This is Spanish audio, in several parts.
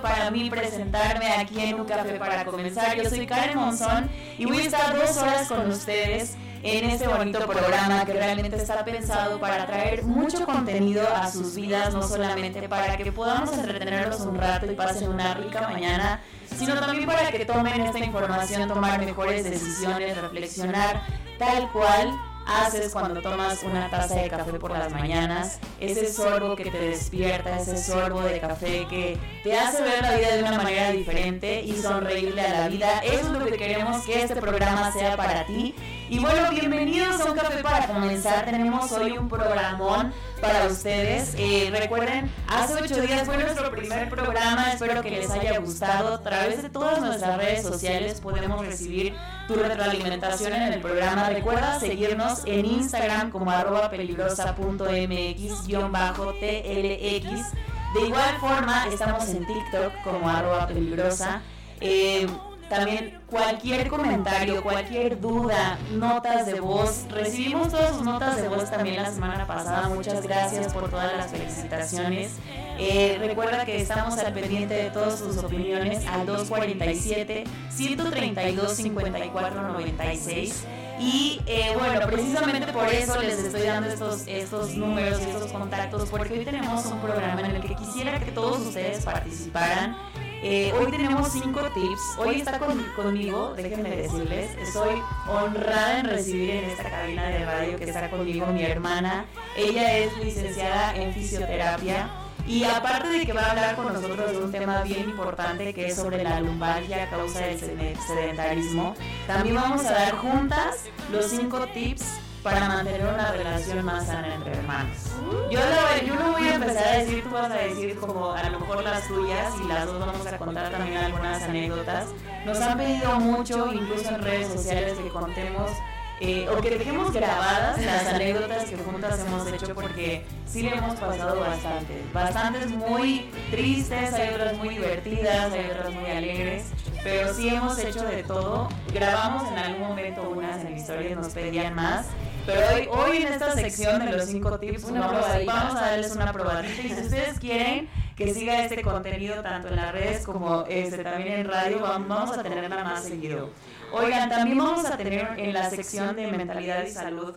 para mí presentarme aquí en Un Café para comenzar. Yo soy Karen Monzón y voy a estar dos horas con ustedes en este bonito programa que realmente está pensado para traer mucho contenido a sus vidas, no solamente para que podamos entretenerlos un rato y pasen una rica mañana, sino también para que tomen esta información, tomar mejores decisiones, reflexionar tal cual haces cuando tomas una taza de café por las mañanas, ese sorbo que te despierta, ese sorbo de café que te hace ver la vida de una manera diferente y sonreírle a la vida. Eso es lo que queremos que este programa sea para ti. Y bueno, bienvenidos a un café para comenzar. Tenemos hoy un programón para ustedes. Eh, recuerden, hace ocho días fue nuestro primer programa. Espero que les haya gustado. A través de todas nuestras redes sociales podemos recibir tu retroalimentación en el programa. Recuerda seguirnos en Instagram como arroba peligrosa.mx-tlx. De igual forma, estamos en TikTok como arroba peligrosa. Eh, también cualquier comentario, cualquier duda, notas de voz. Recibimos todas sus notas de voz también la semana pasada. Muchas gracias por todas las felicitaciones. Eh, recuerda que estamos al pendiente de todas sus opiniones al 247-132-5496. Y eh, bueno, precisamente por eso les estoy dando estos, estos números y estos contactos, porque hoy tenemos un programa en el que quisiera que todos ustedes participaran. Eh, hoy tenemos cinco tips. Hoy está con- conmigo, déjenme decirles, estoy honrada en recibir en esta cabina de radio que está conmigo mi hermana. Ella es licenciada en fisioterapia. Y aparte de que va a hablar con nosotros de un tema bien importante que es sobre la lumbalgia a causa del sed- sedentarismo, también vamos a dar juntas los cinco tips para mantener una relación más sana entre hermanos. Yo, la- yo no voy a empezar a decir, tú vas a decir como a lo mejor las tuyas y las dos vamos a contar también algunas anécdotas. Nos han pedido mucho, incluso en redes sociales, que contemos eh, o que dejemos grabadas las anécdotas que juntas hemos hecho porque sí le hemos pasado bastante. Bastantes muy tristes, hay otras muy divertidas, hay otras muy alegres, pero sí hemos hecho de todo. Grabamos en algún momento unas en historias, nos pedían más. Pero hoy, hoy en esta sección de los cinco tips Una vamos, vamos a darles una probadita y si ustedes quieren que siga este contenido tanto en las redes como este, también en radio, vam- vamos a tenerla más seguido. Oigan, también vamos a tener en la sección de mentalidad y salud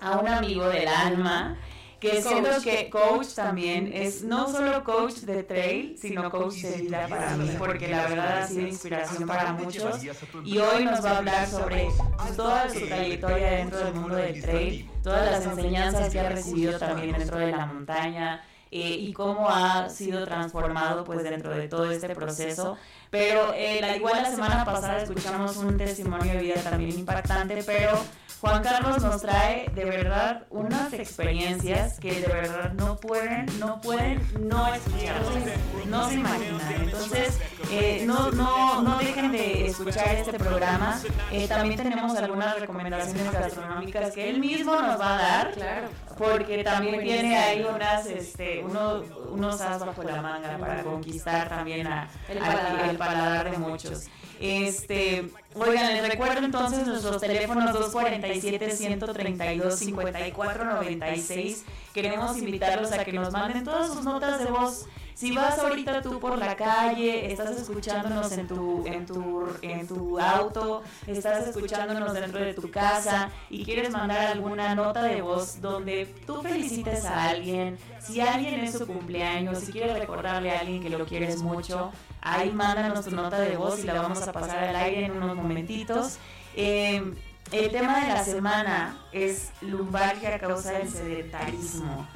a un amigo del alma que siento que coach también es no solo coach de trail, sino coach de vida para mí, porque la verdad ha sido inspiración para muchos. Y hoy nos va a hablar sobre toda su trayectoria dentro del mundo del trail, todas las enseñanzas que ha recibido también dentro de la montaña. eh, y cómo ha sido transformado pues dentro de todo este proceso pero eh, la, igual la semana pasada escuchamos un testimonio de vida también impactante pero Juan Carlos nos trae de verdad unas experiencias que de verdad no pueden, no pueden no escucharse, no se imaginan. Entonces, eh, no, no, no dejen de escuchar este programa. Eh, también tenemos algunas recomendaciones gastronómicas que él mismo nos va a dar. Claro. Porque también tiene ahí unas, este, uno, unos as bajo la manga para conquistar también a, El a- paladar. el paladar de muchos. Este, oigan, les recuerdo entonces nuestros teléfonos 247-132-5496. Queremos invitarlos a que nos manden todas sus notas de voz. Si vas ahorita tú por la calle, estás escuchándonos en tu, en tu, en tu auto, estás escuchándonos dentro de tu casa y quieres mandar alguna nota de voz donde tú felicites a alguien, si alguien es su cumpleaños, si quieres recordarle a alguien que lo quieres mucho, ahí mándanos tu nota de voz y la vamos a pasar al aire en unos momentitos. Eh, el tema de la semana es lumbalgia a causa del sedentarismo.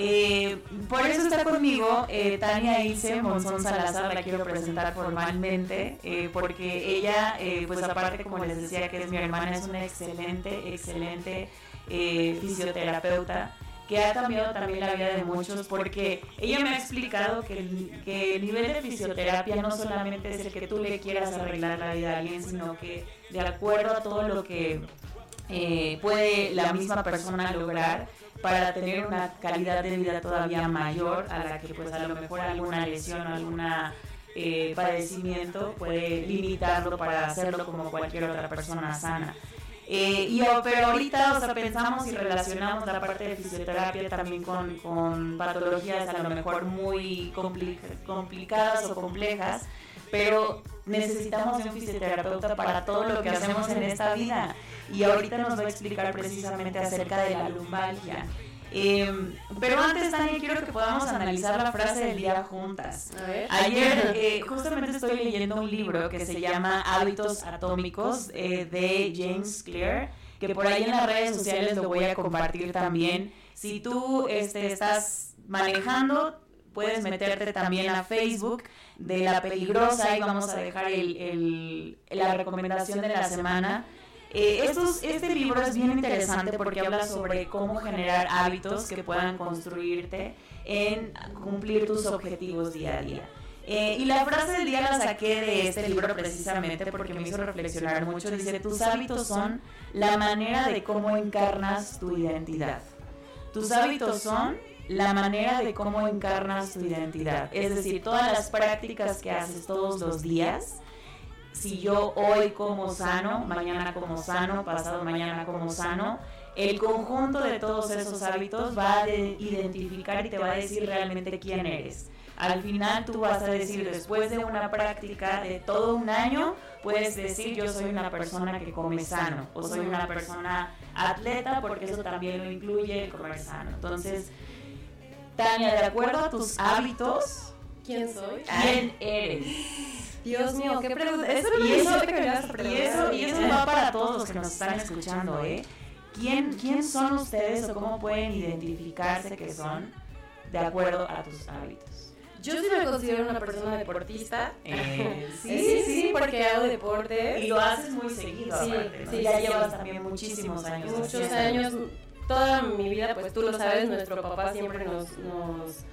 Eh, por eso está conmigo eh, Tania Ilse Monzón Salazar, la quiero presentar formalmente, eh, porque ella, pues aparte como les decía que es mi hermana, es una excelente, excelente fisioterapeuta que ha cambiado también la vida de muchos, porque ella me ha explicado que el, que el nivel de fisioterapia no solamente es el que tú le quieras arreglar la vida a alguien, sino que de acuerdo a todo lo que puede la misma persona lograr, para tener una calidad de vida todavía mayor a la que pues a lo mejor alguna lesión o alguna eh, padecimiento puede limitarlo para hacerlo como cualquier otra persona sana. Eh, y, pero ahorita, o sea, pensamos y relacionamos la parte de fisioterapia también con, con patologías a lo mejor muy complicadas o complejas, pero necesitamos un fisioterapeuta para todo lo que hacemos en esta vida. Y ahorita nos va a explicar precisamente acerca de la lumbalgia. Em, pero antes, Tania, quiero que podamos analizar la frase del día juntas. Ayer, eh, justamente estoy leyendo un libro que se llama Hábitos Atómicos eh, de James Clear, que por ahí en las redes sociales lo voy a compartir también. Si tú este, estás manejando, puedes meterte también a Facebook de La Peligrosa y vamos a dejar el, la recomendación de la semana. Eh, estos, este libro es bien interesante porque habla sobre cómo generar hábitos que puedan construirte en cumplir tus objetivos día a día. Eh, y la frase del día la saqué de este libro precisamente porque me hizo reflexionar mucho. Dice, tus hábitos son la manera de cómo encarnas tu identidad. Tus hábitos son la manera de cómo encarnas tu identidad. Es decir, todas las prácticas que haces todos los días, si yo hoy como sano, mañana como sano, pasado mañana como sano, el conjunto de todos esos hábitos va a identificar y te va a decir realmente quién eres. Al final tú vas a decir, después de una práctica de todo un año, puedes decir yo soy una persona que come sano o soy una persona atleta porque eso también lo incluye el comer sano. Entonces, Tania, de acuerdo a tus hábitos, ¿quién soy? ¿Quién eres? Dios mío, qué pregunta. Eso y eso, y eso, y eso va para todos los que nos están escuchando, ¿eh? ¿Quién, ¿Quién son ustedes o cómo pueden identificarse que son de acuerdo a tus hábitos? Yo sí me considero una persona deportista. Eh, sí, sí, sí, porque hago deporte. Y lo haces muy seguido, sí, aparte, ¿no? sí, ya llevas también muchísimos años. Muchos años toda mi vida, pues tú lo sabes, nuestro papá siempre nos, nos,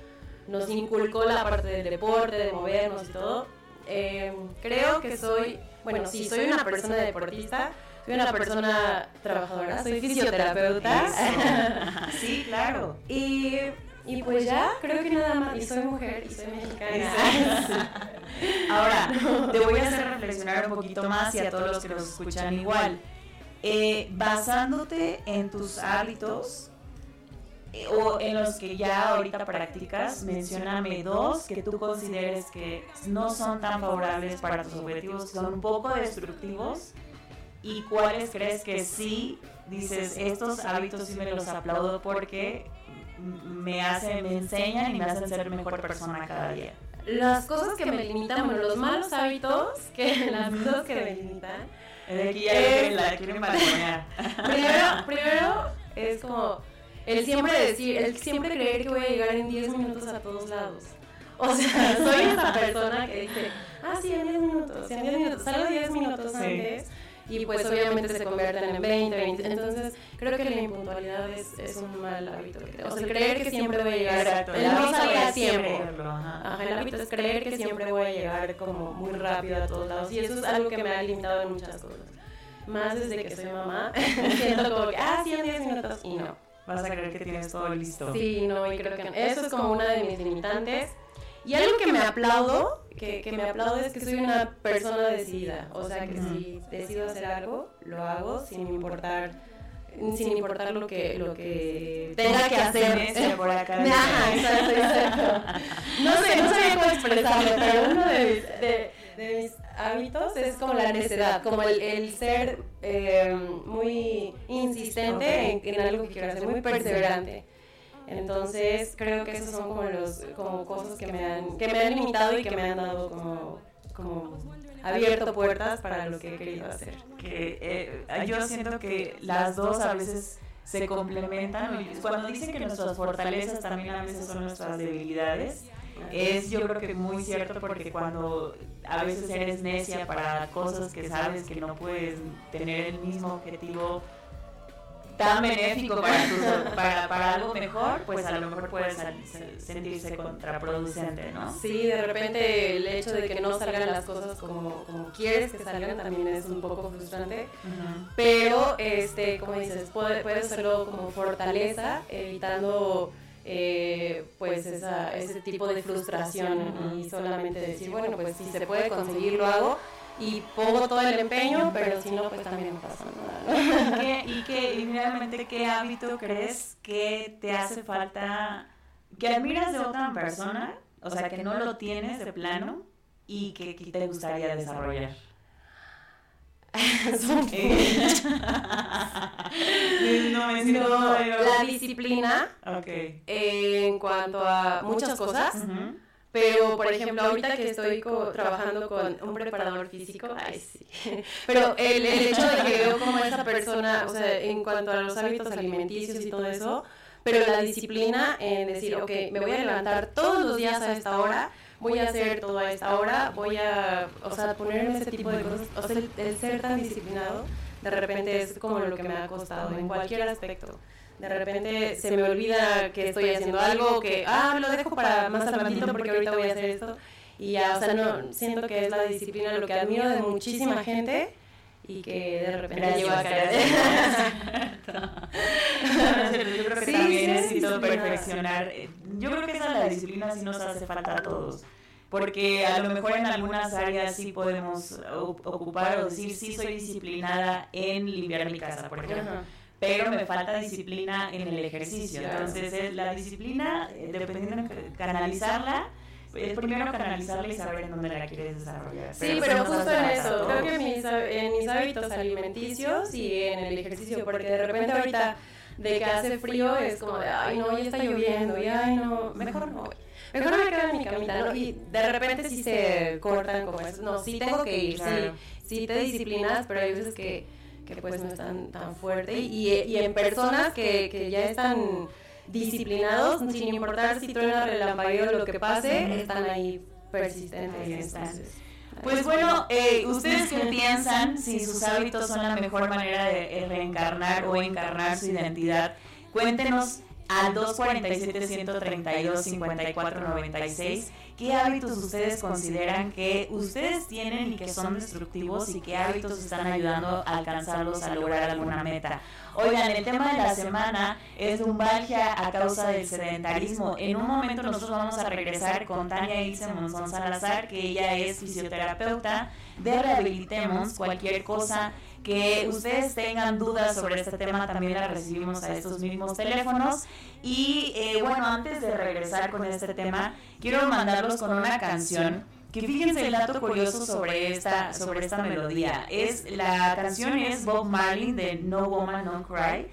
nos inculcó la parte del deporte, de movernos y todo. Eh, creo que soy, bueno, sí, soy una persona deportista, soy una persona trabajadora, soy fisioterapeuta. sí, claro. Y, y, pues ya, creo que nada más, y soy mujer y soy mexicana. Ahora, te voy a hacer reflexionar un poquito más y a todos los que nos escuchan igual. Eh, basándote en tus hábitos o en los que ya ahorita practicas, mencioname dos que tú consideres que no son tan favorables para tus objetivos, son un poco destructivos y cuáles crees que sí dices estos hábitos sí me los aplaudo porque me hacen, me enseñan y me hacen ser mejor persona cada día. Las cosas que me limitan, bueno, los malos hábitos, que las cosas que me limitan de aquí ya la quieren primero, primero es como el siempre decir, el siempre creer que voy a llegar en 10 minutos a todos lados. O sea, soy esa persona que dice, ah, sí, en 10 minutos, en 10 minutos, salgo 10 minutos antes y pues obviamente se convierten en 20, 20. Entonces, creo que la impuntualidad es, es un mal hábito. O sea, el creer que siempre voy a llegar, Exacto, el no salir a tiempo. Ajá, el hábito es creer que siempre voy a llegar como muy rápido a todos lados. Y eso es algo que me ha limitado en muchas cosas. Más desde que soy mamá, siento como que, ah, sí, en 10 minutos, y no. Vas a creer que tienes todo listo. Sí, no, y creo que no. Eso es como una de mis limitantes. Y algo que me aplaudo, que, que, me aplaudo es que soy una persona decidida. O sea, que si decido hacer algo, lo hago sin importar sin importar lo que lo que tenga que hacer por acá Ajá, exacto, exacto. no sé expresarlo, pero uno de, de mis hábitos es como la necedad, como el, ser eh, muy insistente en, algo que quiero hacer, muy perseverante. Entonces creo que esos son como los como cosas que me han que me han limitado y que me han dado como como abierto puertas para lo que he querido hacer. que eh, yo siento que las dos a veces se complementan. Cuando dicen que nuestras fortalezas también a veces son nuestras debilidades, es yo creo que muy cierto porque cuando a veces eres necia para cosas que sabes que no puedes tener el mismo objetivo tan benéfico para, tu- para, para algo mejor, pues a lo mejor puedes sentirse contraproducente, ¿no? Sí, de repente el hecho de que no salgan las cosas como, como quieres que salgan también es un poco frustrante. Pero, este, como dices, puede- puedes hacerlo como fortaleza, evitando eh, pues esa, ese tipo de frustración y solamente decir, bueno, pues si se puede conseguir, lo hago y pongo todo el empeño, pero si no, pues también no pasa nada. ¿Y qué, y realmente qué hábito crees que te hace falta, que admiras de otra persona, o sea, que no lo tienes de plano y que te gustaría desarrollar? Son no me siento No, la disciplina eh, en cuanto a muchas cosas. Pero, por ejemplo, ahorita que estoy co- trabajando con un preparador físico, ay, sí. Pero el, el hecho de que veo como esa persona, o sea, en cuanto a los hábitos alimenticios y todo eso, pero la disciplina en decir, ok, me voy a levantar todos los días a esta hora, voy a hacer todo a esta hora, voy a, o sea, ponerme ese tipo de cosas, o sea, el, el ser tan disciplinado, de repente es como lo que me ha costado en cualquier aspecto. De repente se me olvida que estoy haciendo algo, que, ah, lo dejo para más al ratito porque ahorita voy a hacer esto. Y ya, o sea, no, siento que es la disciplina lo que admiro de muchísima gente y que de repente lleva a caer. Yo creo que Sí, también sí, necesito perfeccionar. eh, Yo creo que esa la disciplina sí nos hace falta a todos. Porque a lo mejor en algunas áreas sí podemos ocupar o decir, sí soy disciplinada en limpiar mi casa, por ejemplo. Ajá. Pero me falta disciplina en el ejercicio. Entonces, la disciplina, eh, dependiendo de ca- canalizarla, es primero canalizarla y saber en dónde la quieres desarrollar. Sí, pero justo en eso, creo que mis, en mis hábitos alimenticios y en el ejercicio, porque de repente ahorita de que hace frío es como de, ay no, ya está lloviendo, y ay no, mejor no voy. Mejor me quedo en mi camita, ¿no? Y de repente sí se cortan como eso, no, sí tengo que ir, Claro. sí, sí te disciplinas, pero hay veces que, que pues no es tan, tan fuerte. Y, y en personas que, que ya están disciplinados, sin importar si truena, relampagueo, lo que pase, están ahí persistentes. Ahí están. entonces, Pues bueno, eh, ¿ustedes qué piensan si sus hábitos son la mejor manera de eh, reencarnar o encarnar su identidad? Cuéntenos al 247-132-5496 qué hábitos ustedes consideran que ustedes tienen y que son destructivos y qué hábitos están ayudando a alcanzarlos a lograr alguna meta. Oigan, el tema de la semana es lumbalgia a causa del sedentarismo. En un momento nosotros vamos a regresar con Tania Ilse Monzón Salazar, que ella es fisioterapeuta de Rehabilitemos. Cualquier cosa que ustedes tengan dudas sobre este tema, también la recibimos a estos mismos teléfonos. Y eh, bueno, antes de regresar con este tema, quiero mandarlos con una canción. Que fíjense el dato curioso sobre esta, sobre esta melodía. Es, la canción es Bob Marley de No Woman No Cry.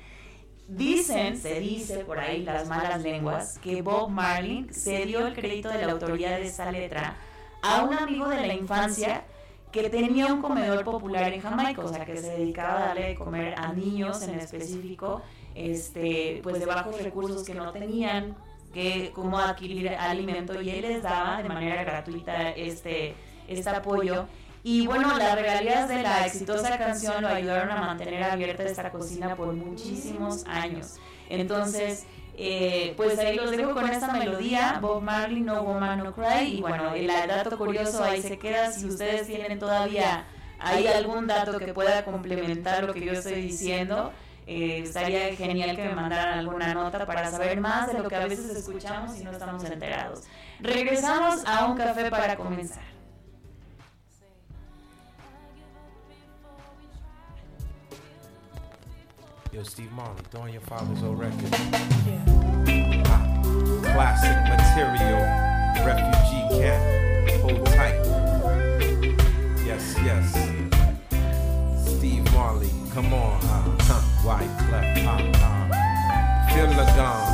Dicen, se dice por ahí las malas lenguas, que Bob Marley se dio el crédito de la autoría de esa letra a un amigo de la infancia que tenía un comedor popular en Jamaica, o sea, que se dedicaba a darle de comer a niños en específico, este, pues de bajos recursos que no tenían que cómo adquirir alimento y él les daba de manera gratuita este, este apoyo. Y bueno, las regalías de la exitosa canción lo ayudaron a mantener abierta esta cocina por muchísimos años. Entonces, eh, pues ahí los dejo con esta melodía, Bob Marley, No Woman, No Cry. Y bueno, el dato curioso ahí se queda. Si ustedes tienen todavía hay algún dato que pueda complementar lo que yo estoy diciendo, eh, estaría genial que me mandaran alguna nota para saber más de lo que a veces escuchamos y no estamos enterados. Regresamos a un café para comenzar. Yo, Steve Marley, throwing your father's old record. Yeah. Ah, classic material, refugee camp. Hold tight. Yes, yes. Steve Marley, come on, huh? huh. White cleft, huh? Feel the gone.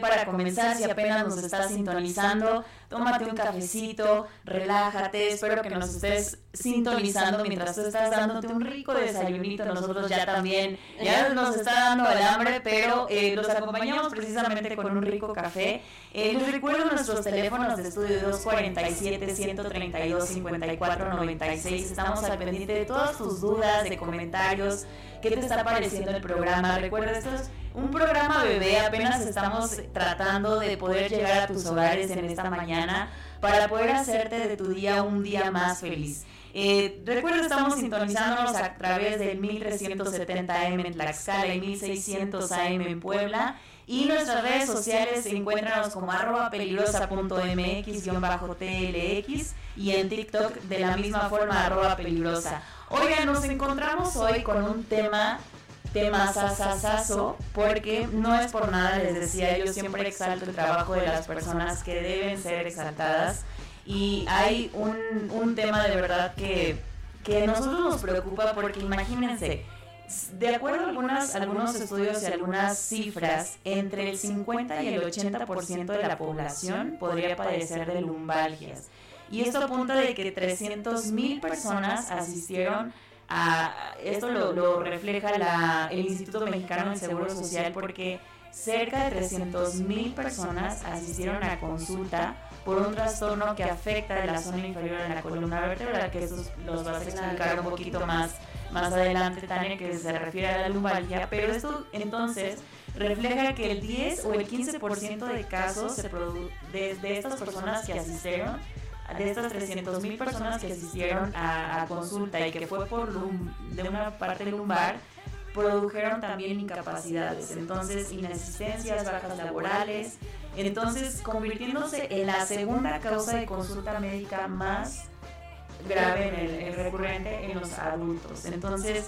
Para comenzar. Si apenas nos estás sintonizando, tómate un cafecito, relájate. Espero que nos estés sintonizando mientras tú estás dándote un rico desayunito. Nosotros ya también, ya nos está dando el hambre, pero eh, los acompañamos precisamente con un rico café. Eh, les recuerdo nuestros teléfonos de estudio 247-132-5496. Estamos al pendiente de todas tus dudas, de comentarios, qué te está pareciendo el programa. Recuerda, esto es un programa bebé, apenas estamos tratando de poder llegar a tus hogares en esta mañana para poder hacerte de tu día un día más feliz. Eh, recuerda, estamos sintonizándonos a través del 1370 AM en Tlaxcala y 1600 AM en Puebla. Y nuestras redes sociales se encuentran como arroba peligrosa.mx-tlx y en TikTok de la misma forma arroba peligrosa. Oigan, nos encontramos hoy con un tema, tema sasasazo, porque no es por nada, les decía, yo siempre exalto el trabajo de las personas que deben ser exaltadas y hay un, un tema de verdad que, que nosotros nos preocupa porque imagínense, de acuerdo a algunas, algunos estudios y algunas cifras, entre el 50 y el 80% de la población podría padecer de lumbalgias. Y esto apunta de que 300.000 personas asistieron a... Esto lo, lo refleja la, el Instituto Mexicano del Seguro Social porque cerca de 300.000 personas asistieron a consulta por un trastorno que afecta de la zona inferior de la columna vertebral, que eso los vas a explicar un poquito más más adelante, Tania, que se refiere a la lumbalgia, pero esto entonces refleja que el 10 o el 15% de casos se de, de estas personas que asistieron, de estas 300 mil personas que asistieron a, consulta y que fue por de una parte lumbar, produjeron también incapacidades, entonces inasistencias, bajas laborales, entonces convirtiéndose en la segunda causa de consulta médica más grave en el, recurrente en los adultos. Entonces,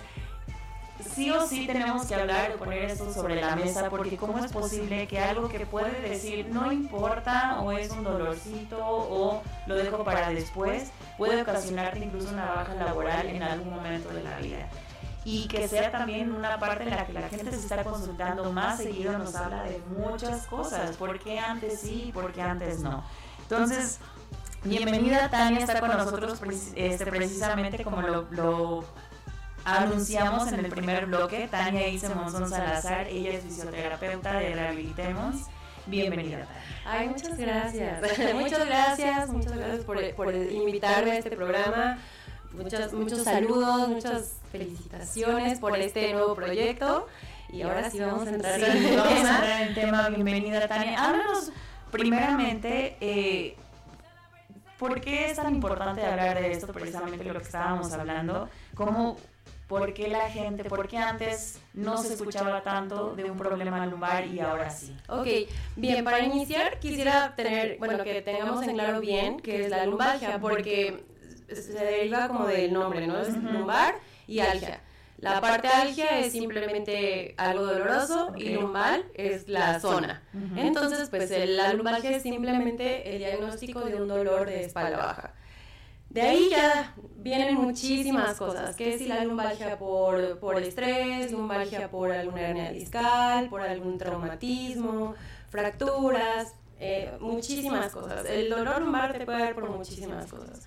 sí o sí tenemos que hablar y poner esto sobre la mesa porque cómo es posible que algo que puede decir no importa o es un dolorcito o lo dejo para después puede ocasionarte incluso una baja laboral en algún momento de la vida. Y que sea también una parte en la que la gente se está consultando más seguido nos habla de muchas cosas, por qué antes sí, por qué antes no. Entonces, Bienvenida Tania, está con nosotros este, precisamente como lo, anunciamos en el primer bloque. Tania Ilse Monzón Salazar, ella es fisioterapeuta de Rehabilitemos. Bienvenida Tania. Ay, muchas gracias. muchas gracias, muchas gracias por, por, invitarme a este programa. Muchas, muchos saludos, muchas felicitaciones por este nuevo proyecto. Y ahora sí vamos a entrar, en, el vamos a entrar en el tema. Bienvenida Tania. Háblanos primeramente... Eh, ¿Por qué es tan importante hablar de esto? Precisamente lo que estábamos hablando. ¿Cómo, ¿Por qué la gente, por qué antes no se escuchaba tanto de un problema lumbar y ahora sí? Ok, bien, para iniciar quisiera tener, bueno, que tengamos en claro bien qué es la lumbalgia, porque se deriva como del nombre, ¿no? Es lumbar y algia. La parte algia es simplemente algo doloroso y lumbar es la zona. Entonces, pues la lumbalgia es simplemente el diagnóstico de un dolor de espalda baja. De ahí ya vienen muchísimas cosas, que si la lumbalgia por, por estrés, lumbalgia por alguna hernia discal, por algún traumatismo, fracturas, eh, muchísimas cosas. El dolor lumbar te puede dar por muchísimas cosas.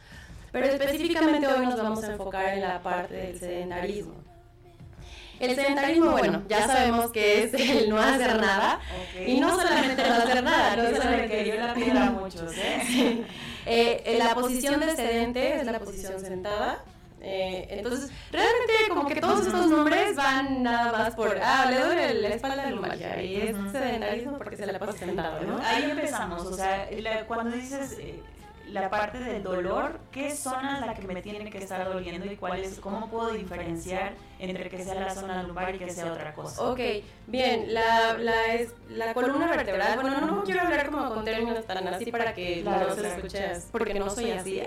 Pero específicamente hoy nos vamos a enfocar en la parte del sedentarismo. El sedentarismo, bueno, ya sabemos que es el no hacer nada. Y no solamente no hacer nada, no solamente que yo la pido a muchos, ¿eh? eh, la posición de sedente es la posición sentada. Eh, entonces, realmente como que todos estos nombres van nada más por, ah, le duele la espalda de lumbalgia y es sedentarismo porque se la pasa sentado, ¿no? Ahí empezamos, o sea, cuando dices eh, la parte del dolor, ¿qué zona es la que me tiene que estar doliendo y cuál es, cómo puedo diferenciar entre que sea la zona lumbar y que sea otra cosa? Ok, bien, la, la, es, la columna vertebral, bueno, no, quiero hablar como con términos tan así para que claro, no se escuches, porque no soy así,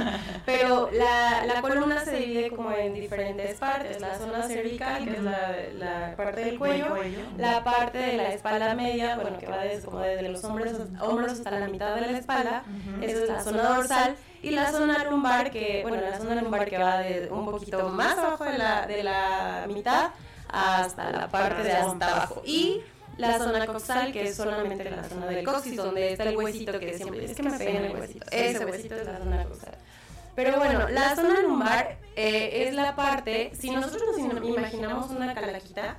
pero la, la columna se divide como en diferentes partes, la zona cervical, que es la, la parte del cuello, la parte de la espalda media, bueno, que va desde, como desde los hombros, hombros hasta la mitad de la espalda, esa es la zona dorsal y la zona lumbar que, bueno, la zona lumbar que va de un poquito más abajo de la, de la mitad hasta la parte de hasta abajo. Y la zona coxal, que es solamente la zona del coxis, donde está el huesito que siempre es que me pegan el huesito. Ese huesito es la zona coxal. Pero bueno, la zona lumbar eh, es la parte, si nosotros nos im- imaginamos una calaquita,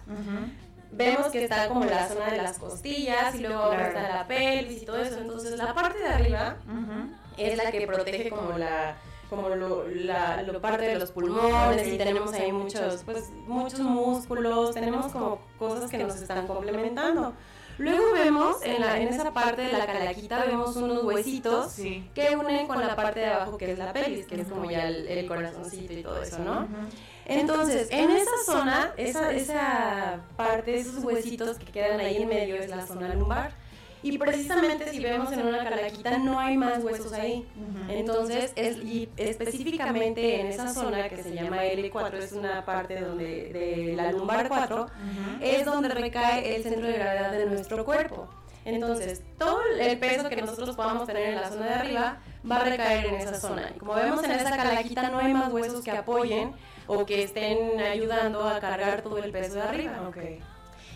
vemos que está como la zona de las costillas y luego Claro. está la pelvis y todo eso. Entonces la parte de arriba es la que protege como la como lo, la, lo parte de los pulmones y tenemos ahí muchos pues muchos músculos tenemos como cosas que nos están complementando luego vemos en la en esa parte de la calaquita vemos unos huesitos Sí. que unen con la parte de abajo que es la pelvis que es como ya el, el corazoncito y todo eso no entonces, en esa zona, esa, esa parte, esos huesitos que quedan ahí en medio es la zona lumbar. Y precisamente si vemos en una calaquita no hay más huesos ahí. Entonces, es, y específicamente en esa zona que se llama L4, es una parte donde de la lumbar 4, es donde recae el centro de gravedad de nuestro cuerpo. Entonces, todo el peso que nosotros podamos tener en la zona de arriba va a recaer en esa zona. Y como vemos en esa calaquita no hay más huesos que apoyen o que estén ayudando a cargar todo el peso de arriba. Ok.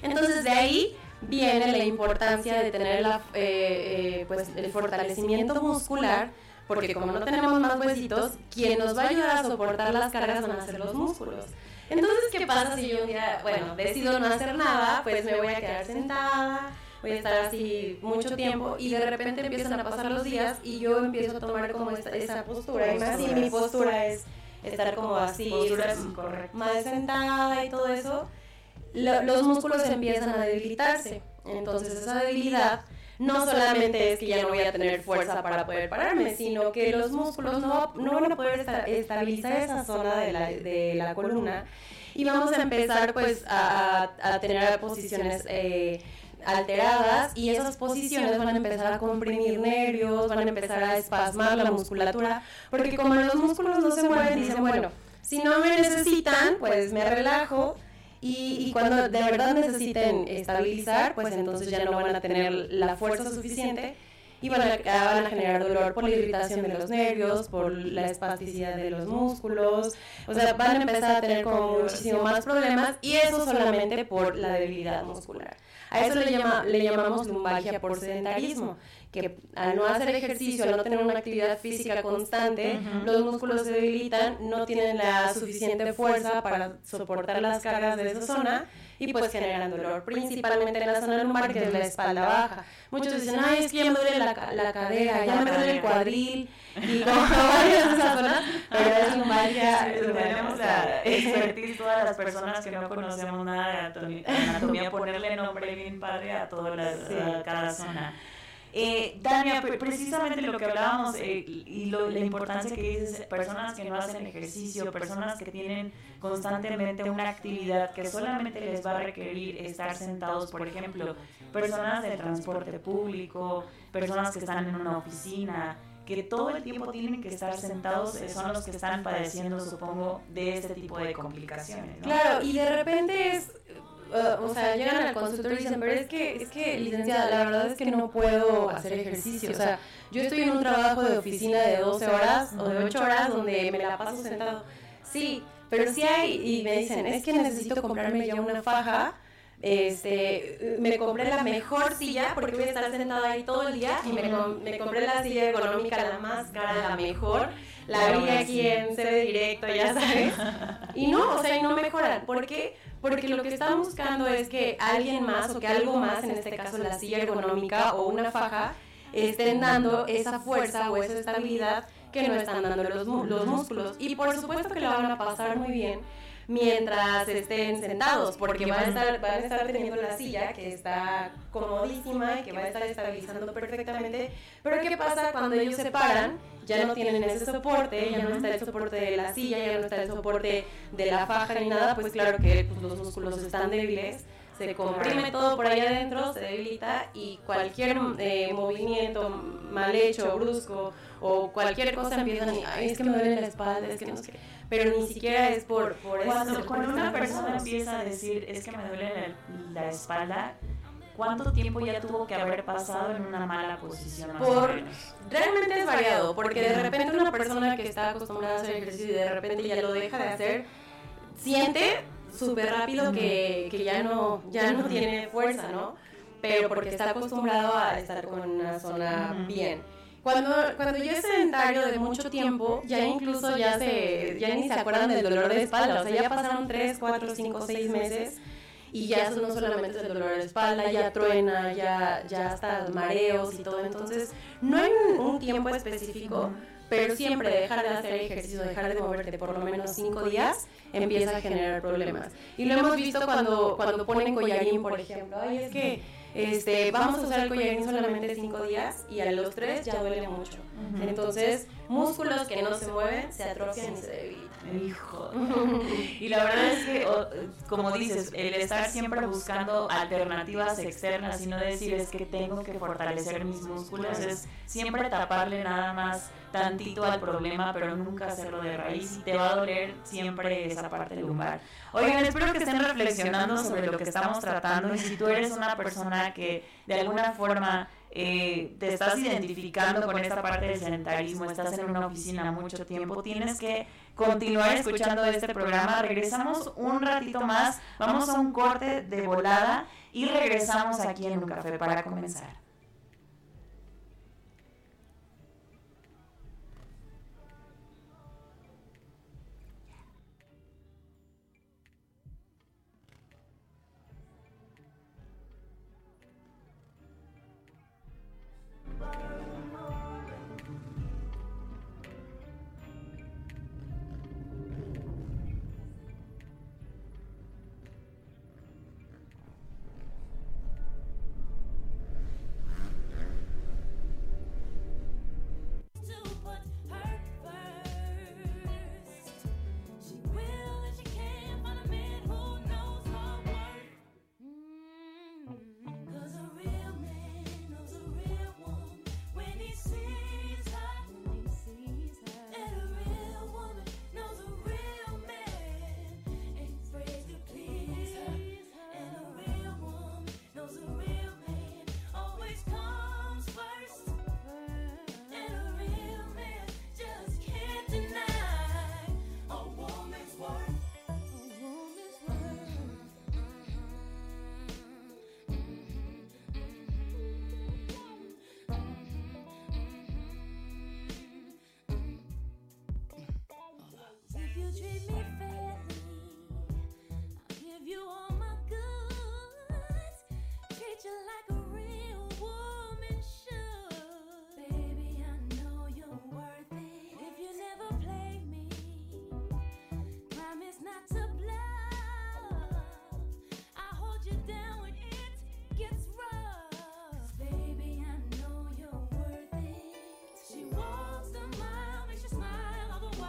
Entonces de ahí viene la importancia de tener la, eh, eh, pues, el fortalecimiento muscular, porque como no tenemos más huesitos, quien nos va a ayudar a soportar las cargas van a ser los músculos. Entonces, ¿qué pasa si yo un día, bueno, decido no hacer nada? Pues me voy a quedar sentada, voy a estar así mucho tiempo y de repente empiezan a pasar los días y yo empiezo a tomar como esta- esa postura. Y más si mi postura es estar como así, más sentada y todo eso, lo- los músculos empiezan a debilitarse. Entonces esa debilidad no solamente es que ya no voy a tener fuerza para poder pararme, sino que los músculos no, no van a poder esta- estabilizar esa zona de la, de la columna. Y vamos a empezar pues a tener posiciones eh, alteradas. Y esas posiciones van a empezar a comprimir nervios, van a empezar a espasmar la musculatura, porque como los músculos no se mueven, dicen, bueno, si no me necesitan, pues me relajo y, y cuando de verdad necesiten estabilizar, pues entonces ya no van a tener la fuerza suficiente y van a, van a generar dolor por la irritación de los nervios, por la espasticidad de los músculos, o sea, van a empezar a tener como muchísimo más problemas y eso solamente por la debilidad muscular. A eso le, llama, le llamamos lumbalgia por sedentarismo, que al no hacer ejercicio, al no tener una actividad física constante, los músculos se debilitan, no tienen la suficiente fuerza para soportar las cargas de esa zona y pues generan dolor, principalmente en la zona lumbar, que es la espalda baja. Muchos dicen, ay, es que ya me duele la, la cadera, ya me duele el cuadril, y como varias esas zonas, pero es lumbalgia. Sí, tenemos la expertise todas las personas que no conocemos nada de anatomía, ponerle nombre bien padre a toda la, a cada zona. Eh, Dania, pre- precisamente lo que hablábamos eh, y lo- la importancia que dices, personas que no hacen ejercicio, personas que tienen constantemente una actividad que solamente les va a requerir estar sentados, por ejemplo, personas del transporte público, personas que están en una oficina, que todo el tiempo tienen que estar sentados, eh, son los que están padeciendo, supongo, de este tipo de complicaciones. Claro, y de repente es, uh, o sea, llegan al consultorio y dicen, pero es que, es que, licenciada, la verdad es que no puedo hacer ejercicio. O sea, yo estoy en un trabajo de oficina de 12 horas o de 8 horas donde me la paso sentado. Sí, pero sí hay, y me dicen, es que necesito comprarme ya una faja. Este, me compré la mejor silla porque voy a estar sentada ahí todo el día y me, com- me compré la silla ergonómica, la más cara, la mejor. La vi aquí en sede directo, ya sabes. Y no, o sea, y no mejoran. ¿Por qué? Porque lo que están buscando es que alguien más o que algo más, en este caso la silla ergonómica o una faja, estén dando esa fuerza o esa estabilidad que no están dando los, los músculos. Y por supuesto que la van a pasar muy bien mientras estén sentados, porque van a estar, van a estar teniendo la silla que está comodísima y que va a estar estabilizando perfectamente. Pero ¿qué pasa cuando ellos se paran? Ya no tienen ese soporte, ya no está el soporte de la silla, ya no está el soporte de la faja ni nada, pues claro que pues, los músculos están débiles, se comprime todo por ahí adentro, se debilita y cualquier eh, movimiento mal hecho, brusco o cualquier cosa empiezan y, ay, es que me duele la espalda, es que no sé qué. Pero ni siquiera es por, por eso. Cuando, una persona empieza a decir, es que me duele la, la espalda, ¿cuánto tiempo ya tuvo que haber pasado en una mala posición? Por-? Realmente es variado, porque de repente una persona que está acostumbrada a hacer ejercicio y de repente ya lo deja de hacer, siente súper rápido que, que ya, no, ya no tiene fuerza, ¿no? Pero porque está acostumbrado a estar con una zona bien. Cuando, cuando ya es sedentario de mucho tiempo, ya incluso ya, se, ya ni se acuerdan del dolor de espalda. O sea, ya pasaron 3, 4, 5, 6 meses y ya eso no solamente es el dolor de espalda, ya truena, ya, ya hasta mareos y todo. Entonces, no hay un, un tiempo específico, pero siempre dejar de hacer ejercicio, dejar de moverte por lo menos 5 días, empieza a generar problemas. Y lo hemos visto cuando, cuando ponen collarín, por ejemplo. Ay, es que este, vamos a usar el collarín solamente 5 días y a los 3 ya duele mucho. Entonces, músculos que no se mueven se atrofian y se debilitan. Hijo. Y la verdad es que, como dices, el estar siempre buscando alternativas externas y no decir es que tengo que fortalecer mis músculos, es siempre taparle nada más tantito al problema, pero nunca hacerlo de raíz y te va a doler siempre esa parte lumbar. Oigan, espero que estén reflexionando sobre lo que estamos tratando y si tú eres una persona que de alguna forma eh, te estás identificando con esta parte del sedentarismo, estás en una oficina mucho tiempo, tienes que continuar escuchando este programa. Regresamos un ratito más, vamos a un corte de volada y regresamos aquí en un café para comenzar. Me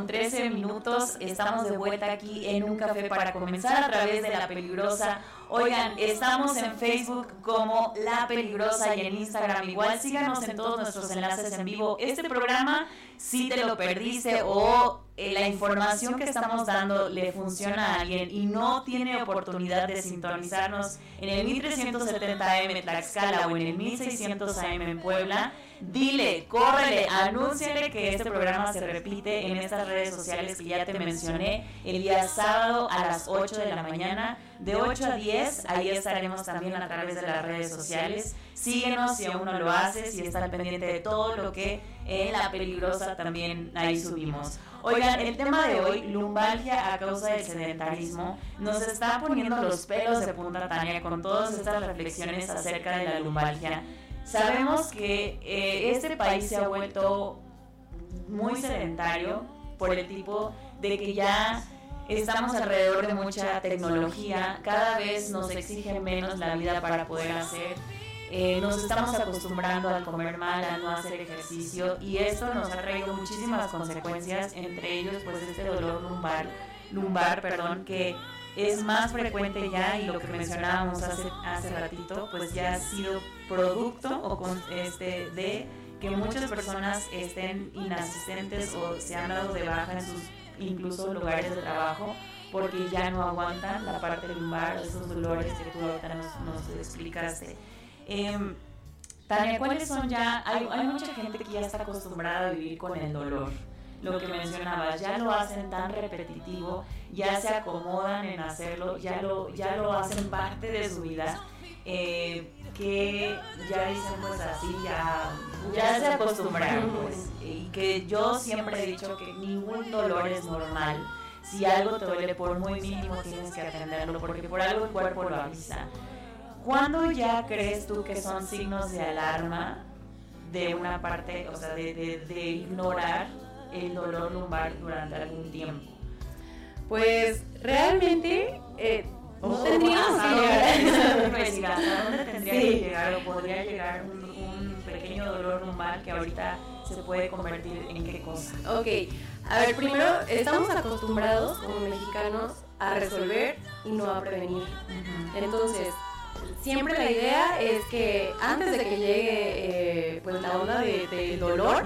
Con 13 minutos, estamos de vuelta aquí en un café para comenzar a través de La Peligrosa. Oigan, estamos en Facebook como La Peligrosa y en Instagram igual. Síganos en todos nuestros enlaces en vivo. Este programa, si te lo perdiste o eh, la información que estamos dando le funciona a alguien y no tiene oportunidad de sintonizarnos en el 1370 AM en Tlaxcala o en el 1600 AM en Puebla, dile, córrele, anúnciale que este programa se repite en estas redes sociales que ya te mencioné el día sábado a las 8 de la mañana, de 8 a 10, ahí estaremos también a través de las redes sociales. Síguenos si aún no lo haces y está al pendiente de todo lo que en La Peligrosa también ahí subimos. Oigan, el tema de hoy, lumbalgia a causa del sedentarismo, nos está poniendo los pelos de punta Tania con todas estas reflexiones acerca de la lumbalgia. Sabemos que eh, este país se ha vuelto muy sedentario por el tipo de que ya estamos alrededor de mucha tecnología, cada vez nos exige menos la vida para poder hacer. Eh, nos estamos acostumbrando a comer mal, a no hacer ejercicio y esto nos ha traído muchísimas consecuencias, entre ellos pues este dolor lumbar, lumbar, perdón, que es más frecuente ya y lo que mencionábamos hace, hace ratito, pues ya ha sido producto o este, de que muchas personas estén inasistentes o se han dado de baja en sus incluso lugares de trabajo porque ya no aguantan la parte lumbar, esos dolores que tú ahorita nos, nos explicaste. Eh, Tania, ¿cuáles son ya? Hay, hay mucha gente que ya está acostumbrada a vivir con el dolor. Lo que mencionabas, ya lo hacen tan repetitivo, ya se acomodan en hacerlo, ya lo, ya lo hacen parte de su vida, eh, que ya pues así, ya, ya se acostumbraron pues. Y que yo siempre he dicho que ningún dolor es normal. Si algo te duele, por muy mínimo tienes que atenderlo, porque por algo el cuerpo lo avisa. ¿Cuándo ya crees tú que son signos de alarma de una parte, o sea, de, de, de ignorar el dolor lumbar durante algún tiempo? Pues realmente eh, no O tendríamos que llegar ¿hasta dónde tendría Sí. que llegar o podría llegar un, un pequeño dolor lumbar que ahorita se puede convertir en qué cosa? Ok, a ver, primero, estamos acostumbrados como mexicanos a resolver y no a prevenir. Entonces, siempre la idea es que antes de que llegue eh, pues la onda de- del dolor,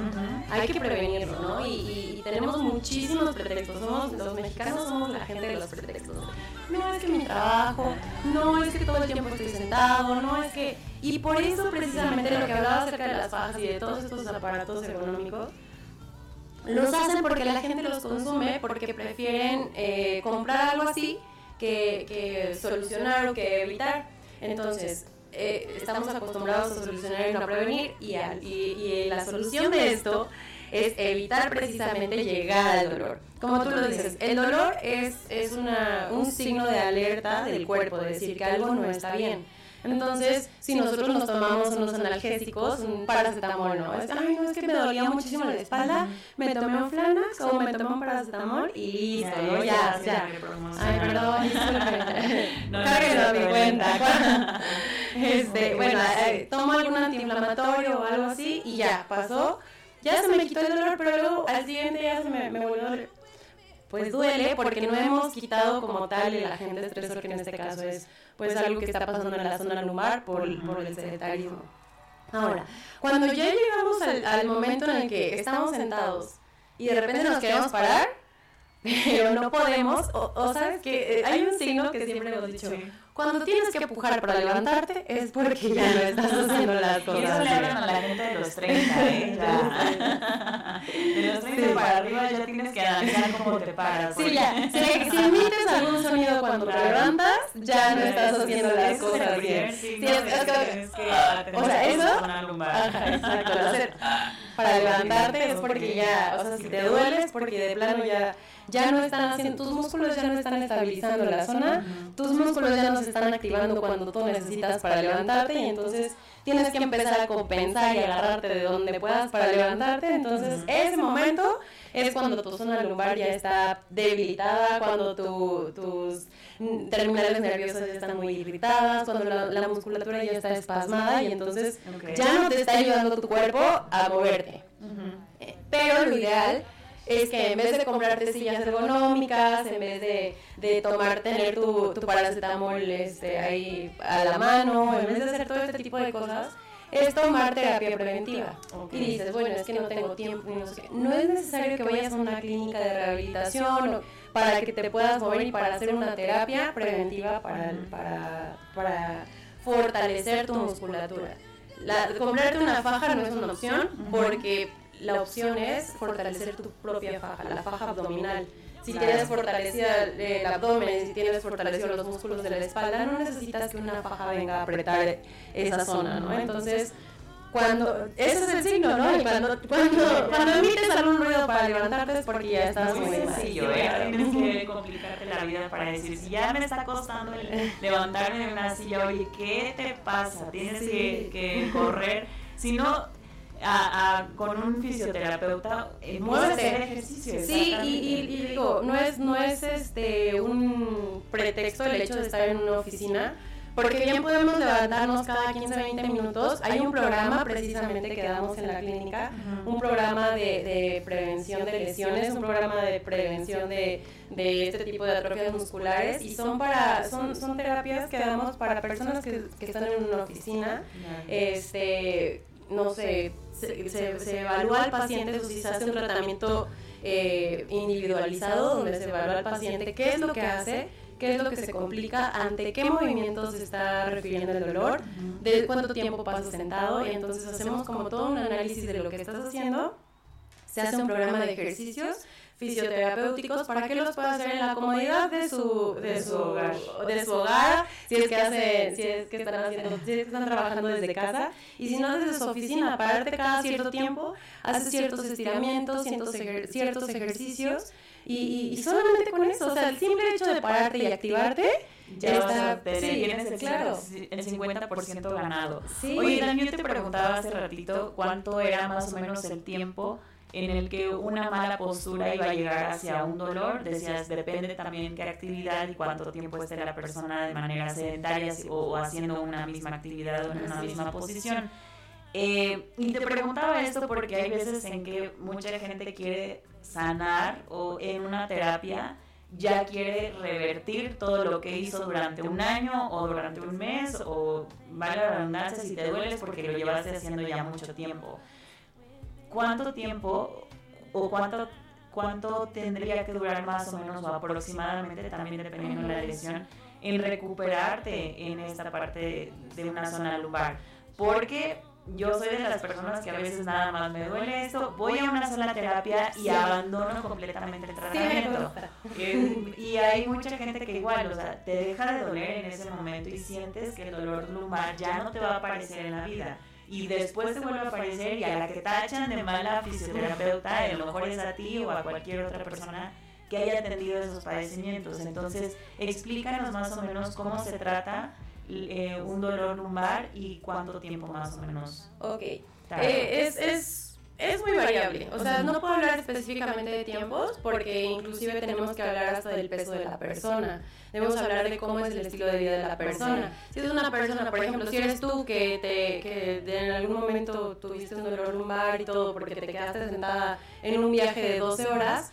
hay que prevenirlo, ¿no? Y, y- y tenemos muchísimos pretextos. Somos, los mexicanos somos la gente de los pretextos. No es que mi trabajo, no es que todo el tiempo estoy sentado, no es que... Y por eso precisamente lo que hablaba acerca de las fajas y de todos estos aparatos ergonómicos, los hacen porque la gente los consume, porque prefieren eh, comprar algo así que, que solucionar o que evitar. Entonces, eh, estamos acostumbrados a solucionar y no a prevenir, y la solución de esto es evitar precisamente llegar al dolor. Como tú lo dices, el dolor es, es una, un signo de alerta del cuerpo, de decir que algo no está bien. Entonces, si nosotros nos tomamos unos analgésicos, un paracetamol, ¿no? Es, ay, no, es que me dolía muchísimo la espalda, me tomé un Flanax o me tomé un paracetamol y listo, ¿no? Ya, ya. Ay, perdón, disculpe. No, a no, mi cuenta. Este, bueno, eh, tomo algún antiinflamatorio o algo así y ya, pasó. Ya se me quitó el dolor, pero luego al siguiente día se me, me volvió. Pues duele porque no hemos quitado como tal el agente estresor, que en este caso es pues algo que está pasando en la zona lumbar por, por el sedentarismo. Ahora, cuando ya llegamos al, al momento en el que estamos sentados y de repente nos queremos parar, pero no podemos, o, o sabes que eh, hay un signo que siempre hemos dicho, cuando tienes que empujar para levantarte es porque ya no estás haciendo las Y eso cosas le hablan a la gente de los 30, ¿eh? Ya. De los 30 para arriba ya tienes que analizar cómo te paras. Sí, porque- ya. Si, si emites algún sonido cuando te levantas, ya no estás haciendo las cosas bien. signo Sí, es- que que- tienes que atender o sea, eso-. Ajá, exacto. para levantarte es porque ya, o sea, si te duele es porque de plano ya, ya no están haciendo, tus músculos ya no están estabilizando la zona, tus músculos ya no se están activando cuando tú necesitas para levantarte y entonces tienes que empezar a compensar y agarrarte de donde puedas para levantarte, entonces ese momento es cuando tu zona lumbar ya está debilitada, cuando tu- tus terminales nerviosas ya están muy irritadas, cuando la, la musculatura ya está espasmada y entonces ya no te está ayudando tu cuerpo a moverte. Pero lo ideal es que en vez de comprarte sillas ergonómicas, en vez de, de tomar, tener tu, tu paracetamol este, ahí a la mano, en vez de hacer todo este tipo de cosas, es tomar terapia preventiva. Y dices, bueno, es que no tengo tiempo. No, sé qué. no es necesario que vayas a una clínica de rehabilitación para que te puedas mover y para hacer una terapia preventiva para, para, para fortalecer tu musculatura. La, comprarte una faja no es una opción porque la opción es fortalecer tu propia faja, la faja abdominal. Si tienes fortalecida el abdomen, si tienes fortalecidos los músculos de la espalda, no necesitas que una faja venga a apretar esa zona, ¿no? Entonces, cuando ese es el signo, ¿no? Y cuando, cuando, cuando emites algún ruido para levantarte es porque ya estás Muy muy sencillo, ¿eh? Tienes que complicarte la vida para decir, si ya me está costando el levantarme de una silla, oye, ¿qué te pasa? Tienes que, que correr. Si no, a- a- con un fisioterapeuta, eh, puedes hacer ejercicio. Sí, y- y digo, no es, no es este un pretexto el hecho de estar en una oficina, porque bien podemos levantarnos cada 15, 20 minutos. Hay un programa precisamente que damos en la clínica, un programa de, de prevención de lesiones, un programa de prevención de, de este tipo de atrofias musculares y son para son, son terapias que damos para personas que, que están en una oficina este, no sé, se, se- se evalúa al paciente, si se hace un tratamiento eh, individualizado, donde se evalúa al paciente qué es lo que hace, qué es lo que se complica, ante qué movimientos se está refiriendo el dolor, de cuánto tiempo pasa sentado, y entonces hacemos como todo un análisis de lo que estás haciendo, se hace un programa de ejercicios fisioterapéuticos para que los pueda hacer en la comodidad de su de su hogar, de su hogar si es que hacen, si es que están haciendo si es que están trabajando desde casa y si no desde su oficina pararte cada cierto tiempo haces ciertos estiramientos ciertos, ejer- ciertos ejercicios y, y- y solamente con eso o sea el simple hecho de pararte y activarte ya está- tener, sí, tienes el, claro. el 50% ganado. Sí. Oye, Dan, yo te preguntaba hace ratito cuánto era más o menos el tiempo en el que una mala postura iba a llegar hacia un dolor. Decías, depende también qué actividad y cuánto tiempo esté la persona de manera sedentaria o haciendo una misma actividad o en una misma posición. Eh, y te preguntaba esto porque hay veces en que mucha gente quiere sanar o en una terapia ya quiere revertir todo lo que hizo durante un año o durante un mes o vale la redundancia si te dueles porque lo llevaste haciendo ya mucho tiempo. ¿Cuánto tiempo o cuánto, cuánto tendría que durar más o menos o aproximadamente, también dependiendo de la lesión, en recuperarte en esta parte de, una zona lumbar? Porque yo soy de las personas que a veces nada más me duele esto, voy a una sola terapia y abandono completamente el tratamiento. Eh, y hay mucha gente que igual, o sea, te deja de doler en ese momento y sientes que el dolor lumbar ya no te va a aparecer en la vida. Y después te vuelve a aparecer y a la que tachan de mala fisioterapeuta, a lo mejor es a ti o a cualquier otra persona que haya atendido esos padecimientos. Entonces, explícanos más o menos cómo se trata eh, un dolor lumbar y cuánto tiempo más o menos. Ok. Eh, es, es, es muy variable. O sea, no puedo hablar específicamente de tiempos porque inclusive tenemos que hablar hasta del peso de la persona. Debemos hablar de cómo es el estilo de vida de la persona. Si es una persona, por ejemplo, si eres tú que, te, que en algún momento tuviste un dolor lumbar y todo porque te quedaste sentada en un viaje de 12 horas,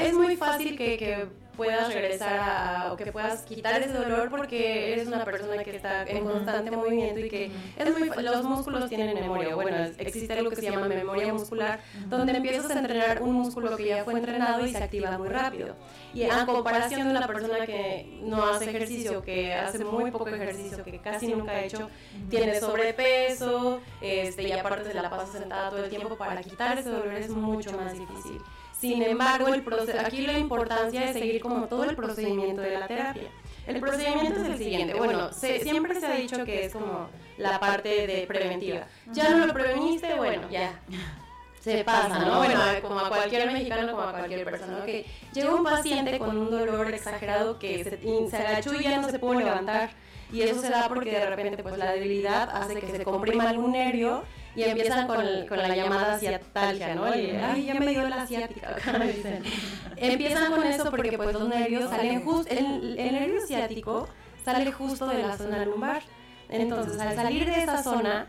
es muy fácil que, que puedas regresar a, o que puedas quitar ese dolor porque eres una persona que está en constante movimiento y que es muy los músculos tienen memoria. Bueno, existe algo que se llama memoria muscular, donde empiezas a entrenar un músculo que ya fue entrenado y se activa muy rápido. Y a comparación de una persona que no hace ejercicio, que hace muy poco ejercicio, que casi nunca ha hecho, tiene sobrepeso, este, y aparte se la pasa sentada todo el tiempo, para quitar ese dolor es mucho más difícil. Sin embargo, el aquí la importancia es seguir como todo el procedimiento de la terapia. El procedimiento es el siguiente. Bueno, se- siempre se ha dicho que es como la parte de preventiva. Ya no lo preveniste, bueno, ya. se pasa, ¿no? Bueno, como a cualquier mexicano, como a cualquier persona, que llega un paciente con un dolor exagerado que se, se agachó y ya no se puede levantar. Y eso se da porque de repente pues la debilidad hace que se comprima algún nervio y empiezan con, el- con la llamada ciatalgia, ¿no? Y, ay, ya me dio la me dicen. Empiezan con eso porque pues los nervios salen justo, el, el nervio ciático sale justo de la zona lumbar. Entonces, al salir de esa zona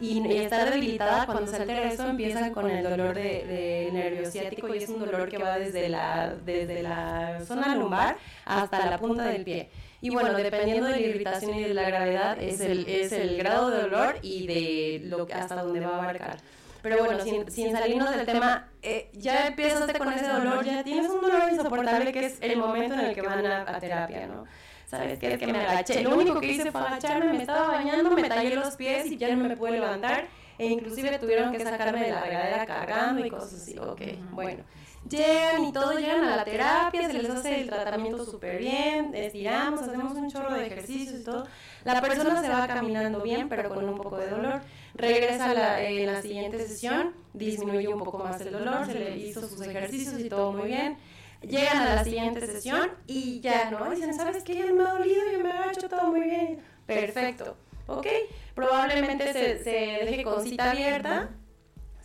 y, y estar debilitada, cuando se altera eso, empiezan con el dolor de, de nervio ciático y es un dolor que va desde la, desde la zona lumbar hasta la punta del pie. Y bueno, dependiendo de la irritación y de la gravedad, es el, es el grado de dolor y de lo hasta dónde va a abarcar. Pero bueno, sin, sin salirnos del tema, eh, ya empezaste con ese dolor, ya tienes un dolor insoportable que es el momento en el que van a, a terapia, ¿no? ¿Sabes qué? Es que me agaché. Lo único que hice fue agacharme, me estaba bañando, me tallé los pies y ya no me pude levantar. E inclusive tuvieron que sacarme de la regadera cargando y cosas así. Ok, bueno. Llegan y todo, llegan a la terapia, se les hace el tratamiento súper bien, estiramos, hacemos un chorro de ejercicios y todo. La persona se va caminando bien, pero con un poco de dolor. Regresa la, en la siguiente sesión, disminuye un poco más el dolor, se le hizo sus ejercicios y todo muy bien. Llegan a la siguiente sesión y ya, ¿no? Dicen, ¿sabes qué? Ya me ha dolido, ya me ha hecho todo muy bien. Perfecto. ¿Ok? Probablemente se, se deje con cita abierta,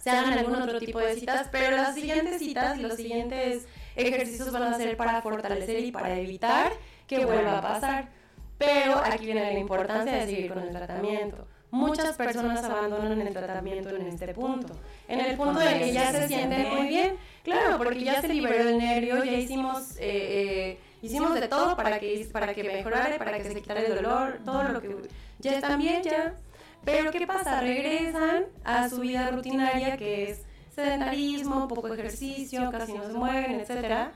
se hagan algún otro tipo de citas, pero las siguientes citas y los siguientes ejercicios van a ser para fortalecer y para evitar que vuelva a pasar. Pero aquí viene la importancia de seguir con el tratamiento. Muchas personas abandonan el tratamiento en este punto. En el punto en que ya se sienten muy bien, claro, porque ya se liberó el nervio, ya hicimos, eh, eh, hicimos de todo para que, para que mejorara, para que se quitara el dolor, todo lo que ya están bien, ya. Pero ¿qué pasa? Regresan a su vida rutinaria que es sedentarismo, poco ejercicio, casi no se mueven, etcétera.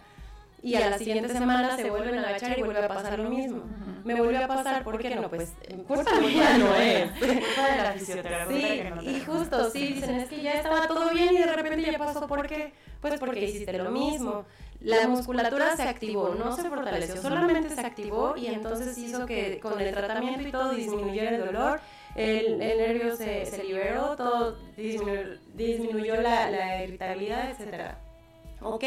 Y a la siguiente semana se vuelven a agachar y vuelve a pasar lo mismo. Me volvió a pasar, ¿por qué no? Pues culpa mía no es. Culpa de la fisioterapeuta Sí, que no te y justo, sí, dicen, es que ya estaba todo bien y de repente ya pasó, ¿por qué? Pues porque hiciste lo mismo. La musculatura se activó, no se fortaleció, solamente se activó y entonces hizo que con el tratamiento y todo disminuyera el dolor, el, el nervio se, se liberó, todo disminuyó, disminuyó la, la irritabilidad, etcétera. ¿Ok?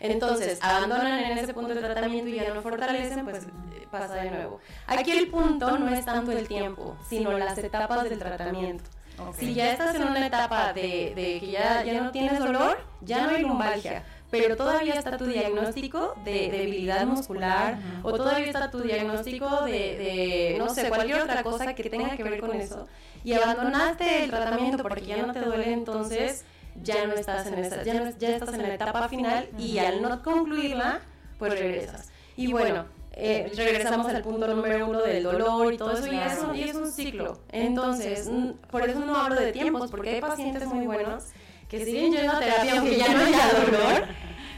Entonces, abandonan en ese punto el tratamiento y ya no fortalecen, pues pasa de nuevo. Aquí el punto no es tanto el tiempo, sino las etapas del tratamiento. Si ya estás en una etapa de, de que ya, ya no tienes dolor, ya no hay lumbalgia, pero todavía está tu diagnóstico de debilidad muscular o todavía está tu diagnóstico de, de, no sé, cualquier otra cosa que tenga que ver con eso y abandonaste el tratamiento porque ya no te duele, entonces ya no estás en esa, ya, no- ya estás en la etapa final y al no concluirla, pues regresas. Y bueno, eh, regresamos al punto número uno del dolor y todo eso, y es un, y es un ciclo. Entonces, por eso no hablo de tiempos, porque hay pacientes muy buenos que siguen yendo a terapia aunque ya no haya dolor.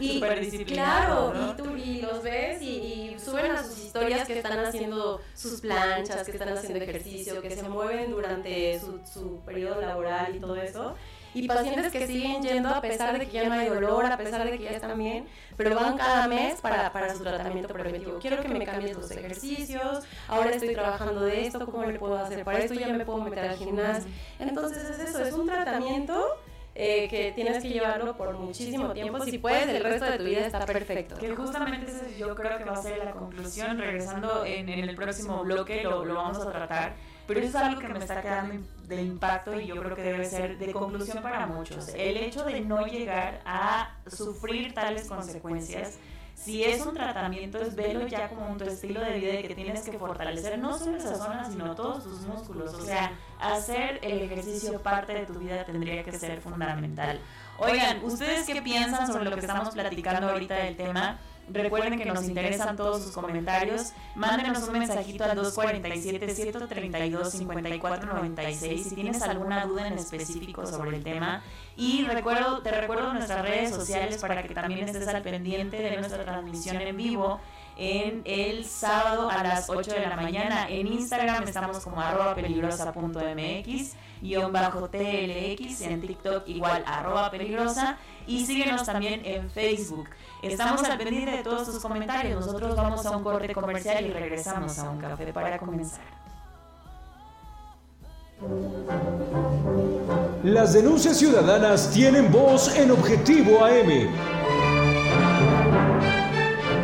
Y claro, ¿no? y, tú, y los ves y, y suben a sus historias que están haciendo sus planchas, que están haciendo ejercicio, que se mueven durante su, su periodo laboral y todo eso. Y pacientes que siguen yendo a pesar de que ya no hay dolor, a pesar de que ya están bien, pero van cada mes para, para su tratamiento preventivo. Quiero que me cambies los ejercicios, ahora estoy trabajando de esto, ¿cómo le puedo hacer para esto? Ya me puedo meter al gimnasio. Entonces es eso, es un tratamiento eh, que tienes que llevarlo por muchísimo tiempo. Si puedes, el resto de tu vida está perfecto. Que justamente ese yo creo que va a ser la conclusión. Regresando en, en el próximo bloque lo, lo vamos a tratar. Pero eso es algo que me está quedando de impacto y yo creo que debe ser de conclusión para muchos. El hecho de no llegar a sufrir tales consecuencias. Si es un tratamiento, es velo ya como tu estilo de vida y que tienes que fortalecer no solo esa zona, sino todos tus músculos. O sea, hacer el ejercicio parte de tu vida tendría que ser fundamental. Oigan, ¿ustedes qué piensan sobre lo que estamos platicando ahorita del tema? Recuerden que nos interesan todos sus comentarios. Mándenos un mensajito al 247-132-5496 si tienes alguna duda en específico sobre el tema. Y recuerdo, te recuerdo nuestras redes sociales para que también estés al pendiente de nuestra transmisión en vivo en el sábado a las 8 de la mañana. En Instagram estamos como arroba peligrosa.mx, guion bajo TLX, en TikTok igual arroba peligrosa y síguenos también en Facebook. Estamos al pendiente de todos sus comentarios. Nosotros vamos a un corte comercial y regresamos a un café para comenzar. Las denuncias ciudadanas tienen voz en Objetivo AM.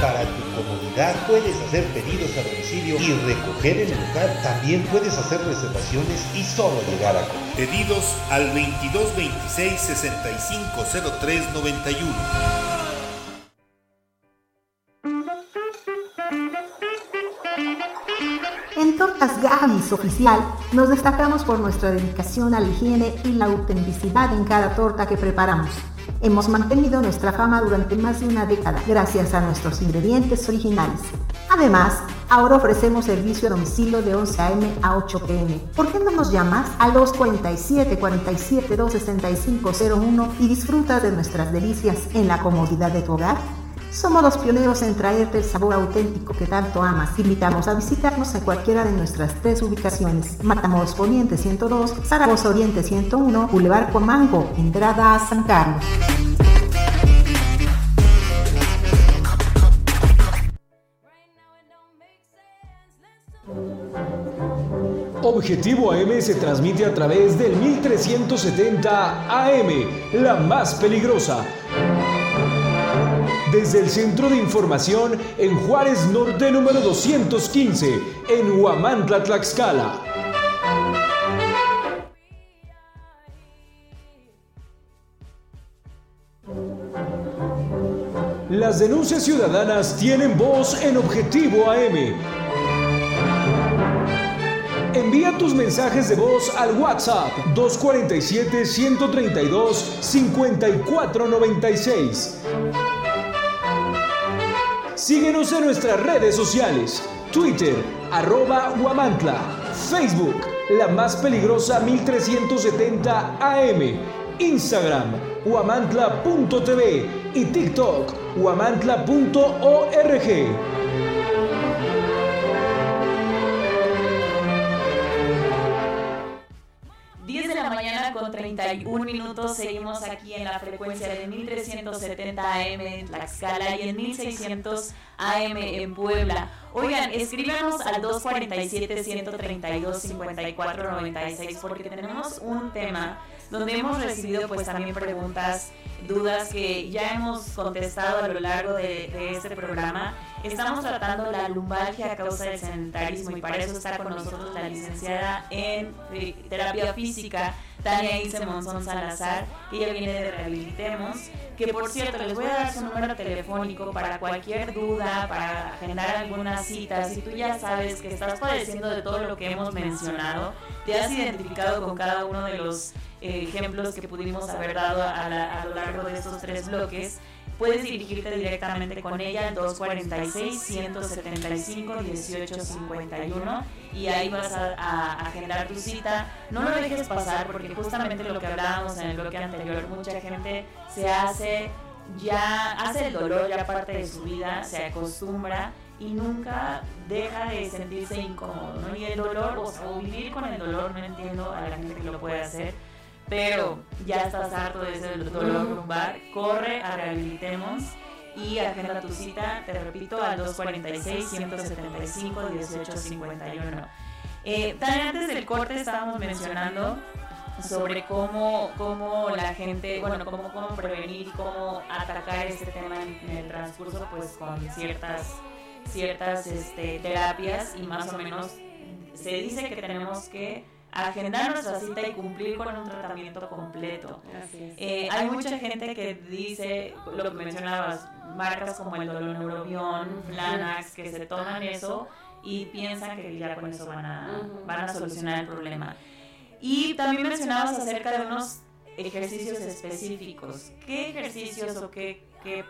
Para tu comodidad puedes hacer pedidos a domicilio y recoger en el lugar. También puedes hacer reservaciones y solo llegar a comer. Pedidos al 2226 650391. En Tortas Gavis Oficial nos destacamos por nuestra dedicación a la higiene y la autenticidad en cada torta que preparamos. Hemos mantenido nuestra fama durante más de una década gracias a nuestros ingredientes originales. Además, ahora ofrecemos servicio a domicilio de 11 a.m. a 8 p.m. ¿Por qué no nos llamas al 247 47 26501 y disfrutas de nuestras delicias en la comodidad de tu hogar? Somos los pioneros en traerte el sabor auténtico que tanto amas. Te invitamos a visitarnos en cualquiera de nuestras tres ubicaciones. Matamoros Poniente 102, Zaragoza Oriente 101, Boulevard Comango, entrada a San Carlos. Objetivo AM se transmite a través del 1370 AM, la más peligrosa. Desde el Centro de Información en Juárez Norte número 215, en Huamantla, Tlaxcala. Las denuncias ciudadanas tienen voz en Objetivo AM. Envía tus mensajes de voz al WhatsApp 247-132-5496. Síguenos en nuestras redes sociales. Twitter, arroba Guamantla. Facebook, la más peligrosa 1370 AM. Instagram, guamantla.tv y TikTok, guamantla.org. 31 minutos seguimos aquí en la frecuencia de 1370 AM en Tlaxcala y en 1600 AM en Puebla. Oigan, escríbanos al 247-132-5496 porque tenemos un tema donde hemos recibido pues también preguntas, dudas que ya hemos contestado a lo largo de, de este programa. Estamos tratando la lumbalgia a causa del sedentarismo y para eso está con nosotros la licenciada en terapia física, Tania Ilse Monzón Salazar, que ella viene de Rehabilitemos, que por cierto les voy a dar su número telefónico para cualquier duda, para agendar alguna cita, si tú ya sabes que estás padeciendo de todo lo que hemos mencionado, te has identificado con cada uno de los eh, ejemplos que pudimos haber dado a, la- a lo largo de estos tres bloques, puedes dirigirte directamente con ella al 246-175-1851 y ahí vas a, a agendar tu cita. No lo dejes pasar porque justamente lo que hablábamos en el bloque anterior, mucha gente se hace ya hace el dolor ya parte de su vida, se acostumbra y nunca deja de sentirse incómodo, ¿no? Y el dolor, o, sea, o vivir con el dolor, no entiendo a la gente que lo puede hacer, pero ya estás harto de ese dolor lumbar, corre a Rehabilitemos y agenda tu cita, te repito, al 246-175-1851. Eh, también antes del corte estábamos mencionando sobre cómo, cómo la gente, bueno, cómo, cómo prevenir, cómo atacar este tema en, en el transcurso, pues con ciertas, ciertas este, terapias y más o menos se dice que tenemos que agendar nuestra cita y cumplir con un tratamiento completo. Eh, hay mucha gente que dice, lo que mencionabas, marcas como el Doloneurobion, Flanax, que se toman eso y piensan que ya con eso van a, van a solucionar el problema. Y también mencionabas acerca de unos ejercicios específicos. ¿Qué ejercicios o qué, qué,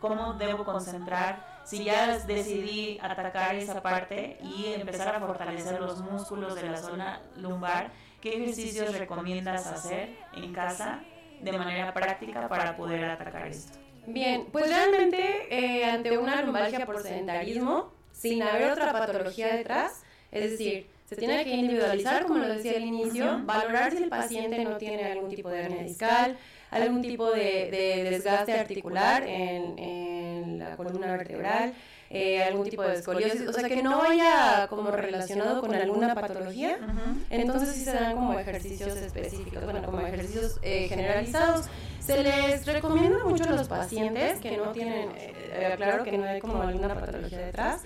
cómo debo concentrar si ya decidí atacar esa parte y empezar a fortalecer los músculos de la zona lumbar? ¿Qué ejercicios recomiendas hacer en casa de manera práctica para poder atacar esto? Bien, pues realmente eh, ante una lumbalgia por sedentarismo, sin haber otra patología detrás, es decir, se tiene que individualizar, como lo decía al inicio, valorar si el paciente no tiene algún tipo de hernia discal, algún tipo de, de desgaste articular en, en la columna vertebral, eh, algún tipo de escoliosis, o sea, que no vaya como relacionado con alguna patología. Entonces sí se dan como ejercicios específicos, bueno, como ejercicios eh, generalizados. Se les recomienda mucho a los pacientes que no tienen, eh, claro que no hay como alguna patología detrás,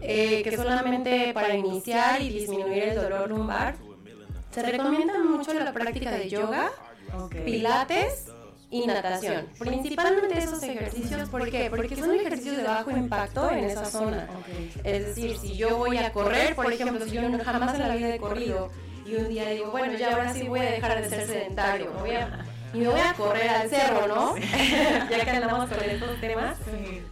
eh, que solamente para iniciar y disminuir el dolor lumbar, se recomienda mucho la práctica de yoga, pilates y natación. Principalmente esos ejercicios, ¿por qué? Porque son ejercicios de bajo impacto en esa zona. Es decir, si yo voy a correr, por ejemplo, si yo no- jamás en la vida he corrido y un día digo, bueno, ya ahora sí voy a dejar de ser sedentario, voy a- y me voy a correr al cerro, ¿no? ya que andamos con estos temas.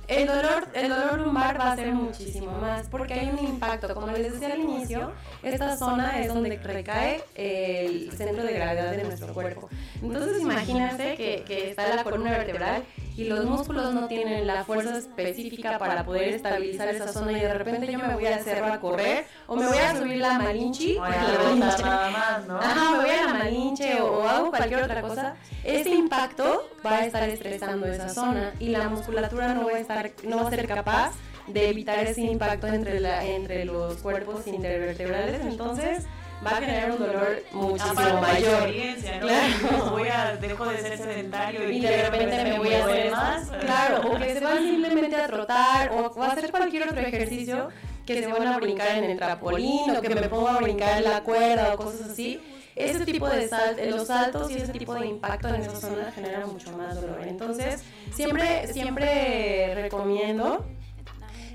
El dolor, el dolor lumbar va a ser muchísimo más porque hay un impacto. Como les decía al inicio, esta zona es donde recae el centro de gravedad de nuestro cuerpo. Entonces imagínense que, que está la columna vertebral y los músculos no tienen la fuerza específica para poder estabilizar esa zona y de repente yo me voy al cerro a correr o me voy a subir la a malinche. nada más, ¿no? Ajá, me voy a la malinche o, o hago cualquier otra cosa, ese impacto va a estar estresando esa zona y la musculatura no va a estar, no va a ser capaz de evitar ese impacto entre la, entre los cuerpos intervertebrales, entonces va a generar un dolor muchísimo mayor. ¿no? Claro. Voy a, dejo de ser sedentario y, Y de repente me voy a hacer más. Claro, o que se van simplemente a trotar o a hacer cualquier otro ejercicio que se van a brincar en el trampolín o que me pongo a brincar en la cuerda o cosas así. Ese tipo de sal, los saltos y ese tipo de impacto en esa zona genera mucho más dolor. Entonces, siempre, siempre recomiendo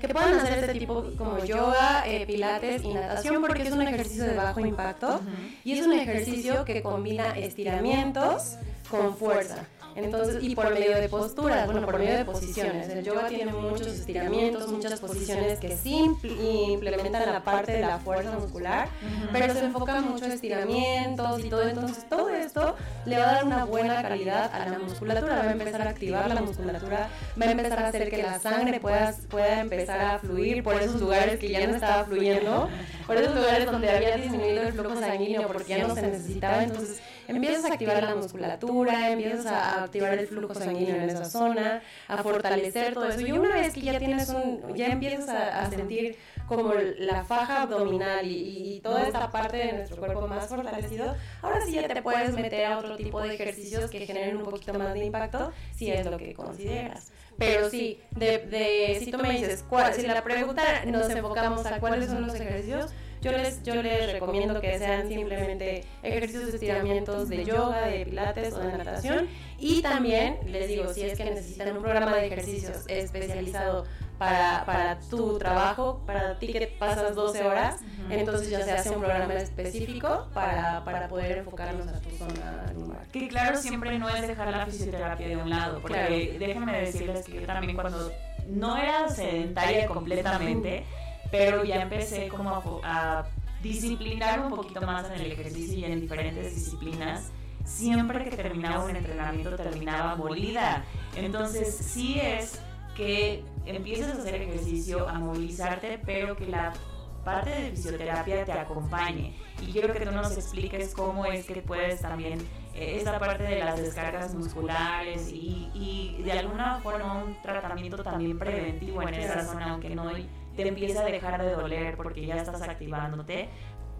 que puedan hacer este tipo como yoga, eh, pilates y natación porque es un ejercicio de bajo impacto y es un ejercicio que combina estiramientos con fuerza. Entonces, y por medio de posturas, bueno, por medio de posiciones. El yoga tiene muchos estiramientos, muchas posiciones que sí impl- implementan la parte de la fuerza muscular, pero se enfoca mucho en estiramientos y todo. Entonces, todo esto le va a dar una buena calidad a la musculatura, va a empezar a activar la musculatura, va a empezar a hacer que la sangre pueda, pueda empezar a fluir por esos lugares que ya no estaba fluyendo, por esos lugares donde había disminuido el flujo sanguíneo porque ya no se necesitaba. Entonces, empiezas a activar la musculatura, empiezas a activar el flujo sanguíneo en esa zona, a fortalecer todo eso. Y una vez que ya tienes un, ya empiezas a, sentir como la faja abdominal y, toda esta parte de nuestro cuerpo más fortalecido, ahora sí ya te puedes meter a otro tipo de ejercicios que generen un poquito más de impacto, si es lo que consideras. Pero sí, de, si tú me dices, cuál, si la pregunta nos enfocamos a cuáles son los ejercicios, yo les, yo les recomiendo que sean simplemente ejercicios de estiramientos de yoga, de pilates o de natación. Y también les digo, si es que necesitan un programa de ejercicios especializado para, para tu trabajo, para ti que pasas 12 horas, entonces ya se hace un programa específico para, para poder enfocarnos a tu zona lumbar. Que claro, siempre no es dejar la fisioterapia de un lado, porque Claro. déjenme decirles que yo también cuando no era sedentaria completamente, pero ya empecé como a, a disciplinar un poquito más en el ejercicio y en diferentes disciplinas, siempre que terminaba un entrenamiento terminaba molida. Entonces sí es que empieces a hacer ejercicio, a movilizarte, pero que la parte de fisioterapia te acompañe. Y quiero que tú nos expliques cómo es que puedes también, eh, parte de las descargas musculares y, y de alguna forma un tratamiento también preventivo en esa zona, aunque no te empiece a dejar de doler porque ya estás activándote.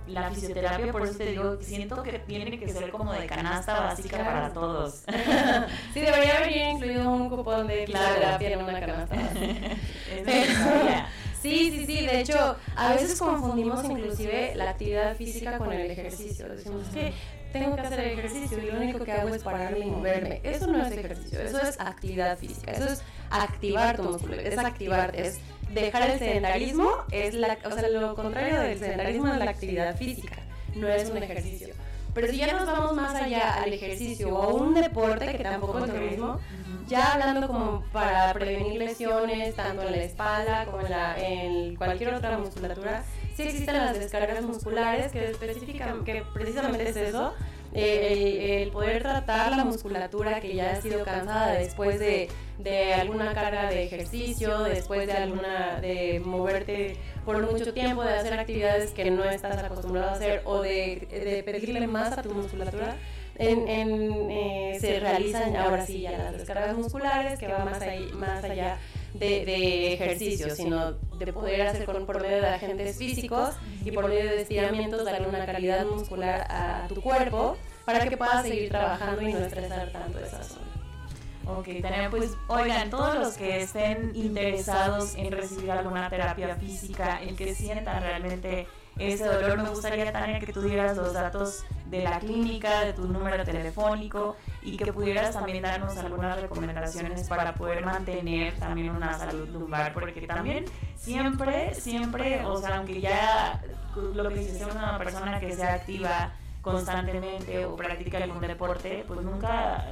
La fisioterapia, por eso te digo, siento que tiene que ser como de canasta básica Claro. para todos. Sí, debería haber incluido un cupón de Claro. fisioterapia en una canasta. Es necesaria. Sí, sí, sí. De hecho, a veces confundimos inclusive la actividad física con el ejercicio. Decimos que tengo que hacer ejercicio y lo único que hago es pararme y moverme. Eso no es ejercicio, eso es actividad física. Eso es activar tu músculo, es activarte, es dejar el sedentarismo, es la, o sea, lo contrario del sedentarismo es la actividad física, no es un ejercicio. Pero si ya nos vamos más allá al ejercicio o a un deporte, que tampoco es lo mismo, ya hablando como para prevenir lesiones, tanto en la espalda como en, la, cualquier otra musculatura, sí existen las descargas musculares que especifican, que precisamente es eso, eh, el, el poder tratar la musculatura que ya ha sido cansada después de, de alguna carga de ejercicio, después de alguna de moverte por mucho tiempo, de hacer actividades que no estás acostumbrado a hacer o de, de pedirle más a tu musculatura. En, en, eh, se realizan ahora sí ya las descargas musculares que van más, ahí, más allá de, de ejercicio, sino de poder hacer con, por medio de agentes físicos y por medio de estiramientos darle una calidad muscular a tu cuerpo para que puedas seguir trabajando y no estresar tanto esa zona. Ok, también pues, oigan, todos los que estén interesados en recibir alguna terapia física, el que sientan realmente ese dolor, me gustaría, Tania, que tú dieras los datos de la clínica, de tu número telefónico y que pudieras también darnos algunas recomendaciones para poder mantener también una salud lumbar, porque también siempre, siempre, o sea, aunque ya lo que dice una persona que sea activa constantemente o practica algún deporte, pues nunca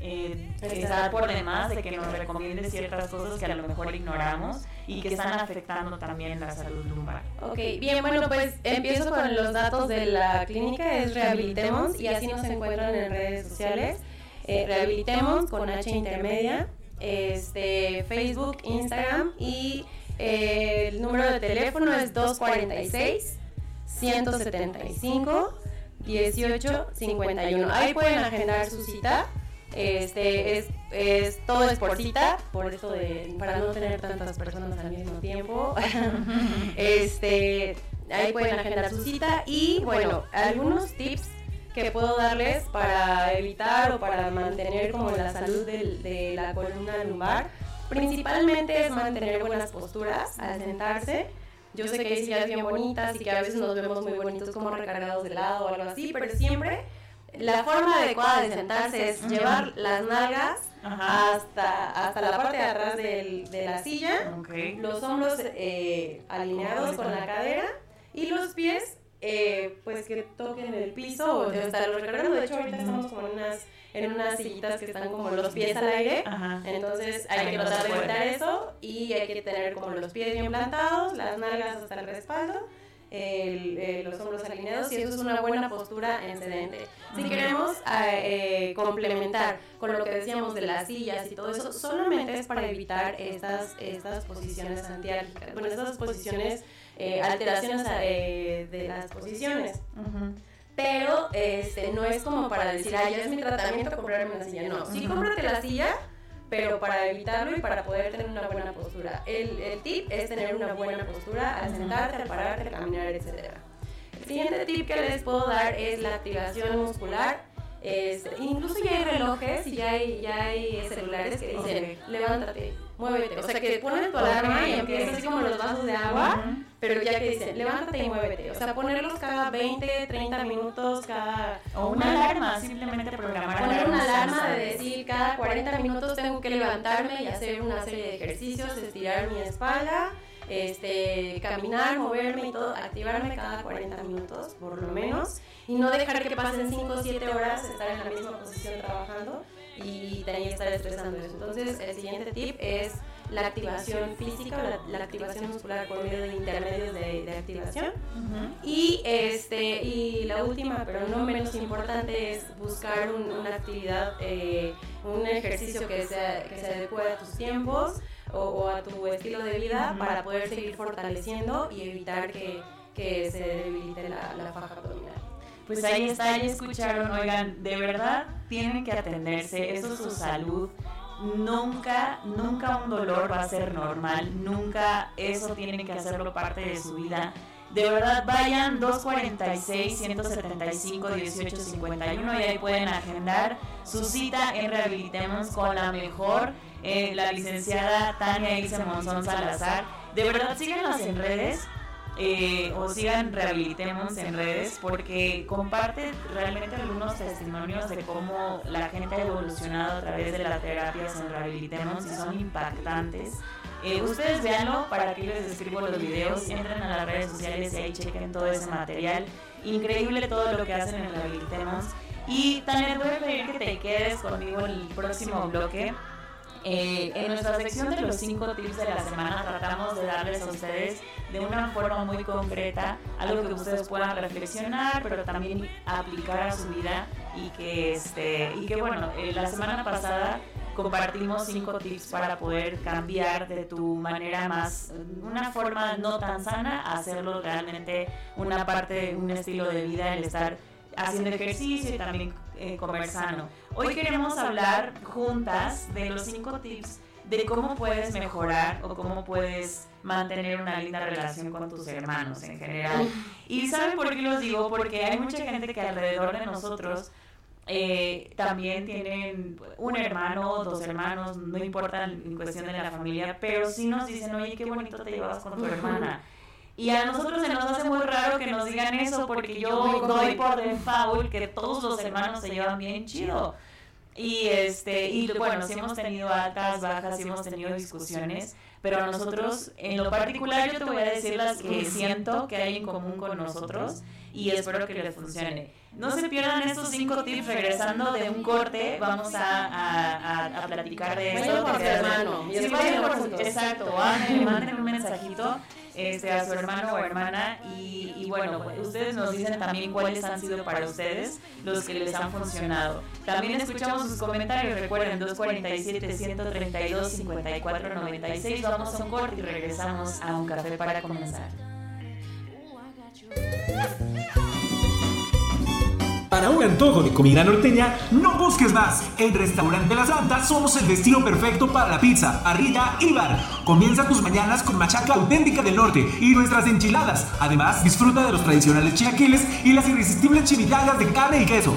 eh, por demás de que nos recomiende ciertas cosas que a lo mejor ignoramos y que están afectando también la salud lumbar. Ok, bien, bueno, pues empiezo con los datos de la clínica, es Rehabilitemos y así nos encuentran en redes sociales. Eh, Rehabilitemos con H intermedia, este, Facebook, Instagram y eh, el número de teléfono es 246 175 1851. Ahí pueden agendar su cita. Este es, es todo es por cita, por eso de para no tener tantas personas al mismo tiempo. este ahí pueden agendar su cita y bueno, algunos tips que puedo darles para evitar o para mantener como la salud del- de la columna lumbar. Principalmente es mantener buenas posturas al sentarse. Yo sé que hay sillas bien bonitas y que a veces nos vemos muy bonitos como recargados de lado o algo así, pero siempre la forma adecuada de sentarse es llevar las nalgas Ajá. hasta, hasta la parte de atrás del- de la silla, Ok. los hombros eh, alineados con la cadera y los pies eh, pues que toquen el piso o de estarlos recargando. De hecho, ahorita estamos como en unas, en unas sillitas que están como los pies al aire. Ajá. Entonces hay Ahí que tratar de evitar eso y hay que tener como los pies bien plantados, las nalgas hasta el respaldo, el- eh, los hombros alineados y eso es una buena postura en sedente. Si queremos eh, eh, complementar con lo que decíamos de las sillas y todo eso, solamente es para evitar estas, estas posiciones antiálgicas, bueno, estas posiciones, eh, alteraciones eh, de las posiciones Ujú. pero este, no es como para decir, ah, ya es mi tratamiento comprarme una silla. No, sí, cómprate la silla, pero para evitarlo y para poder tener una buena postura. El, el tip es tener una buena postura al sentarte, al pararte, al caminar, etc. El siguiente tip que les puedo dar es la activación muscular. Este, incluso ya hay relojes y ya hay, ya hay celulares que dicen, levántate, muévete. O sea, que ponen tu alarma y empiezas así como los vasos de agua, pero ya que dicen, levántate y muévete. O sea, ponerlos cada 20, 30 minutos, cada... O una alarma, simplemente programar Poner una alarma de decir cada 40 minutos tengo que levantarme y hacer una serie de ejercicios, estirar mi espalda, este, caminar, moverme y todo, activarme cada 40 minutos por lo menos y no dejar que pasen 5 o 7 horas estar en la misma posición trabajando y que estar estresando eso. Entonces el siguiente tip es la activación física, la, la activación muscular por medio de intermedios de, de activación. Y, este, y la última, pero no menos importante, es buscar un- una actividad, eh, un ejercicio que, sea, que se adecue a tus tiempos o, o a tu estilo de vida para poder seguir fortaleciendo y evitar que, que se debilite la, la faja abdominal. Pues ahí está, ya escucharon, oigan, de verdad tienen que atenderse, eso es su salud. Nunca, nunca un dolor va a ser normal, nunca eso tienen que hacerlo parte de su vida. De verdad, vayan 246-175-1851 y ahí pueden agendar su cita en Rehabilitemos con la mejor, eh, la licenciada Tania Ilse Monzón Salazar. de verdad síganlas en redes. Eh, o sigan Rehabilitemos en redes porque comparte realmente algunos testimonios de cómo la gente ha evolucionado a través de las terapias en Rehabilitemos y son impactantes. Eh, ustedes véanlo para que les describo los videos, entren a las redes sociales y ahí chequen todo ese material. Increíble todo lo que hacen en Rehabilitemos. Y también te voy a pedir que te quedes conmigo en el próximo bloque. Eh, en nuestra sección de los 5 tips de la semana tratamos de darles a ustedes de una forma muy concreta algo que ustedes puedan reflexionar, pero también aplicar a su vida y que, este, y que bueno, eh, la semana pasada compartimos cinco tips para poder cambiar de tu manera más, una forma no tan sana, hacerlo realmente una parte, un estilo de vida, el estar haciendo ejercicio y también eh, comer sano. Hoy queremos hablar juntas de los cinco tips de cómo puedes mejorar o cómo puedes mantener una linda relación con tus hermanos en general. Y ¿saben por qué los digo? Porque hay mucha gente que alrededor de nosotros eh, también tienen un hermano, dos hermanos, no importa en cuestión de la familia, pero sí nos dicen, oye, qué bonito te llevas con tu hermana. Y a nosotros se nos hace muy raro que nos digan eso porque yo doy por default que todos los hermanos se llevan bien chido. Y este, y bueno, sí hemos tenido altas, bajas, sí hemos tenido discusiones, pero nosotros, en lo particular, yo te voy a decir las que siento que hay en común con nosotros y espero que les funcione. No se pierdan estos cinco tips regresando de un corte. Vamos a, a, a, a platicar de Vayan esto. por su hermano Sí, vayan por su escuchen Exacto, manden un mensajito este, a su hermano o hermana y, bueno, pues, ustedes nos dicen también cuáles han sido para ustedes los que les han funcionado. También escuchamos sus comentarios, recuerden 247-132-5496. Vamos a un corte y regresamos a un café para comenzar. Para un antojo de comida norteña, no busques más. En Restaurante La Santa somos el destino perfecto para la pizza, parrilla y bar. Comienza tus mañanas con machaca auténtica del norte y nuestras enchiladas. Además, disfruta de los tradicionales chilaquiles y las irresistibles chimichangas de carne y queso.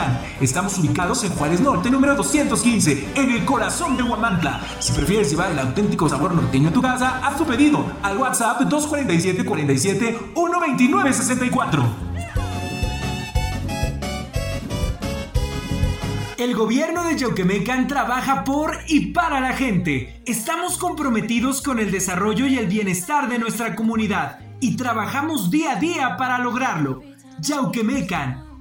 Estamos ubicados en Juárez Norte, número 215, en el corazón de Huamantla. Si prefieres llevar el auténtico sabor norteño a tu casa, haz tu pedido al WhatsApp 247 47 129 64. El gobierno de Yauquemecan trabaja por y para la gente. Estamos comprometidos con el desarrollo y el bienestar de nuestra comunidad y trabajamos día a día para lograrlo. Yauquemecan,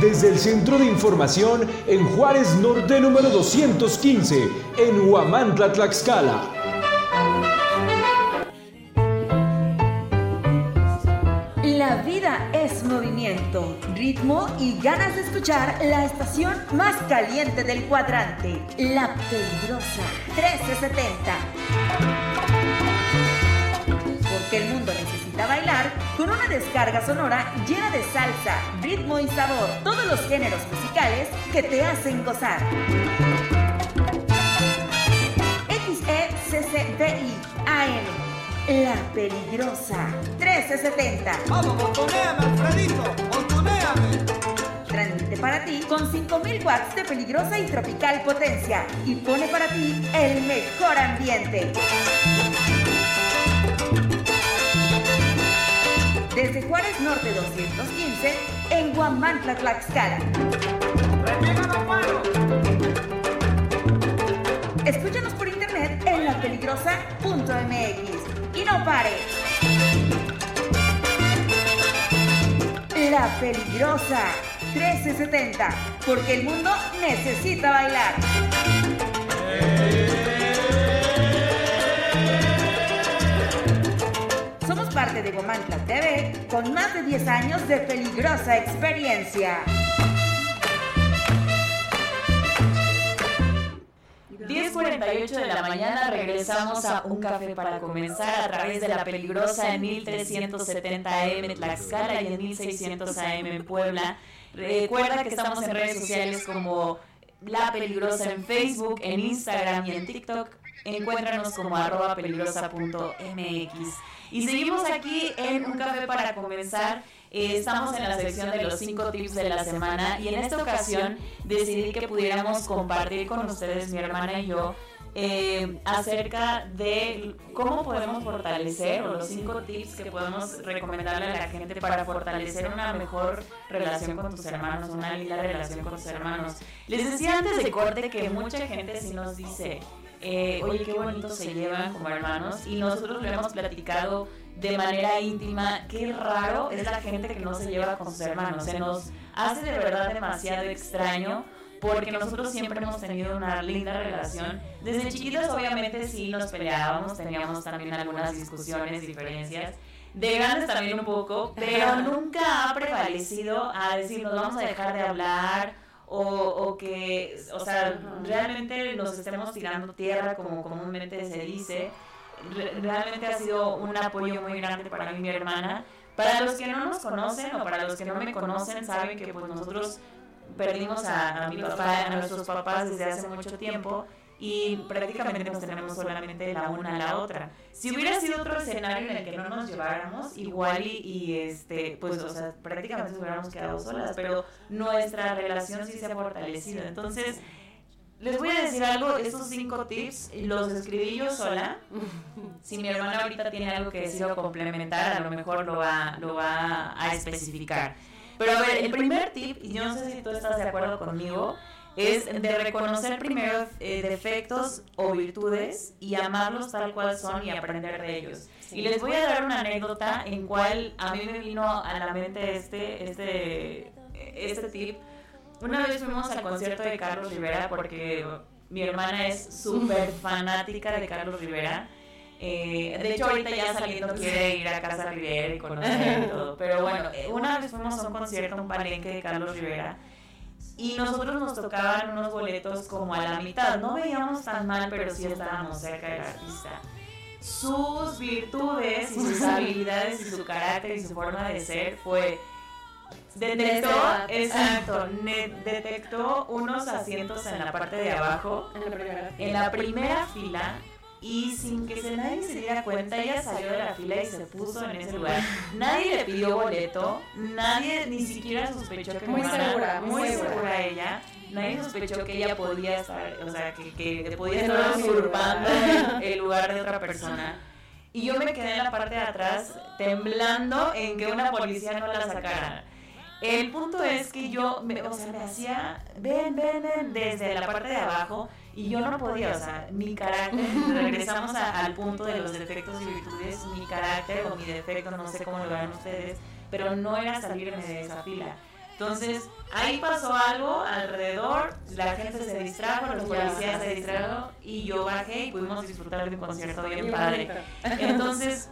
Desde el Centro de Información en Juárez Norte número 215, en Huamantla, Tlaxcala. La vida es movimiento, ritmo y ganas de escuchar la estación más caliente del cuadrante, La Peligrosa 1370. Porque el mundo necesita bailar con una descarga sonora llena de salsa, ritmo y sabor, todos los géneros musicales que te hacen gozar. XECCDI AM La Peligrosa 1370. Vamos, botoneame, Alfredito, botoneame. Transmite para ti con 5000 watts de peligrosa y tropical potencia y pone para ti el mejor ambiente. Desde Juárez Norte 215 en Guamantla, Tlaxcala. Escúchanos por internet en lapeligrosa.mx y no pares. La peligrosa 1370, porque el mundo necesita bailar. Parte de Gomantla TV con más de 10 años de peligrosa experiencia. 10.48 de la mañana regresamos a Un Café para comenzar a través de la peligrosa en 1370 AM en Tlaxcala y en 1600 AM en Puebla. Recuerda que estamos en redes sociales como La Peligrosa en Facebook, en Instagram y en TikTok. Encuéntranos como arroba peligrosa.mx. Y seguimos aquí en Un Café para comenzar. Eh, estamos en la sección de los 5 tips de la semana y en esta ocasión decidí que pudiéramos compartir con ustedes, mi hermana y yo, eh, acerca de cómo podemos fortalecer o los 5 tips que podemos recomendarle a la gente para fortalecer una mejor relación con tus hermanos, una linda relación con tus hermanos. Les decía antes de corte que mucha gente sí nos dice, eh, oye, qué bonito se llevan como hermanos y nosotros lo hemos platicado de manera íntima, qué raro es la gente que no se lleva con sus hermanos. Se nos hace de verdad demasiado extraño porque nosotros siempre hemos tenido una linda relación. Desde chiquitos obviamente sí nos peleábamos, teníamos también algunas discusiones, diferencias. De grandes también un poco, pero nunca ha prevalecido a decir nos vamos a dejar de hablar o, que, o sea, realmente nos estemos tirando tierra como comúnmente se dice re- realmente ha sido un apoyo muy grande para mí y mi hermana. Para los que no nos conocen o para los que no me conocen, saben que pues nosotros perdimos a, a mi papá, a nuestros papás desde hace mucho tiempo y prácticamente nos tenemos solamente la una a la otra. Si hubiera sido otro escenario en el que no nos lleváramos, igual y, este, pues, o sea, prácticamente nos hubiéramos quedado solas, pero nuestra relación sí se ha fortalecido. Entonces, les voy a decir algo, estos cinco tips los escribí yo sola. Si mi hermana ahorita tiene algo que decir o complementar, a lo mejor lo va, lo va a especificar. Pero a ver, el primer tip, yo no sé si tú estás de acuerdo conmigo, es de reconocer primero eh, defectos o virtudes y amarlos tal cual son y aprender de ellos. Y les voy a dar una anécdota en cual a mí me vino a la mente este, este, este tip. Una vez fuimos al concierto de Carlos Rivera porque mi hermana es súper fanática de Carlos Rivera. Eh, de hecho, ahorita ya saliendo quiere ir a Casa Rivera y conocer y todo. Pero bueno, eh, una vez fuimos a un concierto, un palenque de Carlos Rivera. Y nosotros nos tocaban unos boletos como a la mitad. No veíamos tan mal, pero sí estábamos cerca del artista. Sus virtudes y sus habilidades y su carácter y su forma de ser fue detectó, exacto, detectó unos asientos en la parte de abajo, En la primera en la primera fila, y sin que se, nadie se diera cuenta, ella salió de la fila y se puso en ese lugar. Nadie le pidió boleto, nadie ni siquiera sospechó que Muy segura, muy segura ella. Nadie sospechó que ella podía estar, o sea, que, que podía estar usurpando el lugar de otra persona. Y yo me quedé en la parte de atrás temblando en que una policía no la sacara. El punto es que yo, me, o sea, me hacía, ven, ven, ven, desde la parte de abajo y yo no podía, o sea, mi carácter, regresamos a- al punto de los defectos y virtudes, mi carácter o mi defecto, no sé cómo lo vean ustedes, pero no era salirme de esa fila. Entonces, ahí pasó algo alrededor, la gente se distrajo, los policías se distrajeron y yo bajé y pudimos disfrutar de un concierto bien padre. Entonces,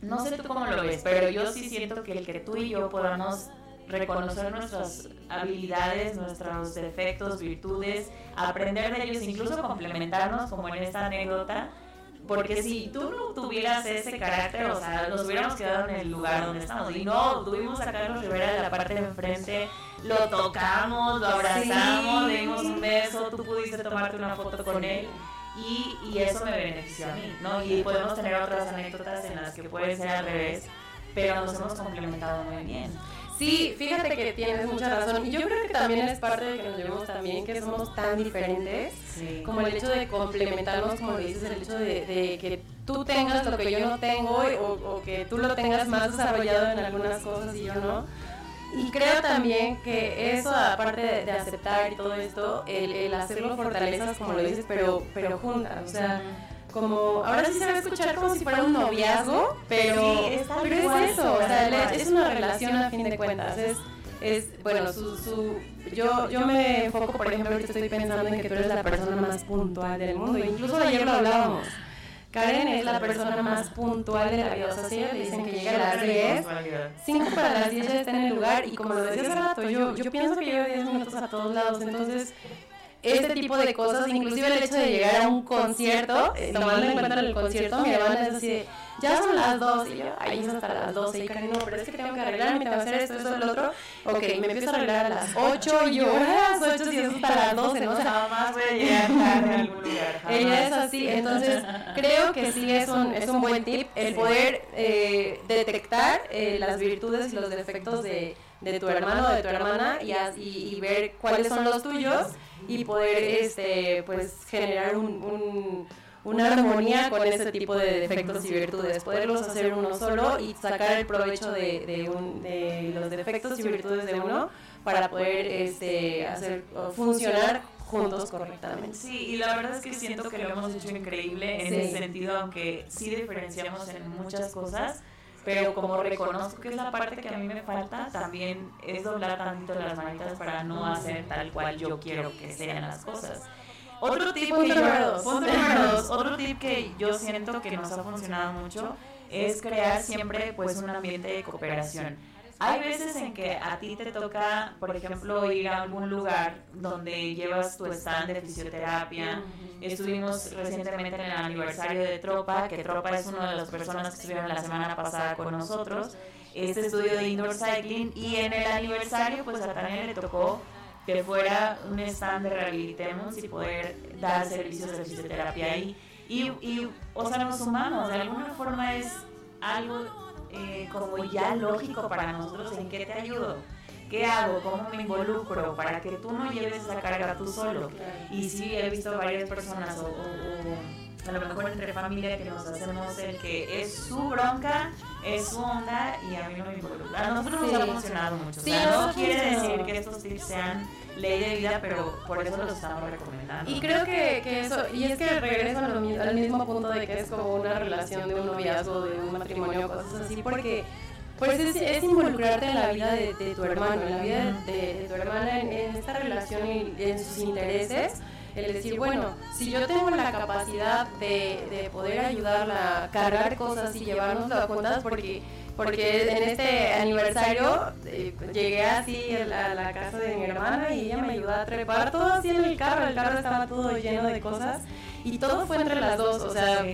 no sé tú cómo lo ves, pero yo sí siento que el que tú y yo podamos reconocer nuestras habilidades, nuestros defectos, virtudes, aprender de ellos, incluso complementarnos, como en esta anécdota, porque si tú no tuvieras ese carácter, o sea, nos hubiéramos quedado en el lugar donde estamos. Y no, tuvimos a Carlos Rivera de la parte de enfrente, lo tocamos, lo abrazamos, le dimos un beso, tú pudiste tomarte una foto con él. Y, y eso me benefició a mí, ¿no? Y podemos tener otras anécdotas en las que puede ser al revés, pero nos hemos complementado muy bien. Sí, fíjate que tienes mucha razón. Y yo creo que también es parte de que nos llevemos también, que somos tan diferentes. Sí. Como el hecho de complementarnos, como dices, el hecho de, de que tú tengas lo que yo no tengo o, o que tú lo tengas más desarrollado en algunas cosas y yo no. Y creo también que eso, aparte de, de aceptar y todo esto, el, el hacerlo fortalezas, como lo dices, pero, pero juntas. O sea, como, ahora sí se va a escuchar como si fuera un noviazgo, pero, Sí, es pero eso, o sea, es una relación a fin de cuentas, es, es bueno, su, su, yo, yo me enfoco, por ejemplo, ahorita estoy pensando en que tú eres la persona más puntual del mundo, incluso ayer lo hablábamos. Karen es la persona más puntual de la vida, o sea, si dicen que llega a las 10, 5 para las 10 ya está en el lugar y como lo decía hace rato, yo, yo pienso que llevo 10 minutos a todos lados, entonces este tipo de cosas, inclusive el hecho de llegar a un concierto, eh, tomando en cuenta el concierto, mi hermana es así de, ya son las 2 y yo, ahí es hasta las 12 y Karen, no, pero es que tengo que arreglarme, tengo que hacer esto, esto, lo otro, ok, me empiezo a arreglar a las 8 y yo, a las 8 y es hasta las 12, ¿no? O sea, Jamás voy a llegar tarde a algún lugar. jamás. ella es así, entonces creo que sí es un, es un buen tip el poder eh, detectar eh, las virtudes y los defectos de, de tu hermano o de tu hermana y, as- y- y ver cuáles son los tuyos y poder este pues generar un, un- una armonía con ese tipo de defectos y virtudes, poderlos hacer uno solo y sacar el provecho de, de un- de los defectos y virtudes de uno para poder este, hacer funcionar juntos correctamente. Sí, y la verdad es que siento que lo hemos hecho increíble en Sí. ese sentido, aunque sí diferenciamos en muchas cosas, pero como reconozco que es la parte que a mí me falta, también es doblar tantito las manitas para no hacer tal cual yo quiero que sean las cosas. Otro tip que yo- dos, otro tip que yo siento que nos ha funcionado mucho es crear siempre pues un ambiente de cooperación. Hay veces en que a ti te toca, por ejemplo, ir a algún lugar donde llevas tu stand de fisioterapia. Estuvimos recientemente en el aniversario de Tropa, que Tropa es una de las personas que estuvieron la semana pasada con nosotros, este estudio de indoor cycling, y en el aniversario pues a Tania le tocó que fuera un stand de Rehabilitemos y poder dar servicios de fisioterapia ahí. Y, y, o sea, nos sumamos, de alguna forma es algo eh, como ya lógico para nosotros en qué te ayudo. ¿Qué hago? ¿Cómo me involucro? Para que tú no lleves esa carga tú solo. Y sí, he visto varias personas, o, o- o a lo mejor entre familia, que nos hacemos el que es su bronca, es su onda y a mí no me involucra. A nosotros nos Sí. ha funcionado mucho. Sí, o sea, nos no quiere decir que estos tips sean ley de vida, pero por eso los estamos recomendando. Y creo que, que eso, y es que regreso lo al mismo punto de que es como una relación de un noviazgo, de un matrimonio, cosas así, porque pues es, es involucrarte en la vida de, tu hermano, en la vida de, tu hermana, en, en esta relación y en sus intereses. El decir, bueno, si yo tengo la capacidad de, de poder ayudarla a cargar cosas y llevarnos a cuentas, porque, porque en este aniversario eh, llegué así a la, casa de mi hermana y ella me ayudó a trepar todo así en el carro, el carro estaba todo lleno de cosas y todo fue entre las dos, o sea,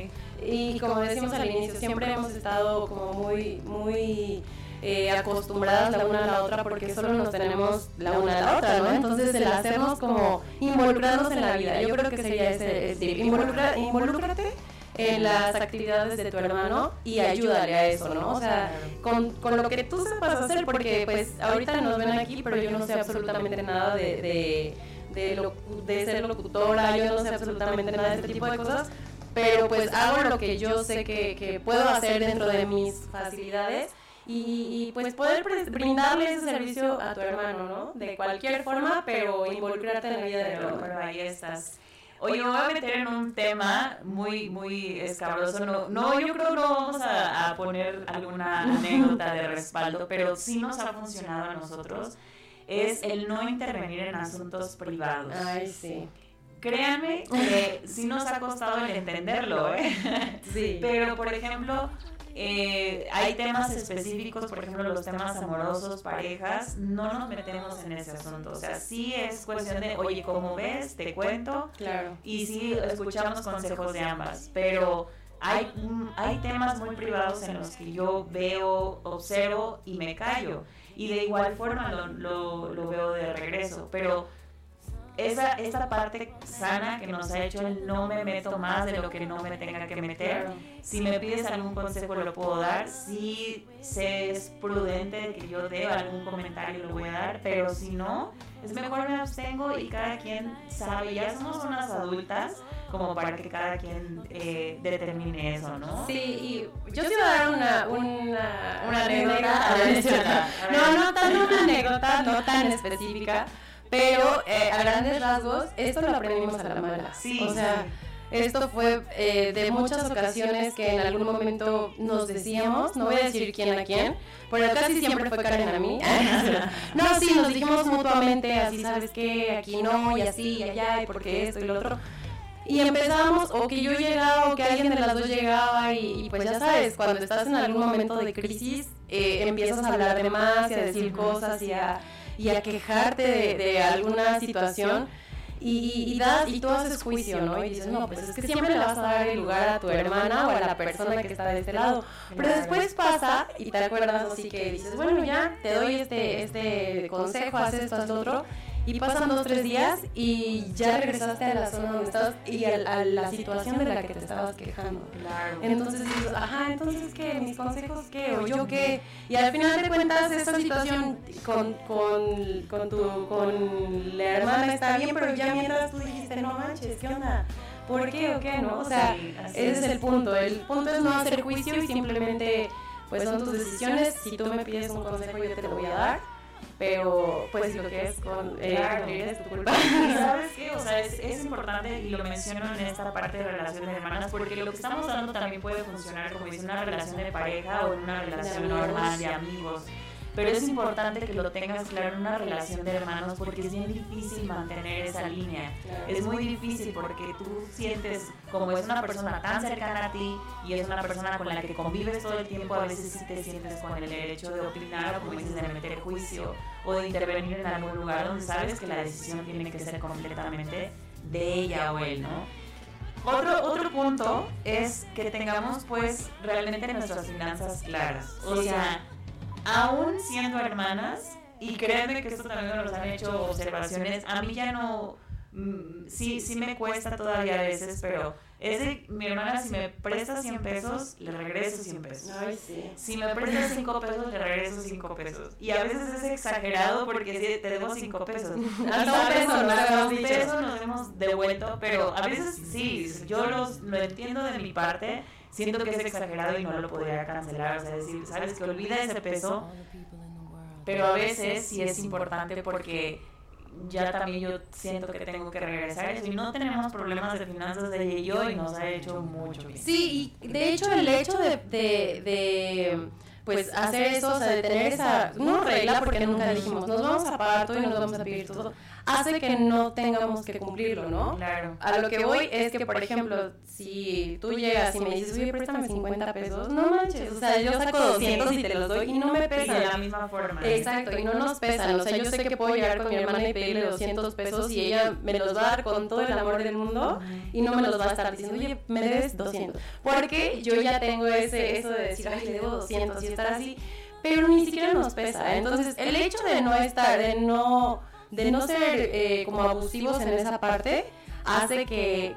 y como decimos al inicio, siempre hemos estado como muy, muy eh, acostumbradas la una a la otra porque solo nos tenemos la una a la otra, ¿no? Entonces el hacernos como involucrarnos en la vida, yo creo que sería ese tip, Involucra- involúcrate en las actividades de tu hermano y ayúdale a eso, ¿no? O sea, con, con lo que tú sepas hacer, porque pues ahorita nos ven aquí, pero yo no sé absolutamente nada de, de, de, lo- de ser locutora, yo no sé absolutamente nada de este tipo de cosas, pero pues hago lo que yo sé que, que puedo hacer dentro de mis facilidades y, pues poder pre- brindarle ese servicio a tu hermano, ¿no? De cualquier forma, pero involucrarte en la vida de Pero, hermano. ahí estás. Oye, me voy a meter en un tema muy, muy escabroso. No, no yo creo que no vamos a, a poner alguna anécdota de respaldo, pero sí nos ha funcionado a nosotros. Es el no intervenir en asuntos privados. Ay, sí. Créanme que sí nos ha costado el entenderlo, ¿eh? Sí. Pero, por ejemplo, eh, hay temas específicos, por ejemplo, los temas amorosos, parejas, no nos metemos en ese asunto. O sea, sí es cuestión de, oye, como ves, te cuento, Claro. y sí escuchamos consejos de ambas, pero hay, hay temas muy privados en los que yo veo, observo y me callo. Y de igual forma lo, lo, lo veo de regreso, pero esa, esa parte sana que nos ha hecho el no me meto más de lo que no me tenga que meter. Si me pides algún consejo lo puedo dar, si se es prudente que yo dé algún comentario lo voy a dar, pero si no, es mejor me abstengo y cada quien sabe, ya somos unas adultas como para que cada quien eh, determine eso, ¿no? Sí, y yo te iba a dar una, una, Una anécdota. A ver, échala. A ver. No, no tan una anécdota, no tan específica, pero eh, a grandes rasgos, esto lo aprendimos a la mala. Sí, o sea, sí. Esto fue eh, de muchas ocasiones que en algún momento nos decíamos, no voy a decir quién a quién, pero casi siempre fue Karen a mí. no, sí, nos dijimos mutuamente, así, ¿sabes qué? Aquí no, y así, y allá, y porque esto y lo otro. Y empezamos, o que yo llegaba, o que alguien de las dos llegaba, y, y pues ya sabes, cuando estás en algún momento de crisis, eh, empiezas a hablar de más y a decir cosas y a, y a quejarte de, de alguna situación. Y, y, das, y tú haces juicio, ¿no? Y dices, no, pues es que siempre le vas a dar el lugar a tu hermana o a la persona que está de este lado. Pero después pasa y te acuerdas así que dices, bueno, ya te doy este, este consejo, haces esto, haz lo otro. Y pasan dos, tres días y ya regresaste a la zona donde estabas y a, a la situación de la que te estabas quejando. Claro. Entonces dices, ajá, entonces qué, mis consejos qué, o yo qué. Y al final de cuentas esta situación con, con, con, tu, con la hermana está bien, pero ya mientras tú dijiste, no manches, ¿qué onda? ¿Por qué o qué no? O sea, Sí, ese es. es el punto. El punto es no hacer juicio y simplemente, pues son tus decisiones. Si tú me pides un consejo, yo te lo voy a dar. Pero, pues lo que es con eh, es tu culpa. Y sabes qué, o sea, es, es importante y lo menciono en esta parte de relación de hermanas porque lo que estamos dando también puede funcionar como dice una relación de pareja o en una relación amigos. normal de amigos. Pero es importante que lo tengas claro en una relación de hermanos porque es bien difícil mantener esa línea. Es muy difícil porque tú sientes, como es una persona tan cercana a ti y es una persona con la que convives todo el tiempo, a veces sí te sientes con el derecho de opinar o como dices, de meter juicio o de intervenir en algún lugar donde sabes que la decisión tiene que ser completamente de ella o él, ¿no? Otro, otro punto es que tengamos pues realmente nuestras finanzas claras. O sea, aún siendo hermanas, y créanme que esto también nos han hecho observaciones, a mí ya no, mm, sí, sí me cuesta todavía a veces, pero es de mi hermana si me presta 100 pesos, le regreso 100 pesos. Ay, sí. Si me prestas 5 pesos, le regreso 5 pesos. Y a veces es exagerado porque sí, te debo 5 pesos. Hasta un peso, no Hasta un peso nos hemos devuelto, pero a veces sí, yo los, lo entiendo de mi parte. Siento que es exagerado y no lo podría cancelar. O sea, decir, sabes que olvida ese peso, pero a veces sí es importante porque ya también yo siento que tengo que regresar eso. Y no tenemos problemas de finanzas de ella y yo y nos ha hecho mucho bien. Sí, y de hecho el hecho de, de, pues hacer eso, o sea, de tener esa, no regla, porque nunca dijimos, nos vamos a pagar todo y nos vamos a pedir todo, hace que no tengamos que cumplirlo, ¿no? Claro. A lo que voy es que, por ejemplo, si tú llegas y me dices, oye, préstame 50 pesos, no manches, o sea, yo saco 200 y te los doy y no me Y de pesan. la misma forma. Exacto, y no nos pesan. O sea, yo sé que puedo llegar con mi hermana y pedirle 200 pesos y ella me los va a dar con todo el amor del mundo y no me los va a estar diciendo, oye, me debes 200. Porque yo ya tengo ese, eso de decir, ay, le debo 200 y estar así, pero ni siquiera nos pesa. Entonces, el hecho de no estar, de no, de no ser eh, como abusivos en esa parte, hace que,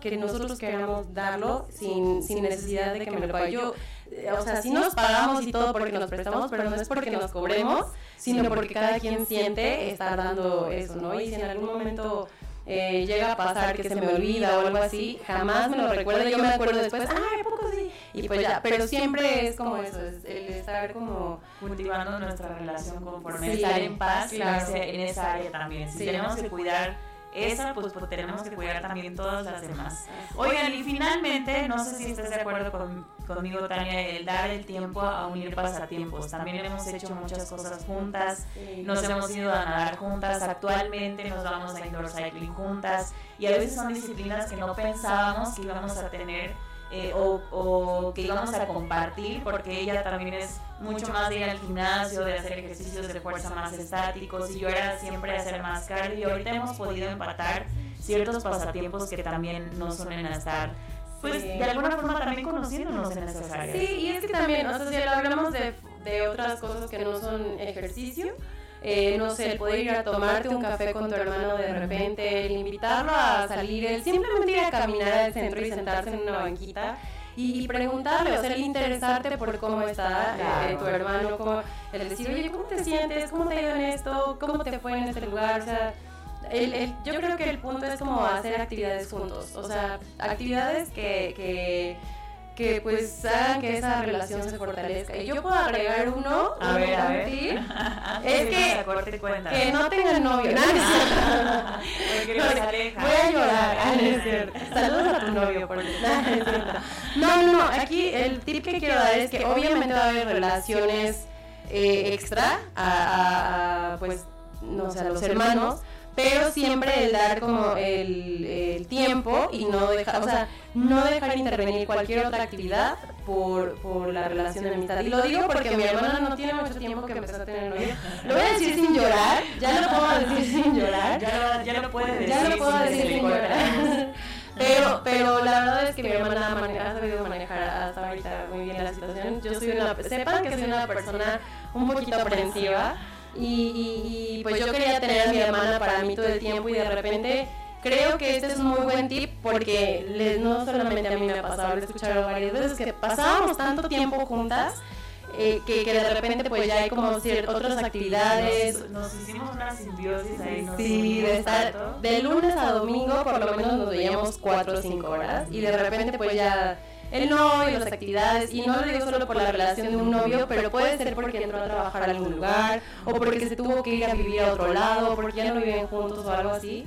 que, nosotros queramos darlo sin, sin necesidad de que me lo pague. Yo, eh, o sea, sí nos pagamos y todo porque nos prestamos, pero no es porque nos cobremos, sino porque cada quien siente estar dando eso, ¿no? Y si en algún momento eh, llega a pasar que se me olvida o algo así, jamás me lo recuerdo, yo me acuerdo después, ay, ¿a poco sí? Y pues ya, pero siempre es como eso, es el estar como... cultivando nuestra relación conforme Sí, estar en paz claro. en, esa área también. Si Sí. tenemos que cuidar esa, pues, pues tenemos que cuidar también todas las demás. Oigan, y finalmente, no sé si estás de acuerdo con- conmigo, Tania, el dar el tiempo a unir pasatiempos. También hemos hecho muchas cosas juntas, nos hemos ido a nadar juntas, actualmente nos vamos a indoor cycling juntas, y a veces son disciplinas que no pensábamos que íbamos a tener eh, o, o que íbamos a compartir, porque ella también es mucho más de ir al gimnasio, de hacer ejercicios de fuerza más estáticos, y yo era siempre hacer más cardio, y ahorita hemos podido empatar ciertos pasatiempos que también nos suelen estar, pues Sí. de alguna forma también conociéndonos en esas áreas. Sí, y es que también, o sea, si hablamos de, de otras cosas que no son ejercicio, eh, no sé, el poder ir a tomarte un café con tu hermano de repente, el invitarlo a salir, el simplemente ir a caminar al centro y sentarse en una banquita y, preguntarle, o sea, el interesarte por cómo está eh, Claro. tu hermano, cómo, el decir, oye, ¿cómo te sientes? ¿Cómo te ha ido en esto? ¿Cómo te fue en este lugar? O sea, el, el- yo creo que el punto es como hacer actividades juntos, o sea, actividades que, que que pues hagan que esa relación se fortalezca. Y yo puedo agregar uno, A ver, a ver. es que, que no tengan novio. Porque los aleja. Voy a llorar. Ah. Saludos a tu novio, por no, no. No, no, no. Aquí el tip que quiero dar es que obviamente va a haber relaciones eh, extra a, a- a, pues, no sé, a los hermanos. Pero siempre el dar como el, el tiempo y no dejar, o sea, no dejar intervenir cualquier otra actividad por, por la relación de amistad. Y lo digo porque mi hermana no tiene mucho tiempo que empezó a tener novio. Lo voy a decir sin llorar, ya lo puedo decir sin llorar. Ya lo, ya lo puede decir. Ya lo puedo decir sin llorar. Pero, pero la verdad es que mi hermana ha sabido manejar hasta ahorita muy bien la situación. Yo soy una, sepan que soy una persona un poquito aprensiva y, y- y, pues yo quería tener a mi hermana para mí todo el tiempo y de repente creo que este es un muy buen tip porque no solamente a mí me ha pasado, lo he escuchado varias veces que pasábamos tanto tiempo juntas eh, que, que de repente pues ya hay como ciertas otras actividades Nos, nos hicimos una simbiosis ahí. nos Sí, de estar de lunes a domingo por lo menos nos veíamos 4 o 5 horas y de repente pues ya el novio, las actividades y no lo digo solo por la relación de un novio, pero puede ser porque entró a trabajar a algún lugar o porque se tuvo que ir a vivir a otro lado, o porque ya no viven juntos o algo así.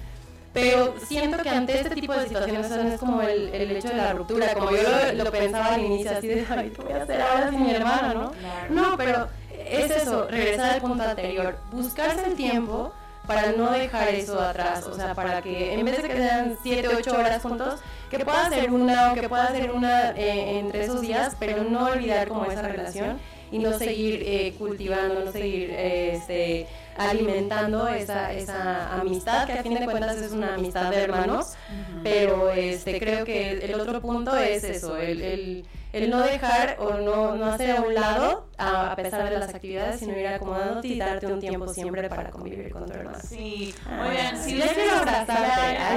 Pero siento que ante este tipo de situaciones es como el, el hecho de la ruptura, como yo lo, lo pensaba al inicio, así de, ay, ¿qué voy a hacer ahora sin mi hermano, no? No, pero es eso, regresar al punto anterior, buscarse el tiempo para no dejar eso atrás, o sea, para que en vez de que sean 7, 8 horas juntos, que pueda ser una o que pueda ser una eh, entre esos días, pero no olvidar como esa relación y no seguir eh, cultivando, no seguir eh, este, alimentando esa, esa amistad, que a fin de cuentas es una amistad de hermanos, pero este, creo que el, el otro punto es eso, el, el, el no dejar o no, no hacer a un lado a, a pesar de las actividades, sino ir acomodándote y darte un tiempo siempre para convivir con tu hermano. Sí, Ah, oigan, si sí, ustedes quiero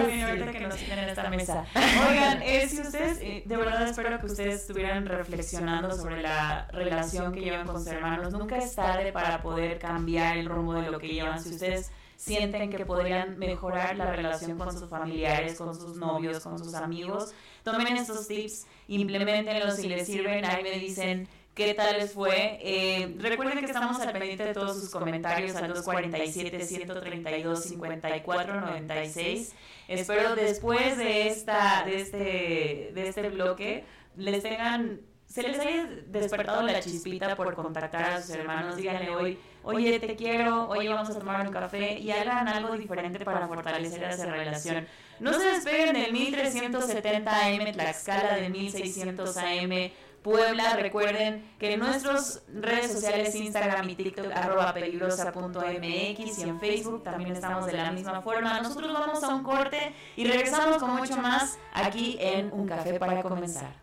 sí, ahorita que nos tienen en esta mesa. Oigan, eh, si ustedes, eh, de verdad espero que ustedes estuvieran reflexionando sobre la relación que llevan con sus hermanos. Nunca es tarde para poder cambiar el rumbo de lo que llevan. Si ustedes sienten que podrían mejorar la relación con sus familiares, con sus novios, con sus amigos, tomen estos tips, implementenlos si les sirven. Ahí me dicen qué tal les fue. Eh, recuerden que estamos al pendiente de todos sus comentarios al 247-132-5496. Espero después de, esta, de, este, de este bloque les tengan... Se les haya despertado la chispita por contactar a sus hermanos, díganle hoy, oye, te quiero, oye, vamos a tomar un café y hagan algo diferente para fortalecer esa relación. No se despeguen del 1370 AM Tlaxcala, del 1600 AM Puebla. Recuerden que en nuestras redes sociales, Instagram y TikTok, arroba peligrosa.mx y en Facebook también estamos de la misma forma. Nosotros vamos a un corte y regresamos con mucho más aquí en Un Café para Comenzar.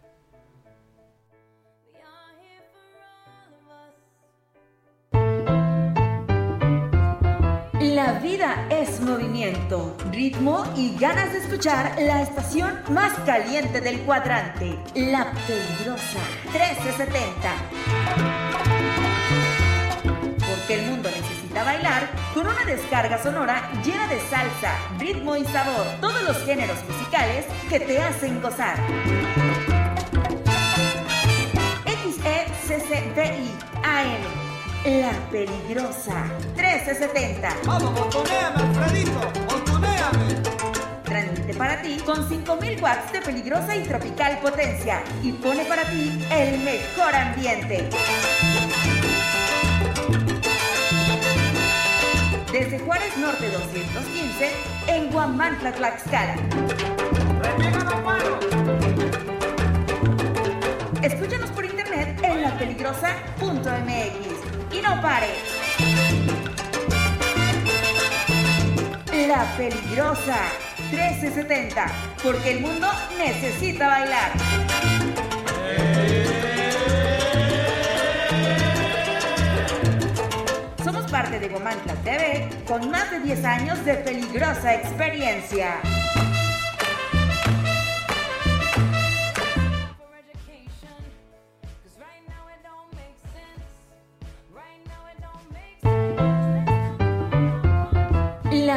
La vida es movimiento, ritmo y ganas de escuchar la estación más caliente del cuadrante, La Peligrosa 1370. Porque el mundo necesita bailar con una descarga sonora llena de salsa, ritmo y sabor, todos los géneros musicales que te hacen gozar. XECCDI AM. La Peligrosa 1370. Vamos, montoneame, Alfredito, montoneame. Transmite para ti con 5000 watts de peligrosa y tropical potencia y pone para ti el mejor ambiente. Desde Juárez Norte 215 en Guamantla, Tlaxcala. Escúchanos por internet en lapeligrosa.mx y no pares. La Peligrosa 1370, porque el mundo necesita bailar. Somos parte de Gomantla TV con más de 10 años de peligrosa experiencia.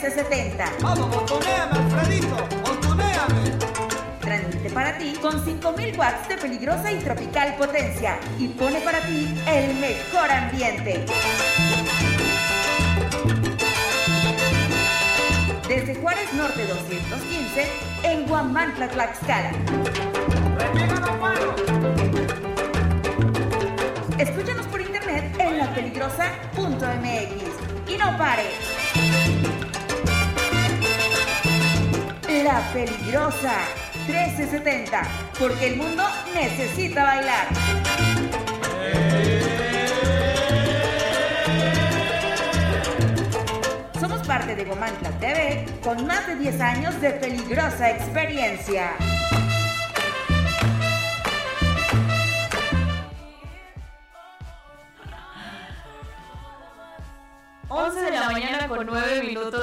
1370 Vamos, montoneame, Alfredito, montoneame. Transmite para ti con 5000 watts de peligrosa y tropical potencia y pone para ti el mejor ambiente. Desde Juárez Norte 215 en Guamantla, Tlaxcala. Escúchanos por internet en lapeligrosa.mx y no pares. La Peligrosa 1370, porque el mundo necesita bailar. Somos parte de Gomantla TV con más de 10 años de peligrosa experiencia.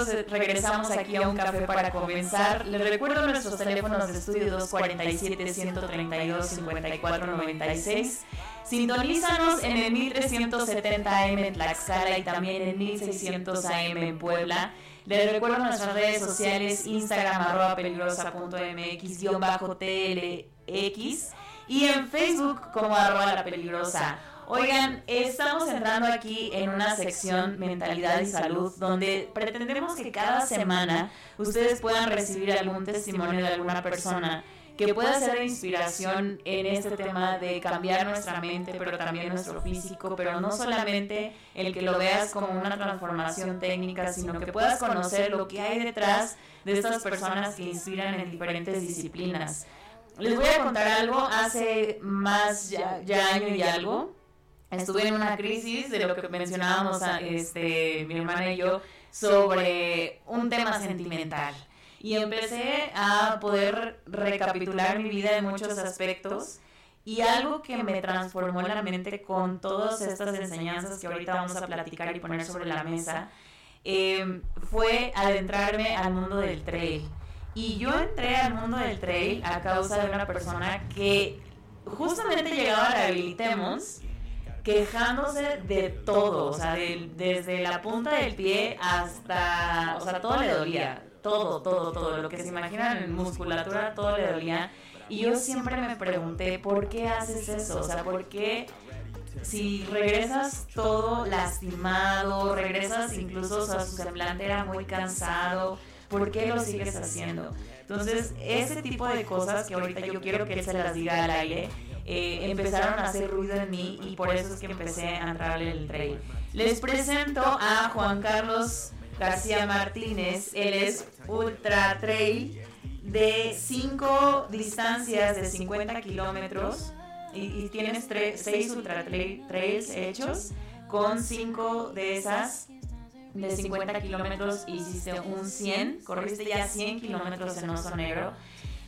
9 minutos regresamos aquí a un café para comenzar. Les recuerdo nuestros teléfonos de estudio 247-132-5496. Sintonízanos en el 1370 AM en Tlaxcala y también en 1600 AM en Puebla. Les recuerdo nuestras redes sociales, Instagram arroba peligrosa.mx TLX y en Facebook como arroba la peligrosa. Oigan, estamos entrando aquí en una sección mentalidad y salud donde pretendemos que cada semana ustedes puedan recibir algún testimonio de alguna persona que pueda ser inspiración en este tema de cambiar nuestra mente, pero también nuestro físico, pero no solamente el que lo veas como una transformación técnica, sino que puedas conocer lo que hay detrás de estas personas que inspiran en diferentes disciplinas. Les voy a contar algo, hace más ya, ya año y algo, estuve en una crisis de lo que mencionábamos este, mi hermana y yo sobre un tema sentimental. Y empecé a poder recapitular mi vida en muchos aspectos. Y algo que me transformó la mente con todas estas enseñanzas que ahorita vamos a platicar y poner sobre la mesa, eh, fue adentrarme al mundo del trail. Y yo entré al mundo del trail a causa de una persona que justamente llegaba a la Habilitemos quejándose de todo, o sea, del- desde la punta del pie hasta, o sea, todo le dolía, todo, todo, todo, lo que se imaginan en musculatura, todo le dolía. Y yo siempre me pregunté, ¿por qué haces eso? O sea, ¿por qué si regresas todo lastimado, regresas incluso, o sea, su semblante era muy cansado, ¿por qué lo sigues haciendo? Entonces, ese tipo de cosas que ahorita yo quiero que él se las diga al aire, eh, empezaron a hacer ruido en mí y por eso es que empecé a entrar en el trail. Les presento a Juan Carlos García Martínez, él es ultra trail de 5 distancias de 50 kilómetros y, y tienes 6 ultra trail- trails hechos con 5 de esas de 50 kilómetros hiciste un 100, corriste ya 100 kilómetros en Oso Negro.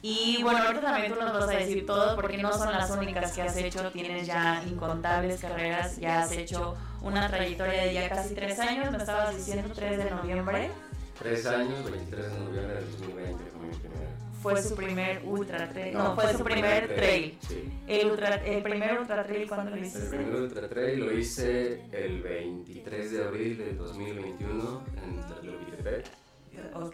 Y bueno, ahorita también tú nos vas a decir todo porque no son las únicas que has hecho, tienes ya incontables carreras, ya has hecho una trayectoria de ya casi 3 años, me estabas diciendo 3 de noviembre, Tres años, 23 de noviembre del 2020 fue mi primera. fue su primer ultra trail, no, No, fue su primer trail. Sí. El, ultra, el primer ultra trail, ¿cuándo lo El hiciste? primer ultra trail lo hice el 23 de abril del 2021 en Tlalopitepec.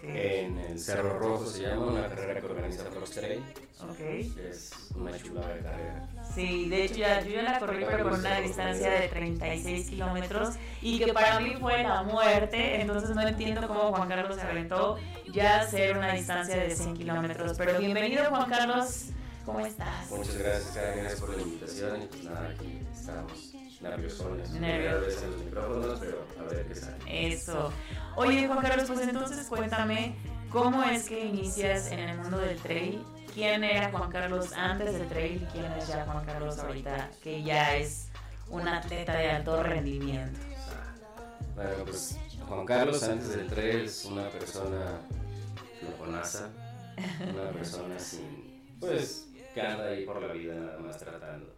En el Cerro Rojo se llama, una carrera que organiza Cross Trail. ok. que Es una chulada de carrera. Sí, de hecho ya, yo ya la corrí pero con una distancia de 36 kilómetros y que para mí fue la muerte, entonces no entiendo cómo Juan Carlos se aventó ya hacer una distancia de 100 kilómetros. Pero bienvenido Juan Carlos, ¿cómo estás? Muchas gracias, Karen, gracias por la invitación y pues nada, aquí estamos nerviosones. Nerviosos. En los micrófonos, pero a ver qué sale. Eso. Oye Juan Carlos, pues entonces cuéntame, ¿cómo es que inicias en el mundo del trail? ¿Quién era Juan Carlos antes del trail y quién es ya Juan Carlos ahorita, que ya es un atleta de alto rendimiento? Bueno, pues Juan Carlos antes del trail es una persona flojonaza, una persona sin, pues, que anda ahí por la vida nada más tratando.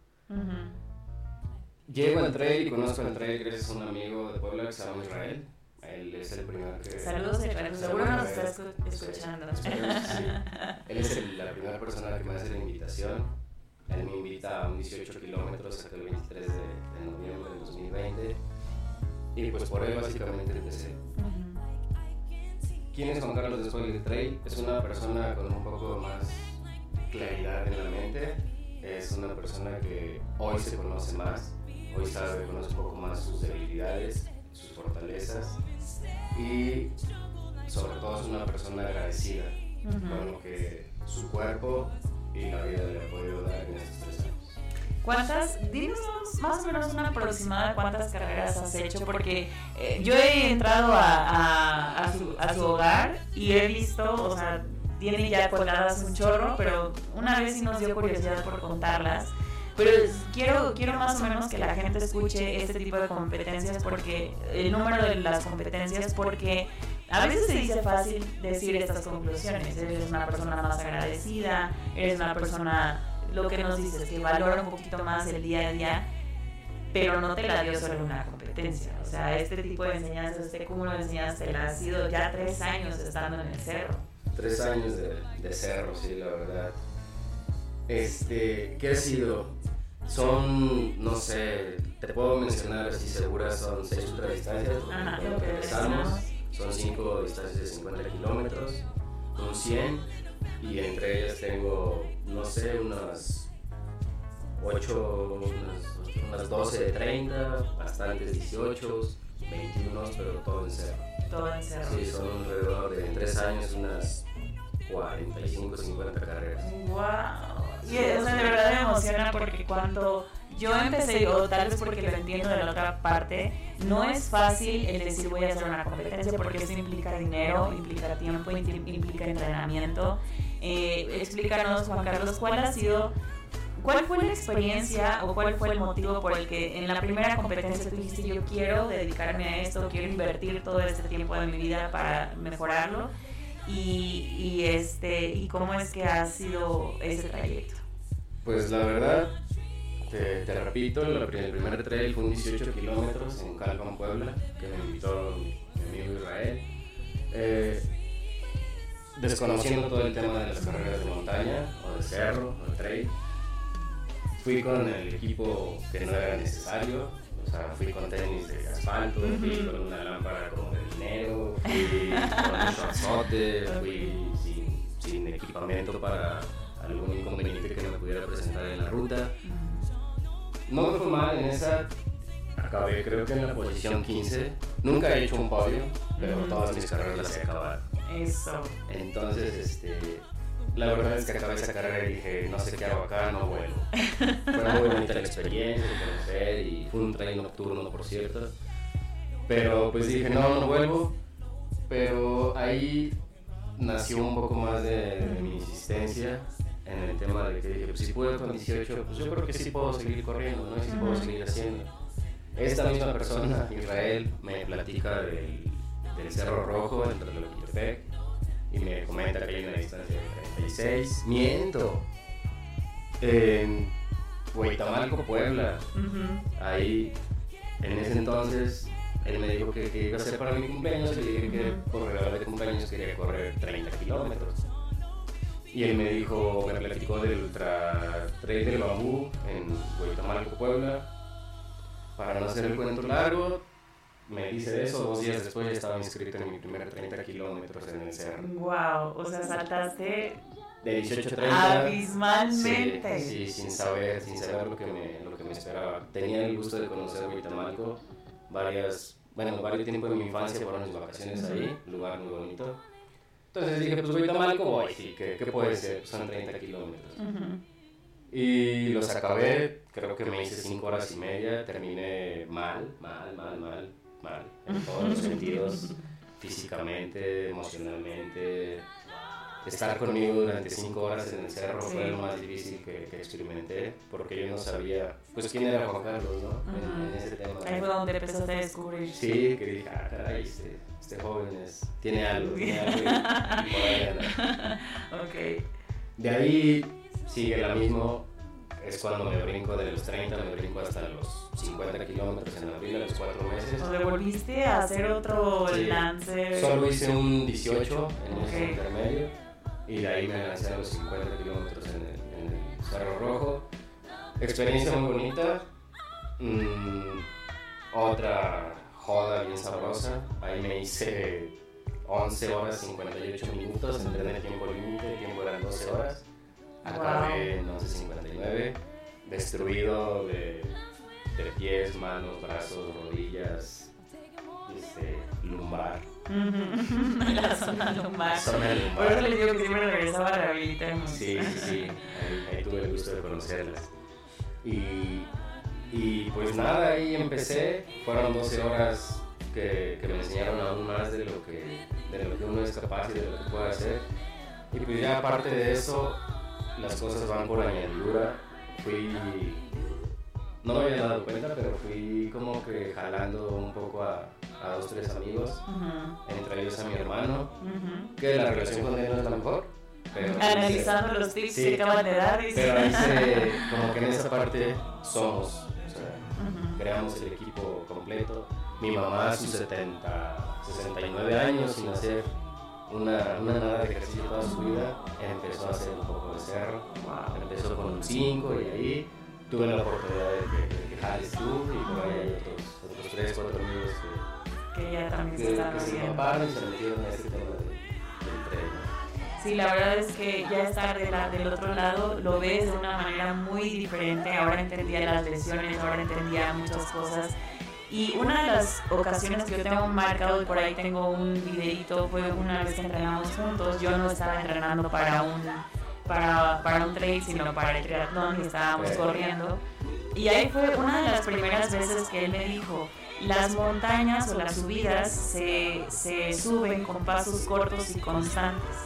Llego al trail y conozco al trail gracias a un amigo de Puebla que se llama Israel. Él es el primero que... Saludos, Israel. se Seguro nos está escuchando. Sí. Él es el- la primera persona que me hace la invitación. Él me invita a un 18 kilómetros aquel 23 de, de noviembre de 2020. Y pues por él básicamente empecé. ¿Quién es Juan Carlos después del trail? Es una persona con un poco más claridad en la mente. Es una persona que hoy se conoce más. Hoy sabe, conoce un poco más sus debilidades, sus fortalezas. Y sobre todo es una persona agradecida con lo que su cuerpo y la vida le ha podido dar en estos tres años. ¿Cuántas, dinos más o menos una aproximada cuántas carreras has hecho? Porque eh, yo he entrado a, a- a su, a su hogar y he visto, o sea, tiene ya colgadas un chorro, pero una vez sí nos dio curiosidad por contarlas. Pero quiero, quiero más o menos que la gente escuche este tipo de competencias porque el número de las competencias, porque a veces se dice fácil decir estas conclusiones. Eres una persona más agradecida, eres una persona, lo que nos dices, que valora un poquito más el día a día, pero no te la dio solo una competencia. O sea, este tipo de enseñanzas, este cúmulo de enseñanzas, te la ha sido ya tres años estando en el cerro. Tres años de, de cerro, sí, la verdad. Este, ¿qué ha sido? Son, no sé, te puedo mencionar así seguras, son seis ultradistancias. Ajá, cuando lo que empezamos, son cinco distancias de 50 kilómetros, un 100, y entre ellas tengo, no sé, unas 8, unas, unas 12 de 30, bastantes 18, 21, pero todo en cerro. Todo en cerro. Sí, son alrededor de en tres años unas 45, 50 carreras. ¡Wow! Y o de verdad me emociona porque cuando yo empecé, o tal vez porque lo entiendo de la otra parte, no es fácil el decir voy a hacer una competencia porque eso implica dinero, implica tiempo, impli- implica entrenamiento. Eh, explícanos, Juan Carlos, ¿cuál ha sido, cuál fue la experiencia o cuál fue el motivo por el que en la primera competencia tú dijiste yo quiero dedicarme a esto, quiero invertir todo este tiempo de mi vida para mejorarlo? Y, y, este y cómo es que ha sido ese trayecto. Pues la verdad, te, te repito, la el primer trail fue un 18 kilómetros en Calpan, Puebla, que me invitó mi amigo Israel. Eh, desconociendo todo el tema de las carreras de montaña, o de cerro, o de trail, fui con el equipo que no era necesario, o sea, fui con tenis de asfalto, fui con una lámpara como de dinero, fui con un shortzote, fui sin, sin equipamiento para algún inconveniente que me pudiera presentar en la ruta. No me fue mal en esa, acabé creo que en la posición 15. Nunca he hecho un podio, pero todas mis carreras las he acabado. Eso. Entonces, este, la verdad es que acabé esa carrera y dije, no sé qué hago acá, no vuelvo. Fue muy bonita la experiencia de conocer y fue un trail nocturno, por cierto. Pero pues dije, no, no vuelvo. Pero ahí nació un poco más de, de mi insistencia en el tema de que dije, pues si puedo con 18, pues yo creo que sí puedo seguir corriendo, ¿no? Y sí puedo seguir haciendo. Esta misma persona, Israel, me platica del, del Cerro Rojo, entre el Loquitepec, y me comenta que hay una distancia de 36. ¡Miento! En Huitamalco, Puebla. Ahí, en ese entonces, él me dijo que, que iba a ser para mi cumpleaños y le dije que por regalo de cumpleaños quería correr 30 kilómetros. Y él me dijo, me platicó del ultra trail del bambú en Huitamalco, Puebla. Para no hacer el cuento largo, me dice eso, dos días después ya estaba inscrito en mi primer 30 kilómetros en el cerro. Wow, o sea, saltaste De 18 a 30. abismalmente. Sí, sí, sin saber, sin saber lo que me, lo que me esperaba. Tenía el gusto de conocer Huitamalco, varias, bueno, varios tiempos de mi infancia fueron mis vacaciones ahí, lugar muy bonito. Entonces dije, pues Huitamalco voy, sí, ¿qué, qué puede ser? Son 30 kilómetros. Ujú. Y los acabé, creo que me hice 5 horas y media, terminé mal, mal, mal, mal, mal, en todos los sentidos, físicamente, emocionalmente. estar conmigo durante cinco horas en el cerro Sí. fue lo más difícil que, que experimenté, porque yo no sabía, pues, quién era Juan Carlos, ¿no? En- en, ese tema. Ahí fue donde empezaste a descubrir. Sí, que dije, ah, caray, este, este joven es, tiene algo, tiene algo y, y por ahí anda. Ok. De ahí sigue la mismo, es cuando me brinco de los 30, me brinco hasta los 50 kilómetros en abril a los 4 meses. O volviste a hacer otro Sí. lance. Solo hice un 18 en ese Ok. intermedio y de ahí me lancé a los 50 kilómetros en el, en el Cerro Rojo. Experiencia muy bonita. Mm, otra joda bien sabrosa. Ahí me hice 11 horas 58 minutos, entrené tiempo límite, el tiempo eran 12 horas. Acabé en 11.59, destruido de, de pies, manos, brazos, rodillas, este, lumbar. la zona lumbar. Zona lumbar. Por eso les digo que siempre regresaba a rehabilitarme. Sí, sí, sí. Ahí, ahí tuve el gusto de conocerlas. Y, y pues nada, ahí empecé. Fueron 12 horas que, que me enseñaron aún más de lo, que, de lo que uno es capaz y de lo que puede hacer. Y pues ya aparte de eso, las cosas van por añadidura. Fui. No me había dado cuenta, pero fui como que jalando un poco a, a dos, tres amigos, Ujú. entre ellos a mi hermano, que la relación con él no es la mejor. Pero Analizando los tips que acaban de dar, dice. Pero se, como que en esa parte somos, o sea, creamos el equipo completo. Mi mamá a sus 70, 69 años sin hacer una, una nada de ejercicio toda su vida, empezó a hacer un poco de cerro. Empezó con un 5 y ahí tuve la oportunidad de que, de que jales tú y por ahí hay otros, otros 3, 4 amigos que, Que ya también se que, están se moviendo. empaparon y se metieron a este tema de, del tren. Sí, la verdad es que ya estar de la- del otro lado lo ves de una manera muy diferente. Ahora entendía las lesiones, ahora entendía muchas cosas. Y una de las ocasiones que yo tengo marcado, y por ahí tengo un videito, fue una vez que entrenamos juntos. Yo no estaba entrenando para un, para, para un trail, sino para el triatlón y estábamos corriendo. Y ahí fue una de las primeras veces que él me dijo, las montañas o las subidas se, se suben con pasos cortos y constantes.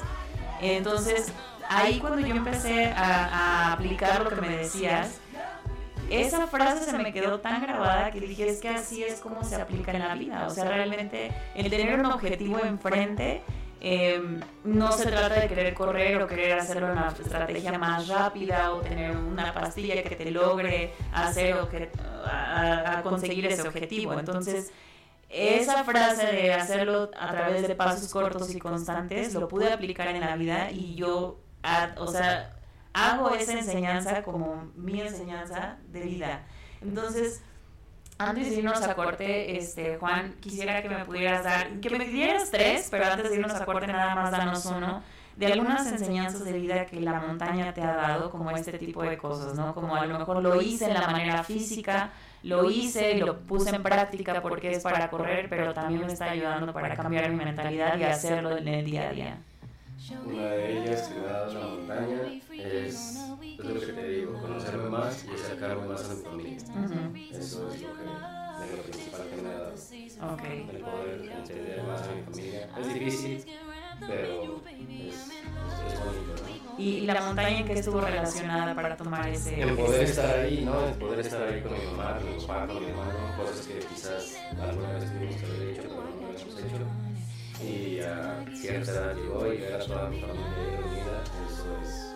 Entonces, ahí cuando yo empecé a, a aplicar lo que me decías, esa frase se me quedó tan grabada que dije, es que así es como se aplica en la vida. O sea, realmente el tener un objetivo enfrente eh, no se trata de querer correr o querer hacerlo una estrategia más rápida o tener una pastilla que te logre hacer o a, conseguir ese objetivo. Entonces, esa frase de hacerlo a través de pasos cortos y constantes lo pude aplicar en la vida y yo, o sea, hago esa enseñanza como mi enseñanza de vida. Entonces, antes de irnos a corte, este, Juan, quisiera que me pudieras dar, que me dieras tres, pero antes de irnos a corte nada más danos uno, de algunas enseñanzas de vida que la montaña te ha dado, como este tipo de cosas, ¿no? Como a lo mejor lo hice en la manera física, lo hice y lo puse en práctica porque es para correr, pero también me está ayudando para cambiar mi mentalidad y hacerlo en el día a día. Una de ellas que me ha dado la montaña es, es lo que te digo, conocerme más y acercarme más a mi familia. Eso es lo, que, de lo principal que me ha dado. Ok. El poder entender más a mi familia. Es difícil, pero es, es bonito, ¿no? Y, la montaña en que estuvo relacionada para tomar ese... El poder estar ahí, ¿no? El poder estar ahí con mi mamá, con mi papá, con mi hermano, cosas que quizás alguna vez tuvimos que haber hecho, pero no lo habíamos hecho. Y a cierta edad llegó y ver a toda mi familia reunida, eso es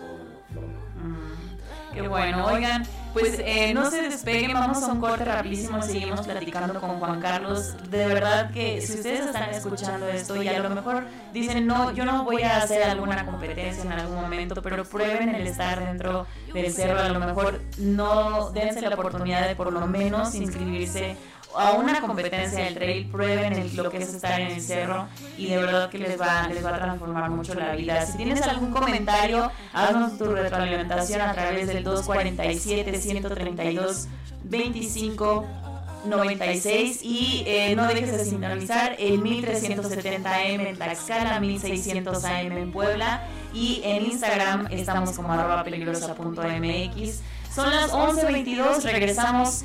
lo Mm, Qué bueno, oigan, pues eh, no se despeguen, vamos a un corte rapidísimo y seguimos platicando con Juan Carlos. De verdad que si ustedes están escuchando esto y a lo mejor dicen, no, yo no voy a hacer alguna competencia en algún momento, pero prueben el estar dentro del cerro, a lo mejor no dense la oportunidad de por lo menos inscribirse a una competencia del trail, prueben el- lo que es estar en el cerro y de verdad que les va, les va a transformar mucho la vida. Si tienes algún comentario, haznos tu retroalimentación a través del 247-132-2596 y eh, no dejes de sintonizar el 1370M en Tlaxcala, 1600 AM en Puebla y en Instagram estamos como arroba peligrosa.mx. Son las 11.22, regresamos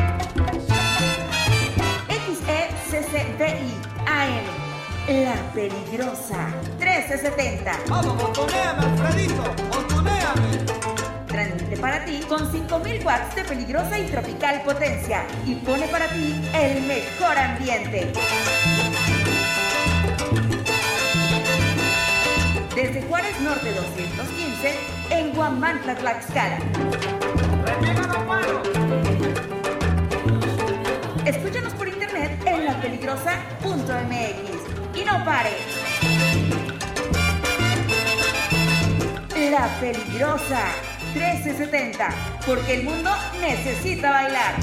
XECCDI AM La Peligrosa 1370 Vamos, botoneame, Alfredito, botoneame. Transmite para ti con 5000 watts de peligrosa y tropical potencia y pone para ti el mejor ambiente. Desde Juárez Norte 215 en Guamantla, Tlaxcala. lapeligrosa.mx y no pares. La Peligrosa 1370, porque el mundo necesita bailar.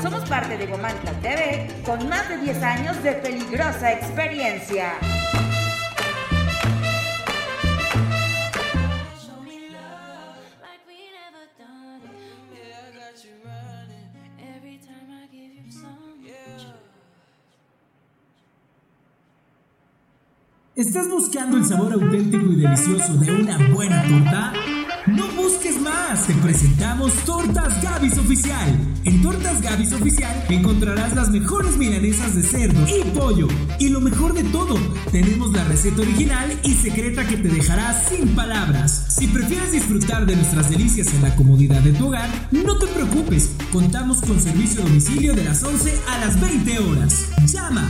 Somos parte de Gomantla TV con más de 10 años de peligrosa experiencia. ¿Estás buscando el sabor auténtico y delicioso de una buena torta? No busques más, te presentamos Tortas Gavis Oficial. En Tortas Gavis Oficial encontrarás las mejores milanesas de cerdo y pollo. Y lo mejor de todo, tenemos la receta original y secreta que te dejará sin palabras. Si prefieres disfrutar de nuestras delicias en la comodidad de tu hogar, no te preocupes, contamos con servicio a domicilio de las 11 a las 20 horas. Llama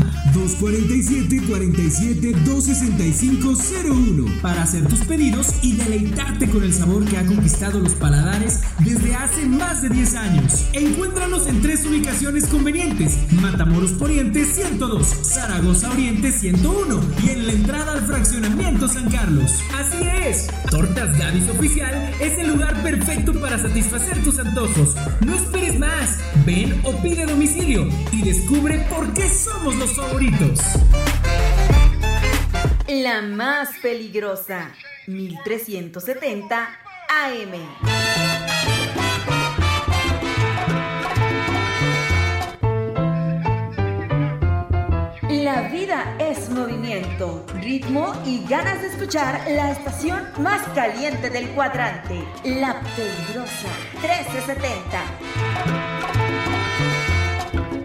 247-47-265-01 para hacer tus pedidos y deleitarte con el sabor que ha conquistado los paladares desde hace más de 10 años. Encuéntranos en tres ubicaciones convenientes: Matamoros Poniente 102, Zaragoza Oriente 101 y en la entrada al fraccionamiento San Carlos. Así es, Tortas Gavis Oficial es el lugar perfecto para satisfacer tus antojos. No esperes más, ven o pide domicilio y descubre por qué somos los favoritos. La más peligrosa 1370 AM. La vida es movimiento, ritmo y ganas de escuchar la estación más caliente del cuadrante, La Peligrosa 1370.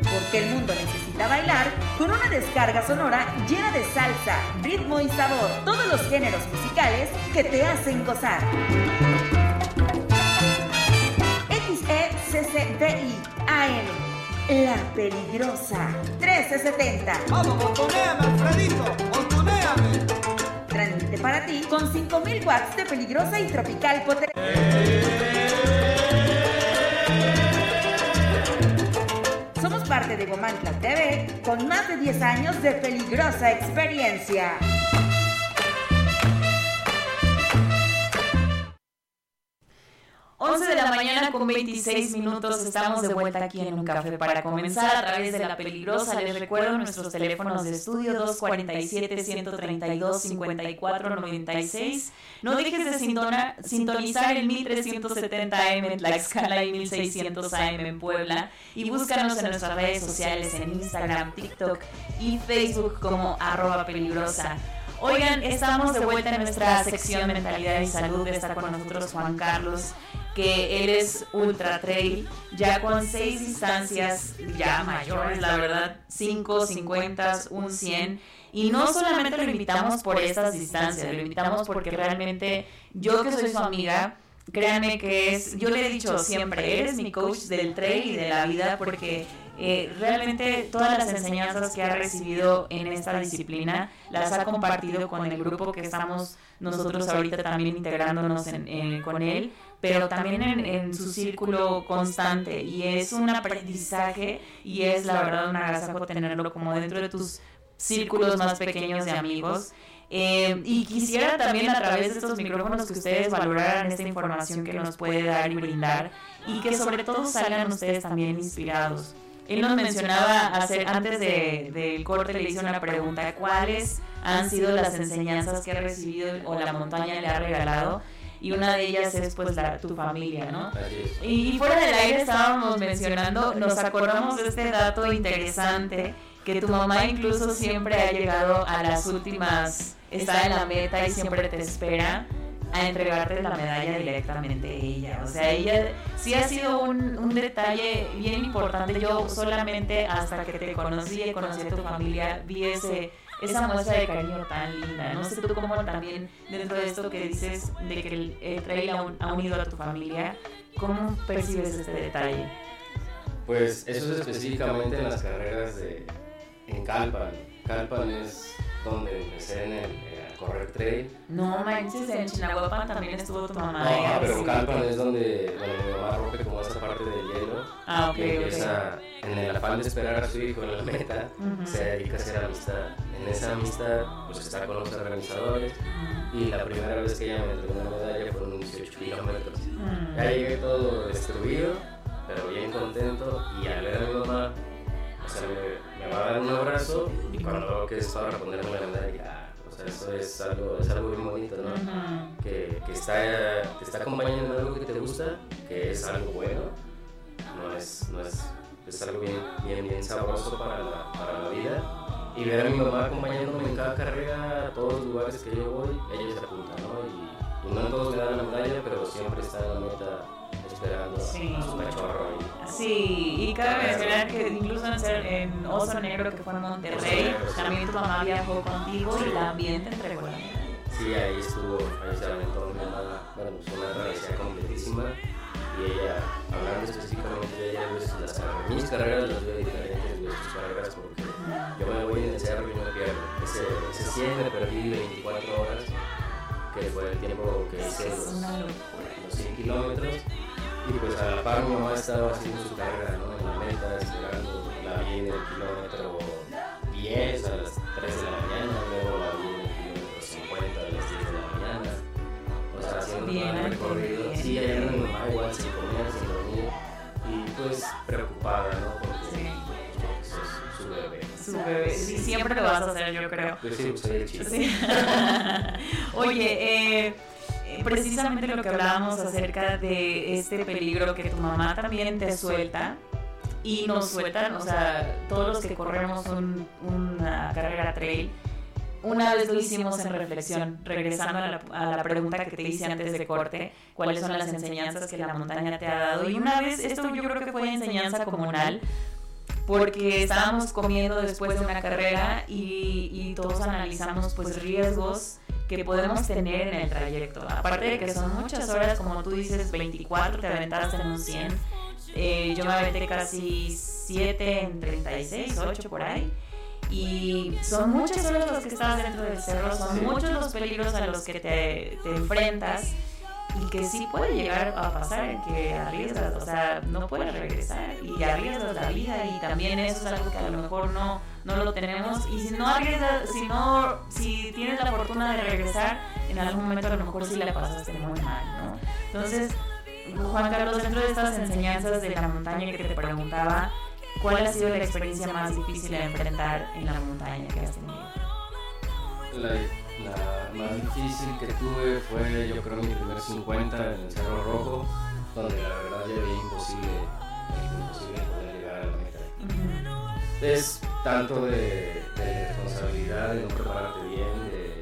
Porque el mundo necesita bailar con una descarga sonora llena de salsa, ritmo y sabor, todos los géneros musicales que te hacen gozar. XECCDI AM La Peligrosa 1370 Vamos, botoneame, Alfredito, botoneame. Transmite para ti con 5000 watts de peligrosa y tropical potencia. Somos de Gomantla TV con más de 10 años de peligrosa experiencia. Once de la mañana con 26 minutos estamos de vuelta aquí en un café para comenzar a través de la peligrosa. Les recuerdo nuestros teléfonos de estudio 247-132-5496. No dejes de sintonizar el 1370 AM en Tlaxcala y 1600 AM en Puebla y búscanos en nuestras redes sociales en Instagram, TikTok y Facebook como arroba peligrosa. Oigan, estamos de vuelta en nuestra sección Mentalidad y Salud. Está con nosotros Juan Carlos, que él es ultra trail, ya con seis distancias ya mayores, la verdad, 5, 50, un 100. Y no solamente lo invitamos por estas distancias, lo invitamos porque realmente yo que soy su amiga, créanme que es, yo le he dicho siempre, eres mi coach del trail y de la vida porque eh, realmente todas las enseñanzas que ha recibido en esta disciplina las ha compartido con el grupo que estamos nosotros ahorita también integrándonos en- con él, pero también en, su círculo constante y es un aprendizaje y es la verdad un agasajo tenerlo como dentro de tus círculos más pequeños de amigos. Eh, y quisiera también a través de estos micrófonos que ustedes valoraran esta información que nos puede dar y brindar y que sobre todo salgan ustedes también inspirados. Él nos mencionaba hacer, antes de- del corte le hice una pregunta, ¿cuáles han sido las enseñanzas que ha recibido o la montaña le ha regalado? Y una de ellas es pues la, tu familia, ¿no? Y, y fuera del aire estábamos mencionando, nos acordamos de este dato interesante, que tu mamá incluso siempre ha llegado a las últimas, está en la meta y siempre te espera a entregarte la medalla directamente ella. O sea, ella sí ha sido un, un detalle bien importante. Yo solamente hasta que te conocí y conocí a tu familia vi ese, esa muestra de cariño tan linda. No sé tú cómo también dentro de esto que dices de que el, el ha, un- ha unido a tu familia, ¿cómo percibes este detalle? Pues eso es específicamente en las carreras de en Calpan. Calpan es donde empecé en el, a correr trail. No manches, en Chinahuapan también estuvo tu mamá. No, ah, pero Sí. Calpan es donde, donde mi mamá rompe como esa parte del hielo. Ah, ok, ok. empieza, en el afán de esperar a su hijo en la meta, Ujú. se dedica a hacer amistad. En esa amistad, pues está con los organizadores. Y la primera vez que ella me entregó una medalla fueron 18 kilómetros. Mm. Ya llegué todo destruido, pero bien contento. Y al ver a mi mamá, o sea, me, me va a dar un abrazo. Y cuando veo que es para ponerme la medalla, sea, eso es algo, es algo bien bonito, ¿no? Ujú. que, que está, te está acompañando en algo que te gusta, que es algo bueno, no es, no es, es algo bien, bien, bien sabroso para la, para la vida. Y ver a mi mamá acompañándome en cada carrera, a todos los lugares que yo voy, ella se apunta, ¿no? Y, y no todos me dan la medalla, pero siempre está en la meta esperando Sí. a su cachorro. Sí, y cabe mencionar que incluso en, en Oso Negro, que fue en Monterrey, también tu mamá viajó contigo y también te entregó la medalla. Sí, ahí estuvo, ahí se aventó mi mamá, bueno, pues una travesía completísima y ella, hablando específicamente de ella, pues las carreras, mis carreras las veo diferentes de sus carreras porque yo me voy en el cerro y no pierdo. Ese, ese 100 me perdí 24 horas, que fue el tiempo que hice los, una los 100 kilómetros y pues a la par mi mamá estaba haciendo su carrera, ¿no? En la meta, esperando, la vi en el kilómetro 10 a las 3 de la mañana, luego la vi en el kilómetro 50 a las 10 de la mañana, o sea, haciendo Bien todo el recorrido. Sí, allá mi mamá igual sin comer, sin dormir y pues preocupada, ¿no? Porque Sí. pues, es su bebé. Su bebé, sí, siempre lo vas a hacer, yo creo. Yo sí, soy el chico. Sí. Oye, eh, precisamente lo que hablábamos acerca de este peligro que tu mamá también te suelta y nos sueltan, o sea, todos los que corremos un- una carrera trail, una vez lo hicimos en reflexión, regresando a la, a la pregunta que te hice antes de corte, cuáles son las enseñanzas que la montaña te ha dado. Y una vez, esto yo creo que fue enseñanza comunal, porque estábamos comiendo después de una carrera y, y todos analizamos pues riesgos que podemos tener en el trayecto. Aparte de que son muchas horas, como tú dices, 24, te aventaste en un 100. Eh, yo me aventé casi 7 en 36, 8 por ahí. Y son muchas horas las que estás dentro del cerro, son muchos los peligros a los que te, te enfrentas y que sí puede llegar a pasar en que arriesgas, o sea, no puedes regresar y arriesgas la vida y también eso es algo que a lo mejor no, no lo tenemos y si no arriesgas, si no, si tienes la fortuna de regresar, en algún momento a lo mejor sí la pasaste muy mal, ¿no? Entonces, Juan Carlos, dentro de estas enseñanzas de la montaña que te preguntaba, ¿cuál ha sido la experiencia más difícil de enfrentar en la montaña que has tenido? La, la más difícil que tuve fue, yo creo, mi primer 50 en el Cerro Rojo, donde la verdad ya veía imposible, imposible poder llegar a la meta. Es tanto de, de responsabilidad, de no prepararte bien, de, de-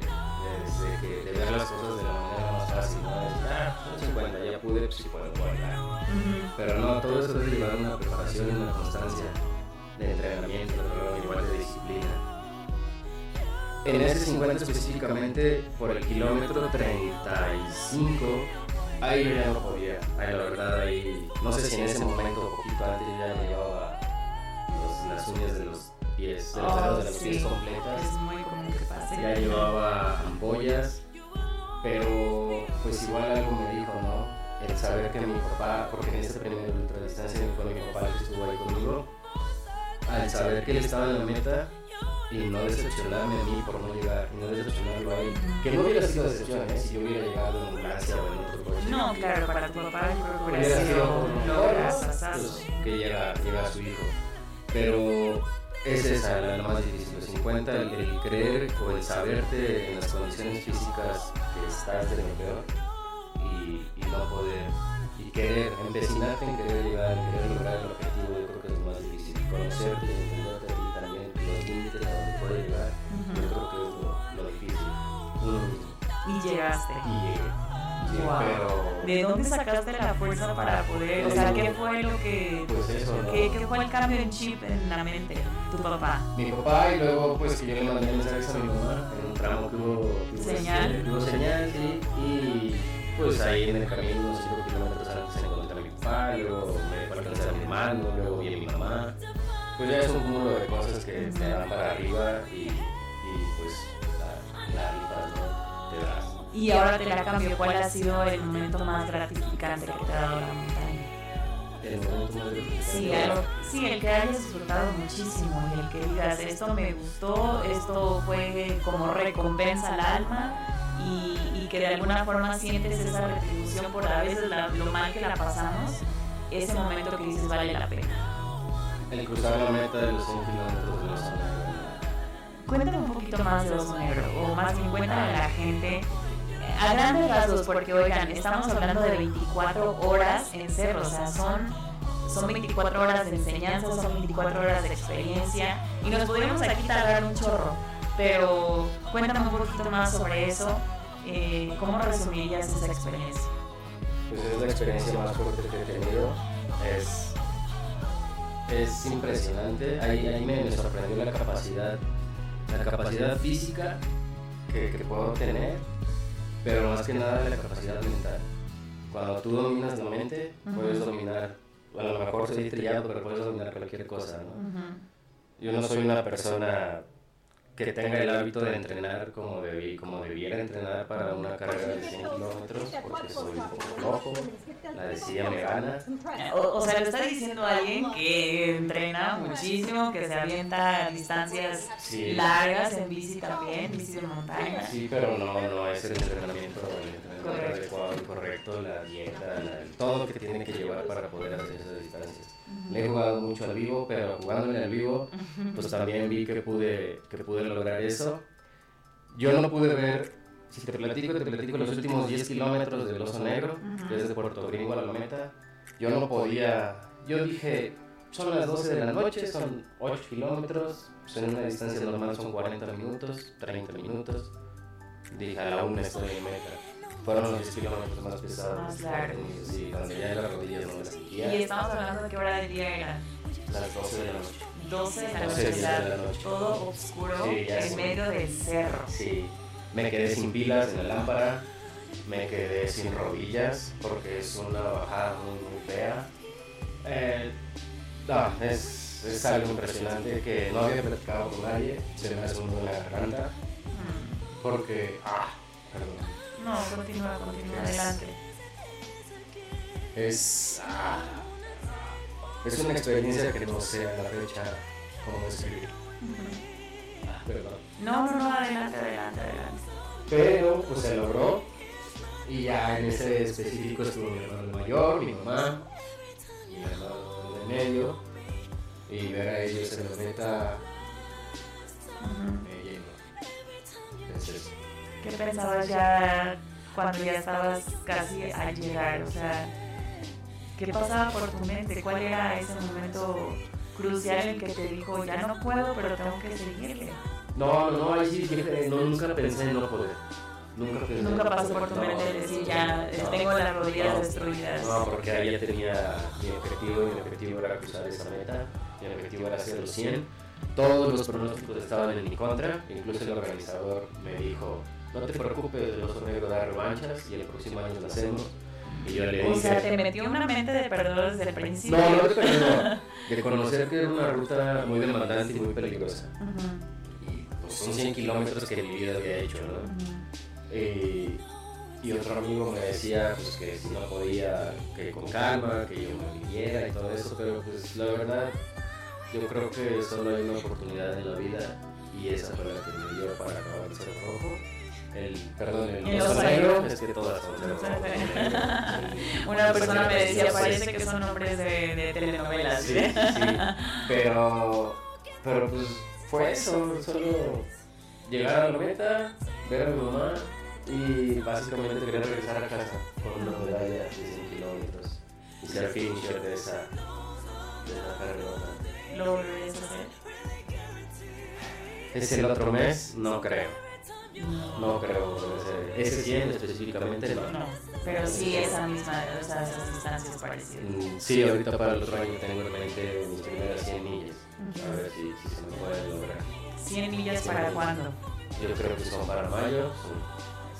que, de ver las cosas de la manera más fácil, ¿no? De decir, ah, son 50, ya pude, pues sí puedo guardar. Pero no, todo eso debe llevar una preparación y una constancia de entrenamiento, pero igual de disciplina. En ese 50 específicamente, por el kilómetro 35, ahí yo ya no podía. Ahí la verdad, ahí, no sé si en ese momento poquito antes ya llevaba los- las uñas de los pies, de los dedos de los Oh, pies sí, completas. Es muy común que pase. Ya llevaba ampollas, pero pues igual algo me dijo, ¿no? El saber que mi papá, porque en ese primer ultradistancia fue mi papá el que estuvo ahí conmigo, al saber que él estaba en la meta y no decepcionarme a mí por no llegar, y no decepcionarlo a él, que no hubiera sido decepción, ¿eh? Si yo hubiera llegado en ambulancia o en otro coche. No, claro, para tu papá yo creo que hubiera sido un lograzazazo. pues, que llega, llega su hijo. Pero es esa la, la más difícil, los 50, el, el creer o el saberte en las condiciones físicas que estás de lo peor y, y no poder, y querer, empecinarte en querer llegar, en querer lograr el objetivo, yo creo que es lo más difícil. Conocerte y entenderte ti también, los límites a donde puedes llegar, yo creo que es lo, lo difícil. Y llegaste. Y llegué. Wow. pero ¿De dónde sacaste la fuerza para poder? O sea, ¿qué fue lo que. Pues eso, ¿no? ¿Qué, qué fue el cambio en chip en la mente? Tu papá. mi papá y luego pues que yo le mandé mensajes a mi mamá en un tramo que hubo, que hubo, Señal. que hubo señal, sí, y pues ahí en el camino unos 5 kilómetros antes encontré a mi papá, luego me fue a alcanzar a mi hermano, luego vi a mi mamá, pues ya es un cúmulo de cosas que te dan para arriba y, y pues la, la ¿no? Te das. Y ahora te la cambio. ¿Cuál ha sido el momento más gratificante que te ha dado la montaña? El momento más gratificante. Sí, sí, el que hayas disfrutado muchísimo y el que digas, esto me gustó, esto fue como recompensa al alma y, y que de alguna forma sientes esa retribución por a veces la- lo mal que la pasamos, ese momento que dices vale la pena. El cruzar la meta de los 100 kilómetros de la zona. Cuéntame un poquito más de Oso Negro, o más bien cuéntale a la gente, a grandes rasgos, porque oigan, estamos hablando de 24 horas en cerro, o sea, son, son 24 horas de enseñanza, son 24 horas de experiencia, y nos podríamos aquí tardar un chorro, pero cuéntame un poquito más sobre eso, eh, ¿cómo resumirías esa experiencia? Pues es la experiencia más fuerte que he tenido. Es, es impresionante. Ahí, ahí me, sorprendió la capacidad, la capacidad física que puedo tener, pero más que nada la capacidad mental. Cuando tú dominas la mente, puedes dominar, a lo mejor soy trillado, pero puedes dominar cualquier cosa, ¿no? Yo no soy una persona que tenga el hábito de entrenar como, debí, como debiera entrenar para una carrera de 100 kilómetros, porque soy un poco flojo, la decía me gana. O, o sea, lo está diciendo alguien que entrena muchísimo, que se avienta a distancias Sí. largas en bici también, bici de montaña. Sí, pero no, no es el entrenamiento, el entrenamiento adecuado y correcto, la dieta, la- todo lo que tiene que llevar para poder hacer esas distancias. Le he jugado mucho al vivo, pero jugándole al vivo, pues también vi que pude, que pude lograr eso. Yo no pude ver, si te platico, te platico los últimos 10 kilómetros del Oso Negro, desde Puerto Gringo a la meta. Yo no podía, yo dije, son las 12 de la noche, son 8 kilómetros, pues en una distancia normal son 40 minutos, 30 minutos. Dije, a la una estoy en meta. Fueron los 10 kilómetros más pesados. Más largos. Sí, cuando ya las rodillas no me sentía. Y estamos hablando de qué hora del día era. Las 12 de la noche. 12 de la 12 noche, de o sea, la noche. todo oscuro Sí, en medio del cerro. Sí, me quedé sin pilas en la lámpara, me quedé sin rodillas porque es una bajada muy, muy fea. Eh, no, es, es algo impresionante que no había platicado con nadie, se me hace un la garganta porque, ah, perdón, No, continúa, continúa, adelante. es, ah, es una experiencia que no sé a la fecha cómo describir. Ah, perdón. No, no, no, adelante, adelante, adelante. Pero pues se logró y ya en ese específico estuvo mi hermano mayor, mi mamá, mi hermano de medio y ver a ellos en la meta me llenó. Entonces, ¿Qué pensabas ya cuando ya estabas casi a llegar? O sea, ¿qué pasaba por tu mente? ¿Cuál era ese momento crucial en que te dijo, ya no puedo, pero tengo que seguirle? no, no, no, ahí sí dije, no, nunca pensé en no poder. Nunca pensé Nunca pasó por tu no, mente decir, ya no, tengo las rodillas no. destruidas. No, porque ahí ya tenía mi objetivo, mi objetivo era cruzar esa meta, mi objetivo era hacer los 100. Todos los pronósticos estaban en mi contra, incluso el organizador me dijo, no te preocupes, el oso negro da revanchas y el próximo año lo hacemos. Y yo le O sea, te metió una mente de perdedor desde el principio. no, no te perdonó, de conocer que era una ruta muy demandante y muy peligrosa. Y pues son 100 kilómetros que en mi vida había hecho, ¿no? Eh, y otro amigo me decía pues, que si no podía, que con calma, que yo me viniera y todo eso, pero pues la verdad, yo creo que solo hay una oportunidad en la vida y esa fue la que me dio para acabar el Cerro Rojo. El, perdón, el, El oso negro, es que todas son negro. Una persona me decía, parece que son nombres de, de telenovelas. Sí, sí, pero, pero pues fue eso, solo llegar a la meta, ver a mi mamá y básicamente querer regresar a casa con una medalla de 100 kilómetros y ser finisher de esa, de esa carrera. ¿Lo volverías a hacer? ¿Es el otro mes? No creo. No creo hacer. Ese 100 específicamente no. No, pero sí esa misma, o sea, esas distancias parecidas. Mm, Sí, ahorita para el otro año tengo en mente mis primeras 100 millas. A ver si, si se me puede lograr. 100 millas para cuándo? Yo creo que son para mayo.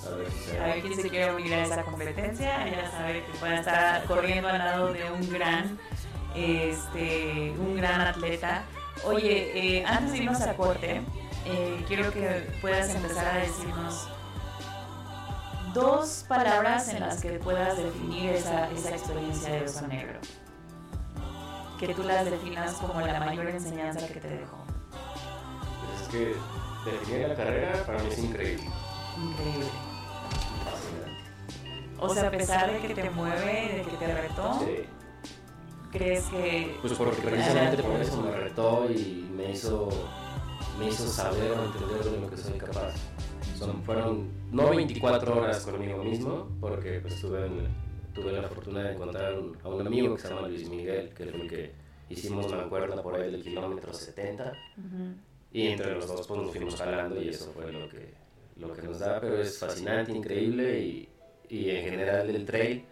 A ver si se A ver quién se quiere unir a esa competencia, ya sabe que puede estar corriendo al lado de un gran, este, un gran atleta. Oye, eh, antes de irnos a corte, eh, quiero que puedas empezar a decirnos dos palabras en las que puedas definir esa, esa experiencia de oso negro. Que tú las definas como la mayor enseñanza que te dejó. Es que definir la carrera para mí es increíble. Increíble. Fascinante. O sea, a pesar de que te mueve, de que te retó, Sí. ¿crees que...? Pues porque precisamente por eso me retó y me hizo, me hizo saber o entender de lo que soy capaz. Son, fueron no 24 horas conmigo mismo, porque pues tuve, tuve la fortuna de encontrar un- a un amigo que se llama Luis Miguel, que fue el que hicimos mancuerna por ahí del kilómetro 70. Ujú. Y entre los dos pues nos fuimos jalando y eso fue lo que, lo que nos da, pero es fascinante, increíble y, y en general el trail,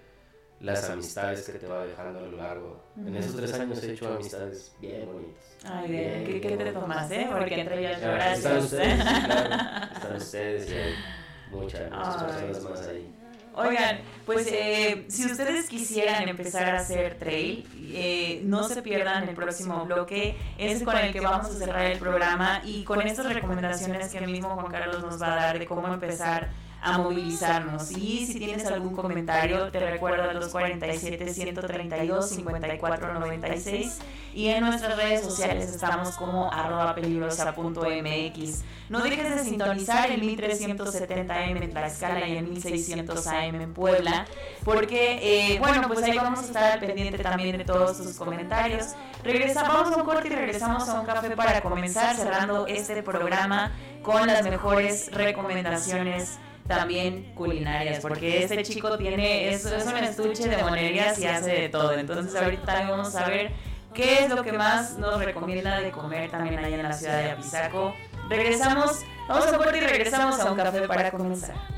las amistades que te va dejando a lo largo. En esos tres años he hecho amistades bien bonitas. Ay, bien, ¿qué, qué te bonitas. tomas, eh? Porque entre ellas Ya, lloras. Están ustedes, sí, claro, están ustedes y hay muchas, muchas personas más ahí. Oigan, pues eh, si ustedes quisieran empezar a hacer trail, eh, no se pierdan el próximo bloque, es con el que vamos a cerrar el programa y con estas recomendaciones que el mismo Juan Carlos nos va a dar de cómo empezar a movilizarnos. Y si tienes algún comentario, te recuerdo a los 47 132 54 96 y en nuestras redes sociales estamos como peligrosa.mx. No dejes de sintonizar el 1370M en Tlaxcala y el 1600 AM en Puebla, porque, eh, bueno, pues ahí vamos a estar al pendiente también de todos sus comentarios. Regresamos a un corte y regresamos a un café para comenzar cerrando este programa con las mejores recomendaciones también culinarias, porque este chico tiene, es, es un estuche de monerías y hace de todo. Entonces ahorita vamos a ver qué es lo que más nos recomienda de comer también allá en la ciudad de Apizaco. Regresamos, vamos a corte y regresamos a un café para comenzar.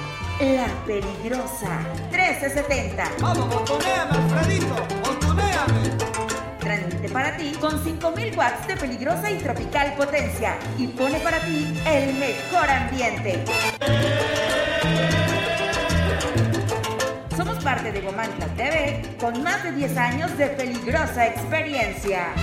La Peligrosa 1370. Vamos, botoneame, Alfredito, botoneame. Transmite para ti con 5000 watts de peligrosa y tropical potencia y pone para ti el mejor ambiente. Somos parte de Gomantla TV con más de 10 años de peligrosa experiencia.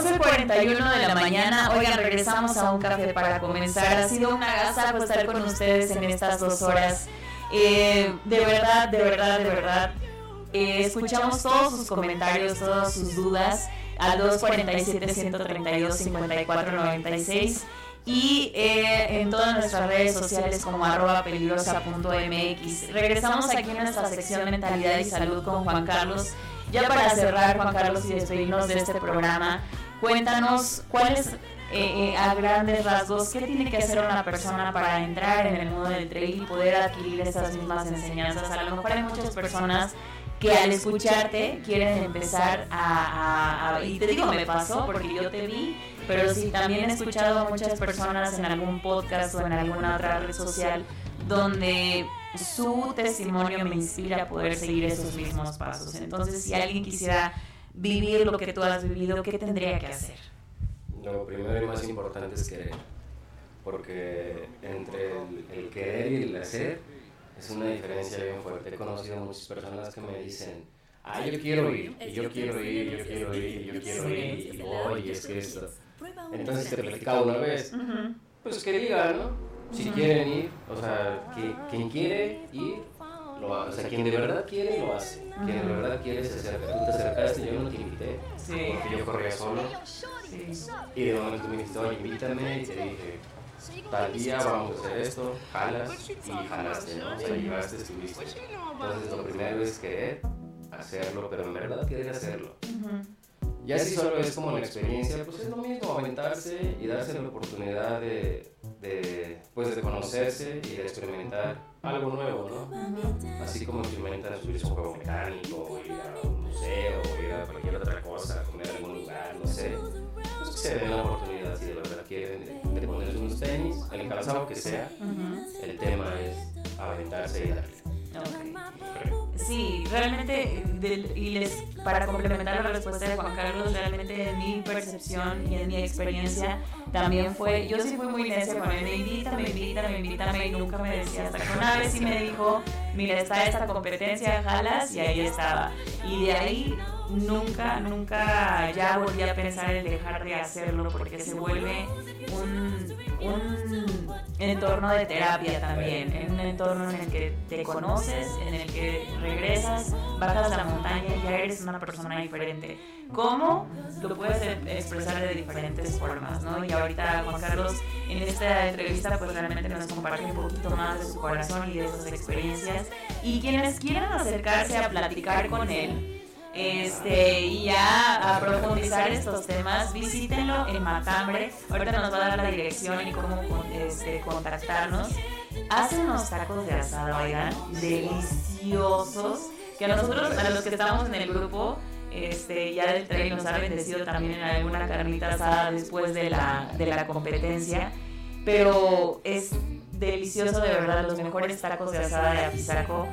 11.41 de la mañana, oigan, regresamos a un café para comenzar. Ha sido un agasajo estar con ustedes en estas dos horas. Eh, de verdad, de verdad, de verdad. eh, escuchamos todos sus comentarios, todas sus dudas al 247-132-5496 y eh, en todas nuestras redes sociales como arroba peligrosa.mx. Regresamos aquí en nuestra sección mentalidad y salud con Juan Carlos. Ya para cerrar, Juan Carlos, y despedirnos de este programa, cuéntanos cuáles, eh, eh, a grandes rasgos, qué tiene que hacer una persona para entrar en el mundo del trail y poder adquirir esas mismas enseñanzas. A lo mejor hay muchas personas que al escucharte quieren empezar a- a- y te digo me pasó porque yo te vi pero sí también he escuchado a muchas personas en algún podcast o en alguna otra red social donde su testimonio me inspira a poder seguir esos mismos pasos. Entonces, si alguien quisiera vivir lo que tú has vivido, ¿qué tendría que hacer? Lo primero y más importante es querer, porque entre el, el querer y el hacer es una diferencia bien fuerte. He conocido muchas personas que me dicen, ah, yo quiero ir, y yo quiero ir, yo quiero ir, y yo quiero ir, y voy, y es que esto. Entonces te platicaba una vez, pues que digan, ¿no? Si quieren ir, o sea, que, quien quiere ir, lo hace. O sea, quien de verdad quiere, lo hace. Quien de verdad quiere, se acerca. Tú te acercaste, yo no te invité, porque yo corría solo. Y de momento me dijiste, oye, invítame, y te dije, tal día vamos a hacer esto, jalas, y jalaste, ¿no? O sea, llegaste, estuviste. Entonces, lo primero es querer hacerlo, pero en verdad querer hacerlo. Ya si solo es como la experiencia, pues es lo mismo, aventarse y darse la oportunidad de, de, pues, de conocerse y de experimentar algo nuevo, ¿no? Así como experimentan subirse a un juego mecánico, o ir a un museo, o ir a cualquier otra cosa, comer en algún lugar, no sé. Pues que se den la oportunidad, si de verdad quieren, de, de ponerse unos tenis, el calzado que sea. El tema es aventarse y darle. Sí, realmente, y les, para complementar la respuesta de Juan Carlos, realmente en mi percepción y en mi experiencia también fue, yo sí fui muy necia con él, me invita, me invita, me invita, y nunca me decía, hasta que una vez sí me dijo, mira, está esta competencia, jalas, y ahí estaba. Y de ahí nunca, nunca ya volví a pensar en dejar de hacerlo, porque se vuelve un, un entorno de terapia también, en un entorno en el que te conoces, en el que regresas, bajas la montaña y ya eres una persona diferente. ¿Cómo? Lo puedes expresar de diferentes formas, ¿no? Y ahorita Juan Carlos en esta entrevista pues realmente nos comparte un poquito más de su corazón y de sus experiencias. Y quienes quieran acercarse a platicar con él, este, y ya a profundizar estos temas, visítenlo en Matambre. Ahorita nos va a dar la dirección y cómo este, contactarnos. Hace unos tacos de asada, oigan, deliciosos. Que nosotros, a los que estamos en el grupo, este, ya del tren nos ha bendecido también en alguna carnita asada después de la, de la competencia. Pero es delicioso, de verdad, los mejores tacos de asada de Apizaco.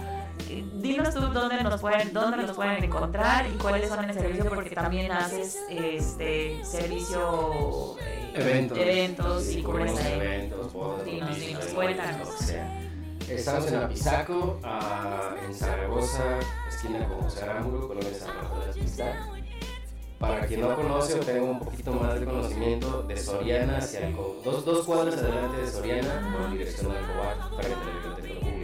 Eh, Dinos tú dónde nos pueden, dónde los pueden encontrar y cuáles son el servicio, porque también haces este servicio eh, Eventos. eventos y cubres eventos, bodas, Dinos, cuéntanos. Estamos en Apizaco, ah, en Zaragoza, esquina con José Arámbulo, Colonia San Rafael de la Pista. Para quien no conoce o tenga un poquito más de conocimiento, de Soriana hacia el Co- dos, dos cuadras adelante de Soriana, por dirección al Cobar, frente a la biblioteca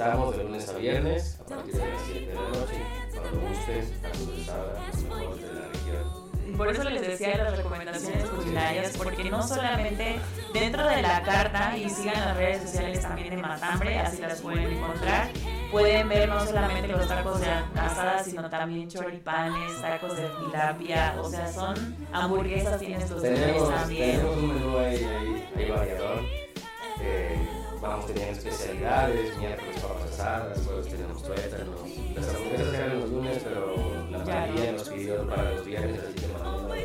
estamos de lunes a viernes, a partir de las 7 de la noche, cuando de asada, los mejores de la región. Por eso les decía las recomendaciones culinarias, porque no solamente dentro de la carta, y sigan las redes sociales también de Matambre, así las pueden encontrar, pueden ver no solamente los tacos de asada, sino también choripanes, tacos de tilapia, o sea, son hamburguesas, tienes los Tenemos, también. tenemos un menú ahí, ahí, ahí variador. Eh, vamos teniendo especialidades, miércoles papas asadas, jueves tenemos tuétanos. Las hamburguesas eran los lunes, pero la mayoría nos pidió para los viernes, así que mandamos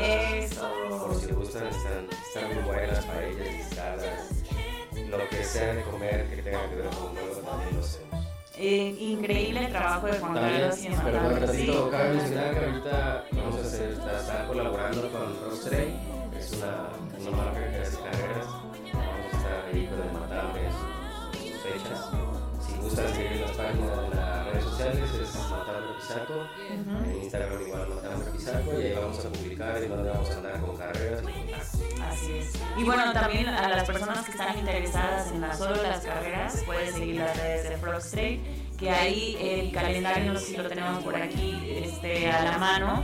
Eso. Por si gustan, están, están muy buenas para ellas, guisadas, lo que sea de comer que tenga que ver con un huevo también lo hacemos. Eh, increíble el trabajo de Juan Carlos y pero bueno, sí. tantito, cabe mencionar que ahorita vamos a hacer, estar colaborando con Rockstray, es una, una marca que hace carreras. Si gustan seguir las páginas de las redes sociales, es Matambre Pisaco. En Instagram igual Matambre Pisaco. Y ahí vamos a publicar y donde vamos a andar con carreras y con. Así es. Y bueno, también a las personas que están interesadas en las, solo las carreras, pueden seguir las redes de Frog Straight, que ahí el calendario, no sé si lo tenemos por aquí este, a la mano,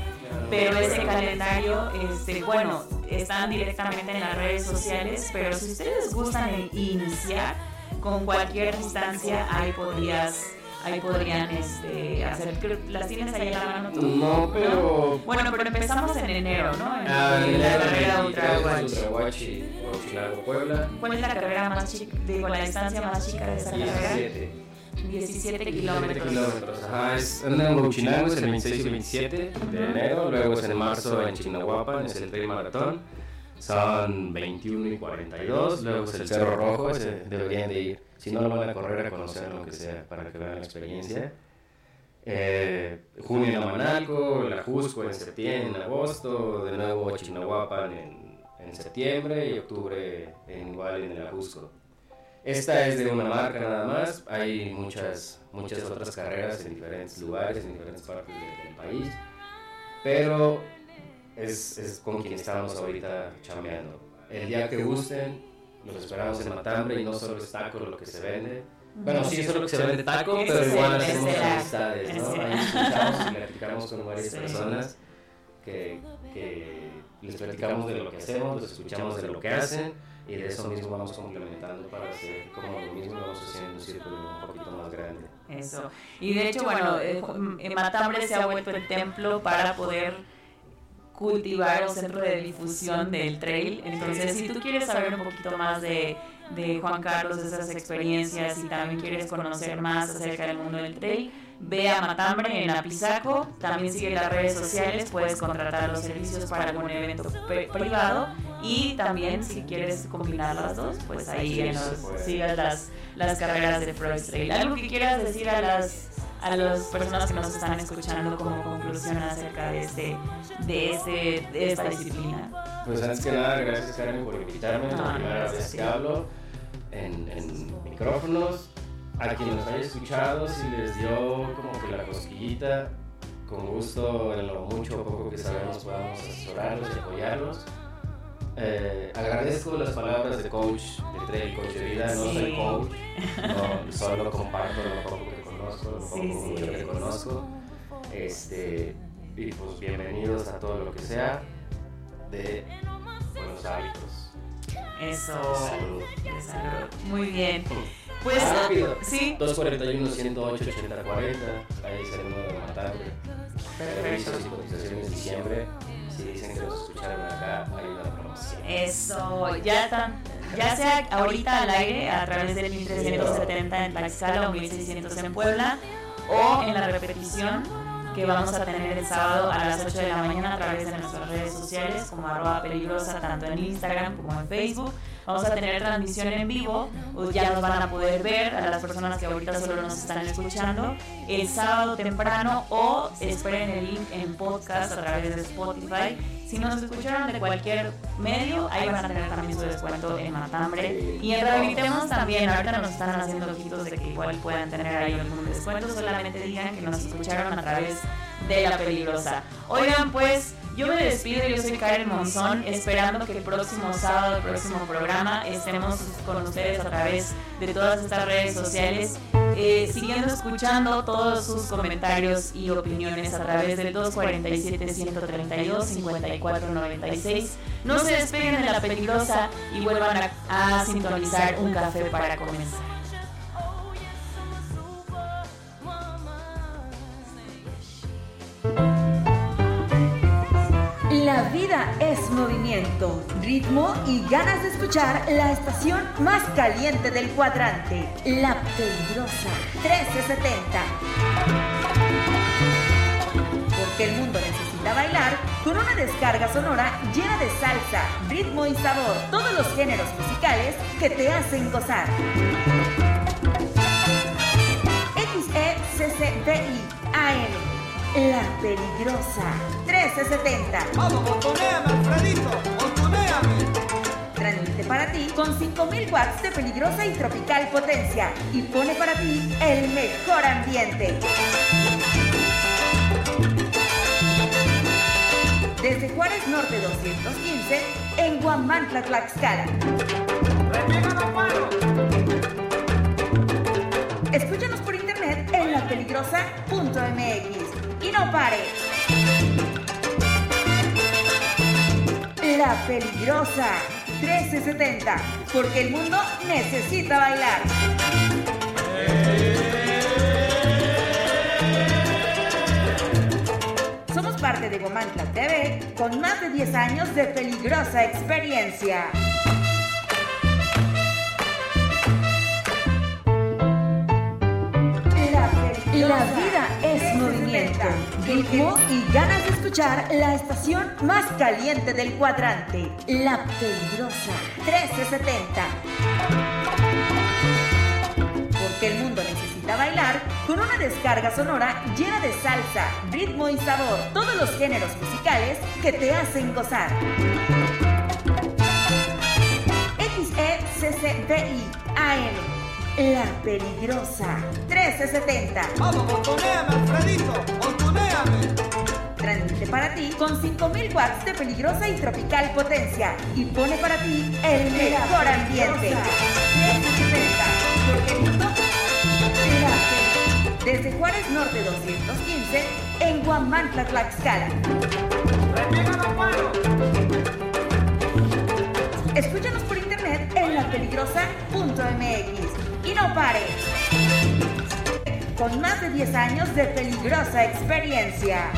pero ese calendario, este, bueno, están directamente en las redes sociales, pero si ustedes gustan iniciar con cualquier distancia, ahí podrías... Ahí podrían este, hacer. ¿Las tienes ahí a la mano tú? No, pero- Bueno, pero empezamos en enero, ¿no? En, Ah, en en la carrera Ultra 23, Watch. Ultra Watch y Huachinango, Puebla. ¿Cuál es la carrera más chica, digo, la distancia más chica de esa carrera? 17. 17 17 kilómetros. kilómetros. Ajá, es en Huachinango es el 26 y 27 de enero, luego es en marzo en Chignahuapan, es el Trail Maratón. Son 21 y 42, luego es el Cerro Rojo, ese deberían de ir. Si no lo van a correr a conocer lo que sea, para que vean la experiencia. Eh, junio en Amanalco, el Ajusco en septiembre, en agosto, de nuevo Chinahuapan en, en septiembre y octubre en igual en el Ajusco. Esta es de una marca nada más, hay muchas, muchas otras carreras en diferentes lugares, en diferentes partes de- del país, pero es, es con quien estamos ahorita chambeando. El día que gusten, los esperamos en Matambre y no solo es taco lo que se vende. Bueno, sí, es solo que se vende taco, pero igual hacemos amistades, ¿no? Ahí escuchamos y platicamos con varias personas que, que les platicamos de lo que hacemos, les escuchamos de lo que hacen y de eso mismo vamos complementando para hacer como lo mismo, vamos haciendo un círculo un poquito más grande. Eso. Y de hecho, bueno, eh, en Matambre se ha vuelto el templo para poder cultivar un centro de difusión del trail. Entonces, si tú quieres saber un poquito más de, de Juan Carlos, de esas experiencias, y también quieres conocer más acerca del mundo del trail, ve a Matambre en Apizaco, también sigue las redes sociales, puedes contratar los servicios para algún evento pri- privado y también si quieres combinar las dos, pues ahí Sí, en los- sigas las, las carreras de Freud Trail. ¿Algo que quieras decir a las a las personas que nos están escuchando como conclusión acerca de este de este de esta disciplina? Pues antes que nada, gracias Karen por invitarme, Ah, la primera gracias vez que hablo en, en micrófonos. A quien nos haya escuchado, si les dio como que la cosquillita, con gusto en lo mucho o poco que sabemos podamos asesorarlos y apoyarlos. Eh, agradezco las palabras de coach, de trail, coach de vida, no soy Sí. coach, no, solo comparto lo poco que conozco, lo poco Sí, sí. que conozco. Este, y pues bienvenidos a todo lo que sea de buenos hábitos. Eso. Salud. Salud. Muy bien. Pues Ah, rápido. sí. 241 108 8040 ahí es el número de Matambre. Servicios y cotizaciones de diciembre. Si dicen que los escucharon acá, hay una promoción. Eso, ya están, ya sea ahorita al aire a través del 1370 en Tlaxcala o 1600 en Puebla o en la repetición que vamos a tener el sábado a las 8 de la mañana a través de nuestras redes sociales como arroba peligrosa tanto en Instagram como en Facebook. Vamos a tener transmisión en vivo, ya nos van a poder ver a las personas que ahorita solo nos están escuchando el sábado temprano o esperen el link en podcast a través de Spotify. Si nos escucharon de cualquier medio, ahí van a tener también su descuento en Matambre. Y en Rehabilitemos también, ahorita nos están haciendo ojitos de que igual puedan tener ahí algún descuento, solamente digan que nos escucharon a través de La Peligrosa. Oigan, pues yo me despido, yo soy Karen Monzón, esperando que el próximo sábado, el próximo programa, estemos con ustedes a través de todas estas redes sociales, eh, siguiendo escuchando todos sus comentarios y opiniones a través del 247-132-5496. No se despeguen de la peligrosa y vuelvan a, a sintonizar un café para comenzar. La vida es movimiento, ritmo y ganas de escuchar la estación más caliente del cuadrante, La Peligrosa 1370. Porque el mundo necesita bailar con una descarga sonora llena de salsa, ritmo y sabor, todos los géneros musicales que te hacen gozar. XECCDI AM La Peligrosa 1370. Vamos, botoneame, Alfredito, botoneame. Transmite para ti con 5000 watts de peligrosa y tropical potencia y pone para ti el mejor ambiente. Desde Juárez Norte 215 en Guamantla, Tlaxcala. Escúchanos por internet en lapeligrosa.mx y no pares. La Peligrosa 1370, porque el mundo necesita bailar. Somos parte de Gomantla TV con más de 10 años de peligrosa experiencia. La, peligrosa. La vida es ritmo y ganas de escuchar la estación más caliente del cuadrante, La Peligrosa 1370. Porque el mundo necesita bailar con una descarga sonora llena de salsa, ritmo y sabor. Todos los géneros musicales que te hacen gozar. XECCDI AM. La Peligrosa 1370. Vamos, botoneame, Alfredito, botoneame. Transmite para ti con 5000 watts de peligrosa y tropical potencia y pone para ti el mejor ambiente. 1370, porque. Desde Juárez Norte 215 en Guamantla, Tlaxcala. Escúchanos por internet en lapeligrosa.mx y no pares. Con más de 10 años de peligrosa experiencia.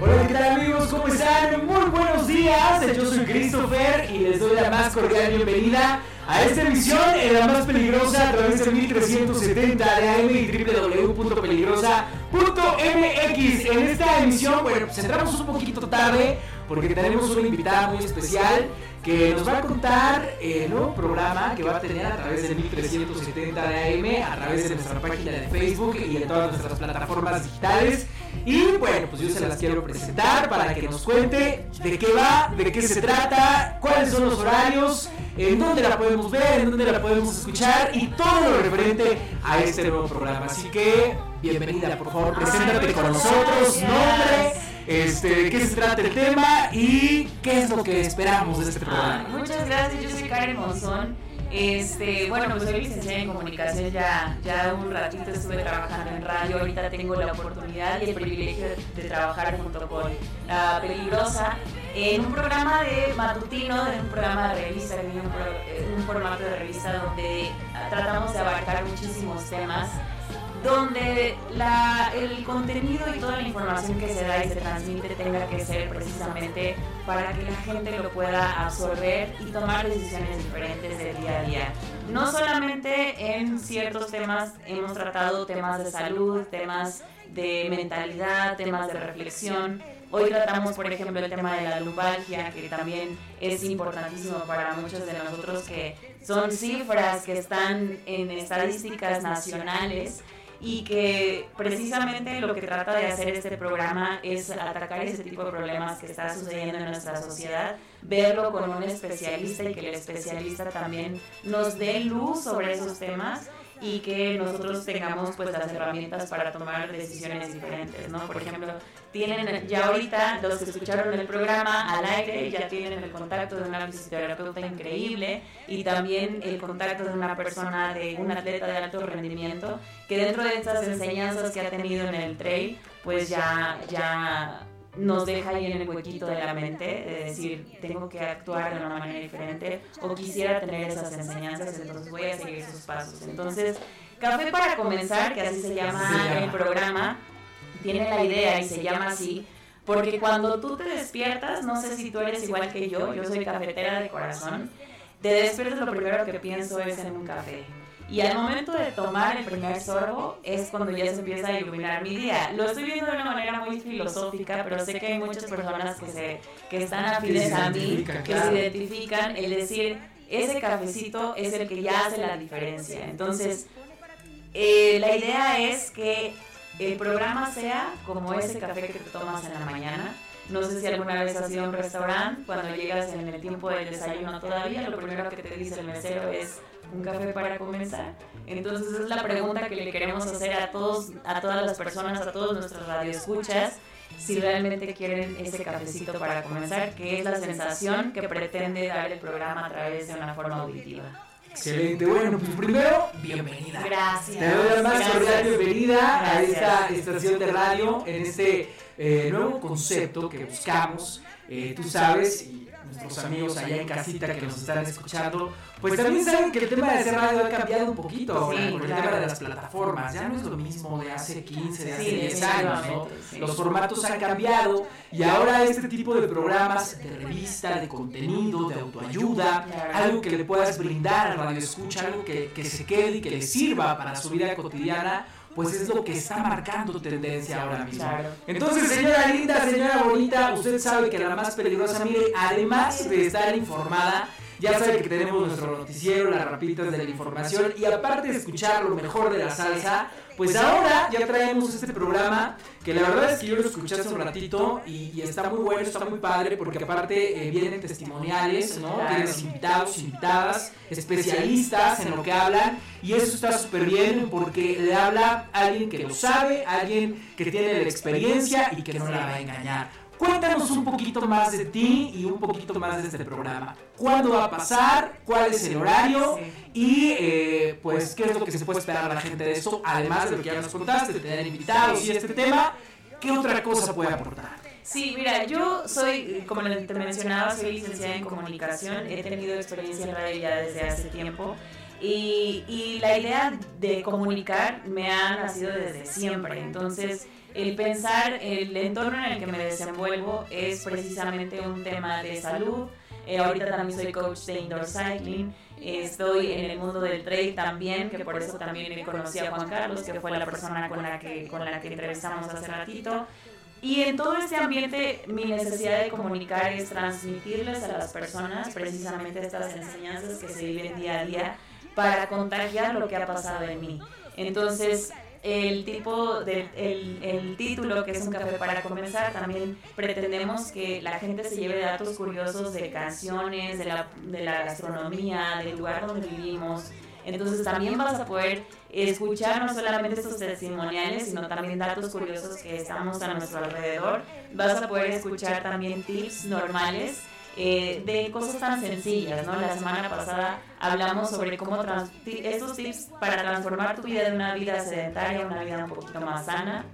Hola, ¿qué tal amigos? ¿Cómo están? Muy buenos días. Yo soy Christopher y les doy la más cordial bienvenida a esta emisión en la más peligrosa a través de 1370 de AM y www.peligrosa.mx. En esta emisión, bueno, pues entramos un poquito tarde porque tenemos una invitada muy especial que nos va a contar el nuevo programa que va a tener a través de 1370 de AM, a través de nuestra página de Facebook y de todas nuestras plataformas digitales. Y bueno, pues yo se las quiero presentar para que nos cuente de qué va, de qué se trata, cuáles son los horarios, en dónde la podemos ver, en dónde la podemos escuchar y todo lo referente a este nuevo programa. Así que, bienvenida, por favor, preséntate con nosotros, nombre, este, de qué se trata el tema y qué es lo que esperamos de este programa. Muchas gracias, yo soy Karen Monzón. Este, bueno, pues soy licenciada en comunicación, ya, ya un ratito estuve trabajando en radio, ahorita tengo la oportunidad y el privilegio de, trabajar junto con La Peligrosa en un programa de matutino, en un programa de revista, en un, pro- en un formato de revista donde tratamos de abarcar muchísimos temas donde la, el contenido y toda la información que se da y se transmite tenga que ser precisamente para que la gente lo pueda absorber y tomar decisiones diferentes del día a día. No solamente en ciertos temas hemos tratado temas de salud, temas de mentalidad, temas de reflexión. Hoy tratamos, por ejemplo, el tema de la lumbalgia, que también es importantísimo para muchos de nosotros, que son cifras que están en estadísticas nacionales y que precisamente lo que trata de hacer este programa es atacar ese tipo de problemas que está sucediendo en nuestra sociedad, verlo con un especialista y que el especialista también nos dé luz sobre esos temas y que nosotros tengamos pues las herramientas para tomar decisiones diferentes, ¿no? Por ejemplo, tienen ya ahorita los que escucharon el programa al aire ya tienen el contacto de una fisioterapeuta increíble y también el contacto de una persona de un atleta de alto rendimiento que dentro de estas enseñanzas que ha tenido en el trail pues ya ya nos deja ahí en el huequito de la mente de decir tengo que actuar de una manera diferente o quisiera tener esas enseñanzas entonces voy a seguir esos pasos. Entonces café para comenzar que así se llama el programa tiene la idea y se llama así porque cuando tú te despiertas no sé si tú eres igual que yo yo soy cafetera de corazón te despiertas lo primero que pienso es en un café y al momento de tomar el primer sorbo es cuando ya se empieza a iluminar mi día. Lo estoy viendo de una manera muy filosófica, pero sé que hay muchas personas que, se, que están afines a mí, identifican, que claro. se identifican, el decir, ese cafecito es el que ya hace la diferencia. Entonces, eh, la idea es que el programa sea como ese café que te tomas en la mañana. No sé si alguna vez has ido a un restaurante, cuando llegas en el tiempo del desayuno todavía, lo primero que te dice el mesero es un café para comenzar. Entonces es la pregunta que le queremos hacer a todos, a todas las personas, a todos nuestros radioescuchas, si realmente quieren ese cafecito para comenzar, que es la sensación que pretende dar el programa a través de una forma auditiva. Excelente, bueno, pues primero, bienvenida. Gracias. Te doy la más cordial bienvenida a Gracias. esta estación de radio, en este eh, nuevo concepto que buscamos. Eh, tú sabes, y nuestros amigos allá en casita que nos están escuchando, pues también saben que el tema de hacer radio ha cambiado un poquito ahora, Sí, con el claro. tema de las plataformas. Ya no es lo mismo de hace 15, de hace Sí, 10 años, ¿no? sí. Los formatos han cambiado y ahora este tipo de programas de revista, de contenido, de autoayuda, Claro. algo que le puedas brindar al radio escucha, algo que, que se quede y que le sirva para su vida cotidiana, pues es lo que está marcando tendencia ahora mismo. Claro. Entonces, señora linda, señora bonita, usted sabe que la más peligrosa, mire, además de estar informada, ya sabe que tenemos nuestro noticiero, las rapitas de la información, y aparte de escuchar lo mejor de la salsa, pues ahora ya traemos este programa que la verdad es que yo lo escuché hace un ratito y, y está muy bueno, está muy padre, porque aparte eh, vienen testimoniales, ¿no? Claro. Tienes invitados, invitadas, especialistas en lo que hablan, y eso está súper bien porque le habla alguien que lo sabe, alguien que tiene la experiencia y que no la va a engañar. Cuéntanos un poquito más de ti y un poquito más de este programa. ¿Cuándo va a pasar? ¿Cuál es el horario? Y eh, pues, ¿qué es lo que se puede esperar a la gente de esto? Además de lo que ya nos contaste, de tener invitados y este tema, ¿qué otra cosa puede aportar? Sí, mira, yo soy, como te mencionaba, soy licenciada en comunicación, he tenido experiencia en radio ya desde hace tiempo y, y la idea de comunicar me ha nacido desde siempre, entonces el pensar el entorno en el que me desenvuelvo es precisamente un tema de salud, Eh, ahorita también soy coach de indoor cycling, eh, estoy en el mundo del trail también, que por eso también me conocí a Juan Carlos, que fue la persona con la que, con la que entrevistamos hace ratito. Y en todo este ambiente mi necesidad de comunicar es transmitirles a las personas precisamente estas enseñanzas que se viven día a día para contagiar lo que ha pasado en mí. Entonces, el tipo de, el, el título que es un café para comenzar también pretendemos que la gente se lleve datos curiosos de canciones de la, de la gastronomía del lugar donde vivimos entonces también vas a poder escuchar no solamente estos testimoniales, sino también datos curiosos que estamos a nuestro alrededor. Vas a poder escuchar también tips normales eh, de cosas tan sencillas, ¿no? La semana pasada hablamos sobre cómo estos tips para transformar tu vida de una vida sedentaria a una vida un poquito más sana.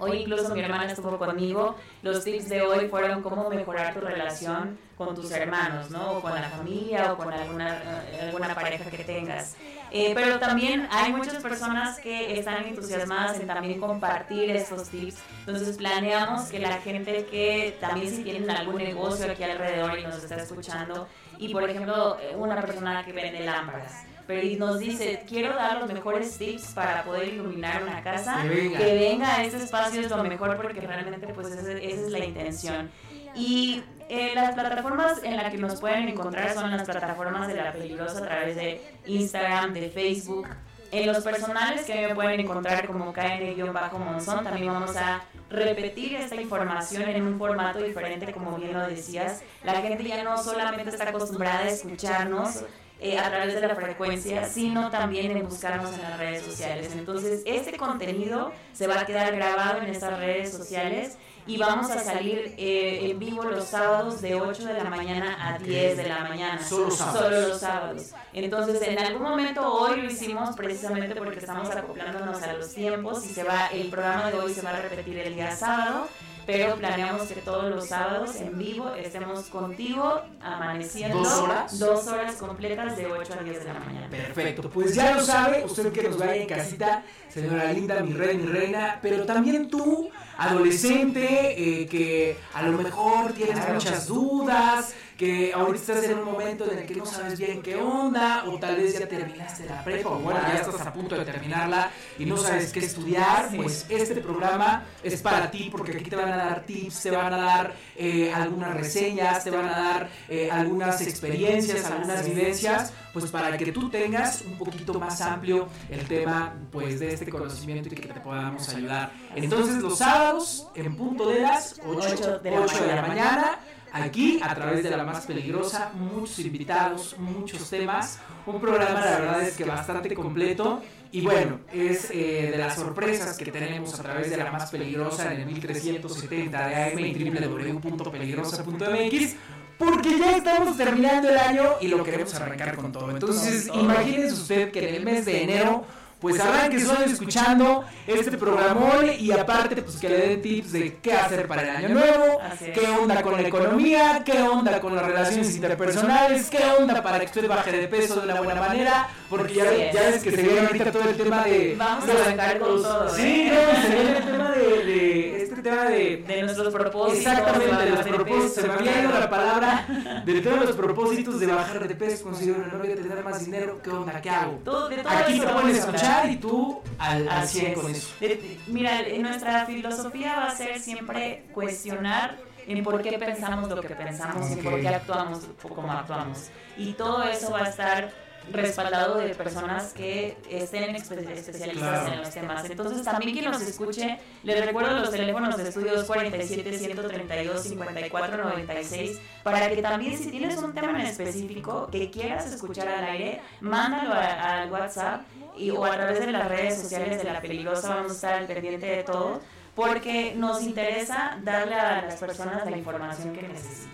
Hoy incluso mi hermana estuvo conmigo. Los tips de hoy fueron cómo mejorar tu relación con tus hermanos, ¿no? Con la familia o con alguna, eh, alguna pareja que tengas. Eh, pero también hay muchas personas que están entusiasmadas en también compartir estos tips. Entonces planeamos que la gente que también si tienen algún negocio aquí alrededor y nos está escuchando, y por ejemplo eh, una persona que vende lámparas, pero y nos dice, quiero dar los mejores tips para poder iluminar una casa, Que venga. que venga a este espacio es lo mejor porque realmente pues esa, esa es la intención. Y eh, las plataformas en las que nos pueden encontrar son las plataformas de La Peligrosa a través de Instagram, de Facebook. En los personales que me pueden encontrar como KN-Monzón, también vamos a repetir esta información en un formato diferente, como bien lo decías. La gente ya no solamente está acostumbrada a escucharnos, eh, a través de la frecuencia, sino también en buscarnos en las redes sociales. Entonces, este contenido se va a quedar grabado en estas redes sociales y vamos a salir eh, en vivo los sábados de 8 de la mañana a 10 de la mañana. Solo. Solo los sábados. Entonces, en algún momento hoy lo hicimos precisamente porque estamos acoplándonos a los tiempos y se va el programa de hoy se va a repetir el día sábado pero planeamos que todos los sábados en vivo estemos contigo amaneciendo ¿Dos horas? dos horas completas de 8 a 10 de la mañana. Perfecto, pues ya lo sabe, usted que nos vaya en casita, señora linda, mi rey, mi reina, pero también tú, adolescente, eh, que a lo mejor tienes muchas dudas, que ahorita estás en un momento en el que no sabes bien qué onda, o tal vez ya terminaste la prepa, o bueno, ya estás a punto de terminarla y no sabes qué estudiar, pues este programa es para ti, porque aquí te van a dar tips, te van a dar eh, algunas reseñas, te van a dar eh, algunas experiencias, algunas vivencias, pues para que tú tengas un poquito más amplio el tema pues de este conocimiento y que te podamos ayudar. Entonces los sábados en punto de las 8, Ocho de la de la mañana. Aquí a través de la más peligrosa, muchos invitados, muchos temas, un programa la verdad es que bastante completo. Y bueno, es eh, de las sorpresas que tenemos a través de la más peligrosa en el 1370 de AM y www.peligrosa.mx. Porque ya estamos terminando el año y lo queremos arrancar con todo. Entonces, imagínense usted que en el mes de enero pues arranque suave escuchando este programón y aparte pues que le den tips de qué hacer para el año nuevo, es. qué onda con la economía, qué onda con las relaciones interpersonales, qué onda para que usted baje de peso de una buena manera, porque ya, es. ya ves que se viene ahorita todo el tema de... Vamos de a arrancar con todo, Sí, ¿eh? no, se viene el tema de, de este tema de... De nuestros propósitos. Exactamente, de los de propósitos, se me había ido la palabra, de todos los propósitos de bajar de peso, conseguir una novia, tener más dinero, ¿qué onda? ¿Qué hago? Todo- de todo Aquí vamos pueden hablar. Escuchar y tú al, al Así 100 es. con eso. De- Mira, nuestra filosofía va a ser siempre cuestionar en por qué pensamos lo que pensamos y en por qué actuamos como actuamos. Y todo eso va a estar respaldado de personas que estén espe- especializadas Claro. en los temas. Entonces, también quien nos escuche, les recuerdo los teléfonos de estudios 47 132 54 96 para que también si tienes un tema en específico que quieras escuchar al aire, mándalo al WhatsApp y, o a través de las redes sociales de La Peligrosa, vamos a estar al pendiente de todo, porque nos interesa darle a las personas la información que necesitan.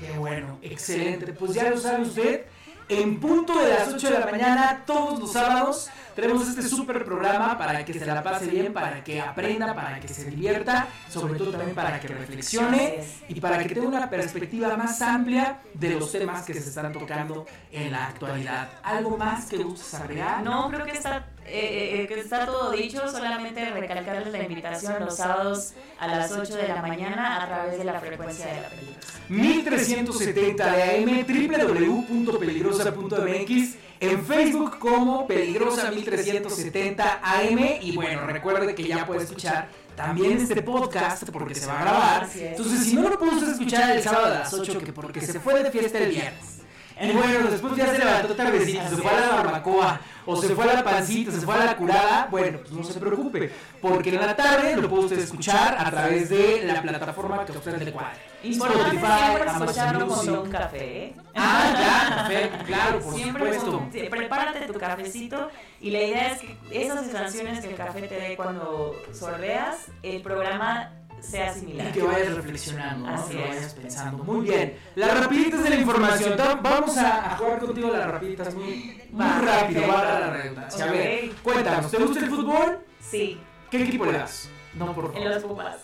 Qué bueno, excelente. Pues ya lo sabe usted, en punto de las 8 de la mañana, todos los sábados, tenemos este súper programa para que se la pase bien, para que aprenda, para que se divierta, sobre todo también para que reflexione y para que tenga una perspectiva más amplia de los temas que se están tocando en la actualidad. ¿Algo más que gustes agregar? No, creo que está, eh, eh, que está todo dicho, solamente recalcarles la invitación los sábados a las 8 de la mañana a través de la frecuencia de la peligrosa. 1370 de AM, www.peligrosa.mx, en Facebook como Peligrosa 1370 AM y bueno, recuerde que ya puede escuchar también este podcast porque se va a grabar. Entonces, si no lo pudo escuchar el sábado a las 8, que porque se fue de fiesta el viernes. Y bueno, después ya se levantó tardecito, se fue a la barbacoa, o se fue a la pancita, se fue a la curada, bueno, pues no se preocupe, porque en la tarde lo puede usted escuchar a través de la plataforma que a usted le cuadre. Importante siempre escucharlo con un café. ¿eh? Ah, ya, café, claro, por Siempre supuesto. con- prepárate tu cafecito y la idea es que esas sensaciones que el café te dé cuando sorbeas, el programa sea similar. Y que vayas reflexionando, ¿no? Así que es. vayas pensando. Muy bien. Las rapiditas de la información. Vamos a, a jugar contigo las rapiditas muy, muy Va, rápido. Va a la redundancia. A ver, cuéntanos, ¿te gusta el fútbol? Sí, ¿Qué equipo le das? No, por en favor. los Pumas.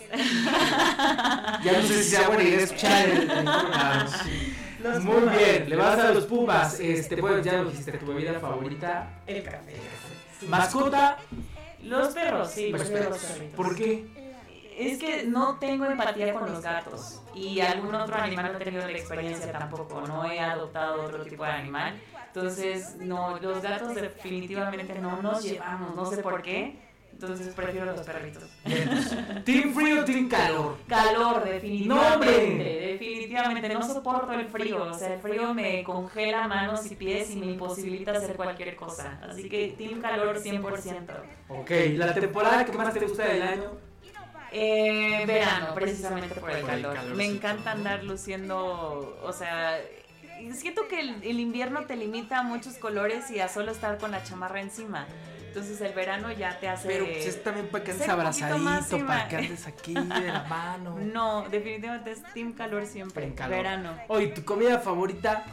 Ya no sé si sea buena idea escuchar el, el programa, sí. Los Muy Pumas. bien, le vas a los Pumas. Este, pues ya lo dijiste, tu bebida favorita. El café. Sí. Mascota, Los perros, sí, los perros. ¿Por qué? Es que no tengo empatía con los gatos y algún otro animal no he tenido la experiencia tampoco, no he adoptado otro tipo de animal. Entonces, no, los gatos definitivamente no nos llevamos, no sé por qué. Entonces prefiero los perritos. ¿Team frío o team calor? Calor, definitivamente, hombre. definitivamente, no soporto el frío, o sea, el frío me congela manos y pies y me imposibilita hacer cualquier cosa. Así que team calor 100%. Ok, ¿la temporada que más te gusta del año? Eh, verano, precisamente por el Por el calor. calor, Me encanta andar luciendo, o sea, siento que el, el invierno te limita a muchos colores y a solo estar con la chamarra encima. Entonces el verano ya te hace... Pero pues es también para que andes abrazadito, para que andes aquí de la mano. No, definitivamente es team calor siempre. En calor. Verano. Oye, ¿tu comida favorita?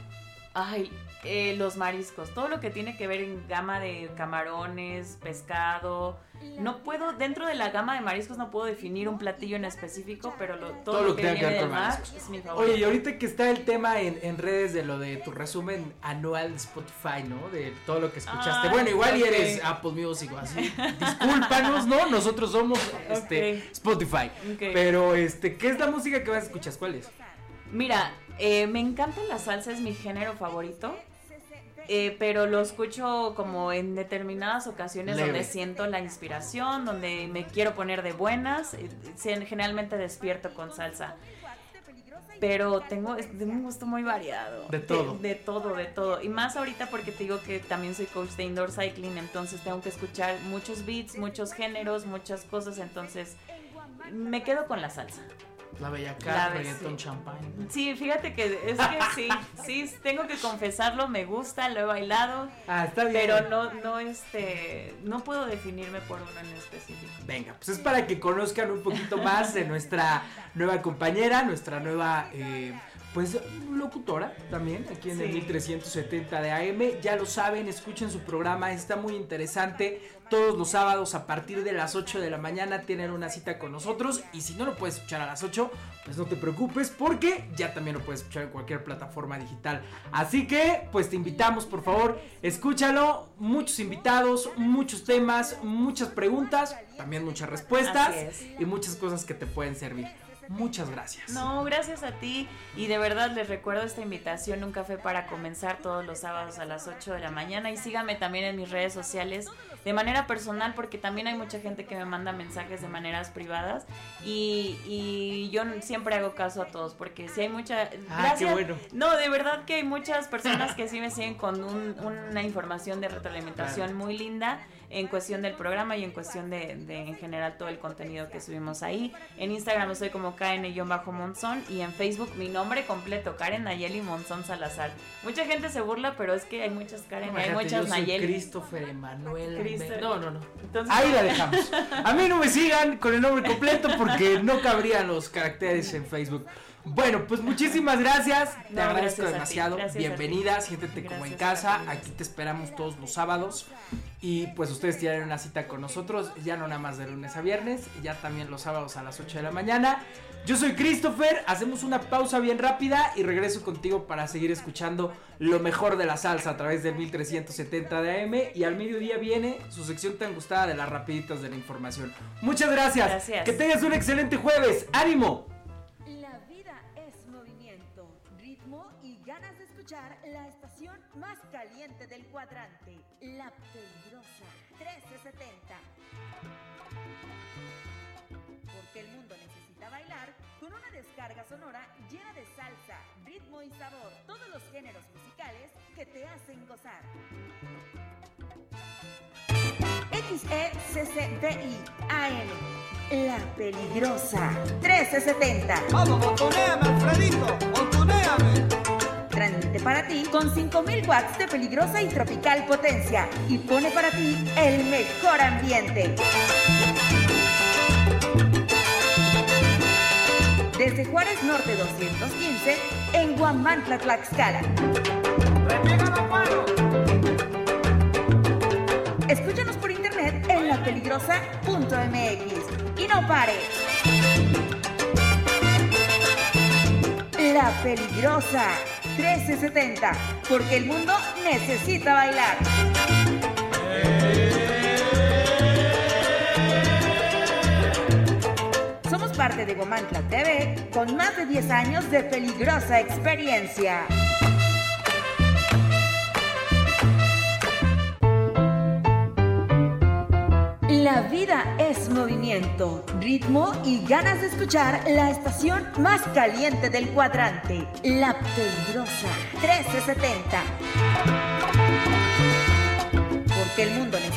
Ay, eh, los mariscos, todo lo que tiene que ver en gama de camarones, pescado. No puedo, dentro de la gama de mariscos no puedo definir un platillo en específico, pero lo- todo, lo que, tenga que viene ver del con mar mariscos. es mi favorito. Oye, y ahorita que está el tema en, en redes de lo de tu resumen anual de Spotify, ¿no? De todo lo que escuchaste. Ah, bueno, igual y eres Apple Music o así. Discúlpanos, ¿no? Nosotros somos este. Spotify. Pero, este, ¿qué es la música que más escuchas? ¿Cuál es? Mira, eh, me encanta la salsa, es mi género favorito. Eh, pero lo escucho como en determinadas ocasiones Leve. donde siento la inspiración, donde me quiero poner de buenas. eh, Generalmente despierto con salsa. Pero tengo un gusto muy variado. De todo. De, todo, de todo. Y más ahorita porque te digo que también soy coach de indoor cycling, entonces tengo que escuchar muchos beats, muchos géneros, muchas cosas, entonces me quedo con la salsa. La Bella La Cat, reggaeton, sí. champán. Sí, fíjate que es que sí, sí, tengo que confesarlo, me gusta, lo he bailado, Ah, está bien. pero no, no, este, no puedo definirme por uno en específico. Venga, pues es para que conozcan un poquito más de nuestra nueva compañera, nuestra nueva eh, pues locutora también, aquí en el Sí. 1370 de AM. Ya lo saben, escuchen su programa, está muy interesante. Todos los sábados a partir de las 8 de la mañana tienen una cita con nosotros. Y si no lo puedes escuchar a las 8, pues no te preocupes porque ya también lo puedes escuchar en cualquier plataforma digital. Así que, pues te invitamos, por favor, escúchalo. Muchos invitados, muchos temas, muchas preguntas, también muchas respuestas y muchas cosas que te pueden servir. Muchas gracias. No, gracias a ti. Y de verdad les recuerdo esta invitación, un café para comenzar todos los sábados a las 8 de la mañana. Y sígame también en mis redes sociales de manera personal, porque también hay mucha gente que me manda mensajes de maneras privadas. Y, y yo siempre hago caso a todos, porque si hay mucha. Ah, qué bueno. No, de verdad que hay muchas personas que sí me siguen con un- una información de retroalimentación muy linda en cuestión del programa y en cuestión de, de, en general todo el contenido que subimos ahí. En Instagram estoy como Karen-Monzón y en Facebook mi nombre completo, Karen Nayeli Monzón Salazar. Mucha gente se burla, pero es que hay muchas Karen hay muchas yo soy Nayeli. Christopher Emanuel. Christopher. No, no, no. Entonces- Ahí la dejamos. A mí no me sigan con el nombre completo porque no cabrían los caracteres en Facebook. Bueno, pues muchísimas gracias. Te No, agradezco gracias demasiado. Bienvenida, siéntete como en casa. Aquí te esperamos todos los sábados. Y pues ustedes tienen una cita con nosotros, ya no nada más de lunes a viernes, ya también los sábados a las 8 de la mañana. Yo soy Christopher, hacemos una pausa bien rápida y regreso contigo para seguir escuchando lo mejor de la salsa a través del 1370 de AM y al mediodía viene su sección tan gustada de las rapiditas de la información. Muchas gracias. Gracias. Que tengas un excelente jueves. ¡Ánimo! Cuadrante, La Peligrosa 1370. Porque el mundo necesita bailar con una descarga sonora llena de salsa, ritmo y sabor, todos los géneros musicales que te hacen gozar. XECCDI AM La Peligrosa 1370 Vamos, montoneame, Alfredito, montoneame. Transmite para ti con 5000 watts de peligrosa y tropical potencia y pone para ti el mejor ambiente. Desde Juárez Norte 215 en Guamantla, Tlaxcala. Escúchanos por internet en lapeligrosa.mx y no pares. La Peligrosa 1370, porque el mundo necesita bailar. Somos parte de Gomantla TV con más de 10 años de peligrosa experiencia. La vida es movimiento, ritmo y ganas de escuchar la estación más caliente del cuadrante, La Peligrosa 1370. Porque el mundo necesita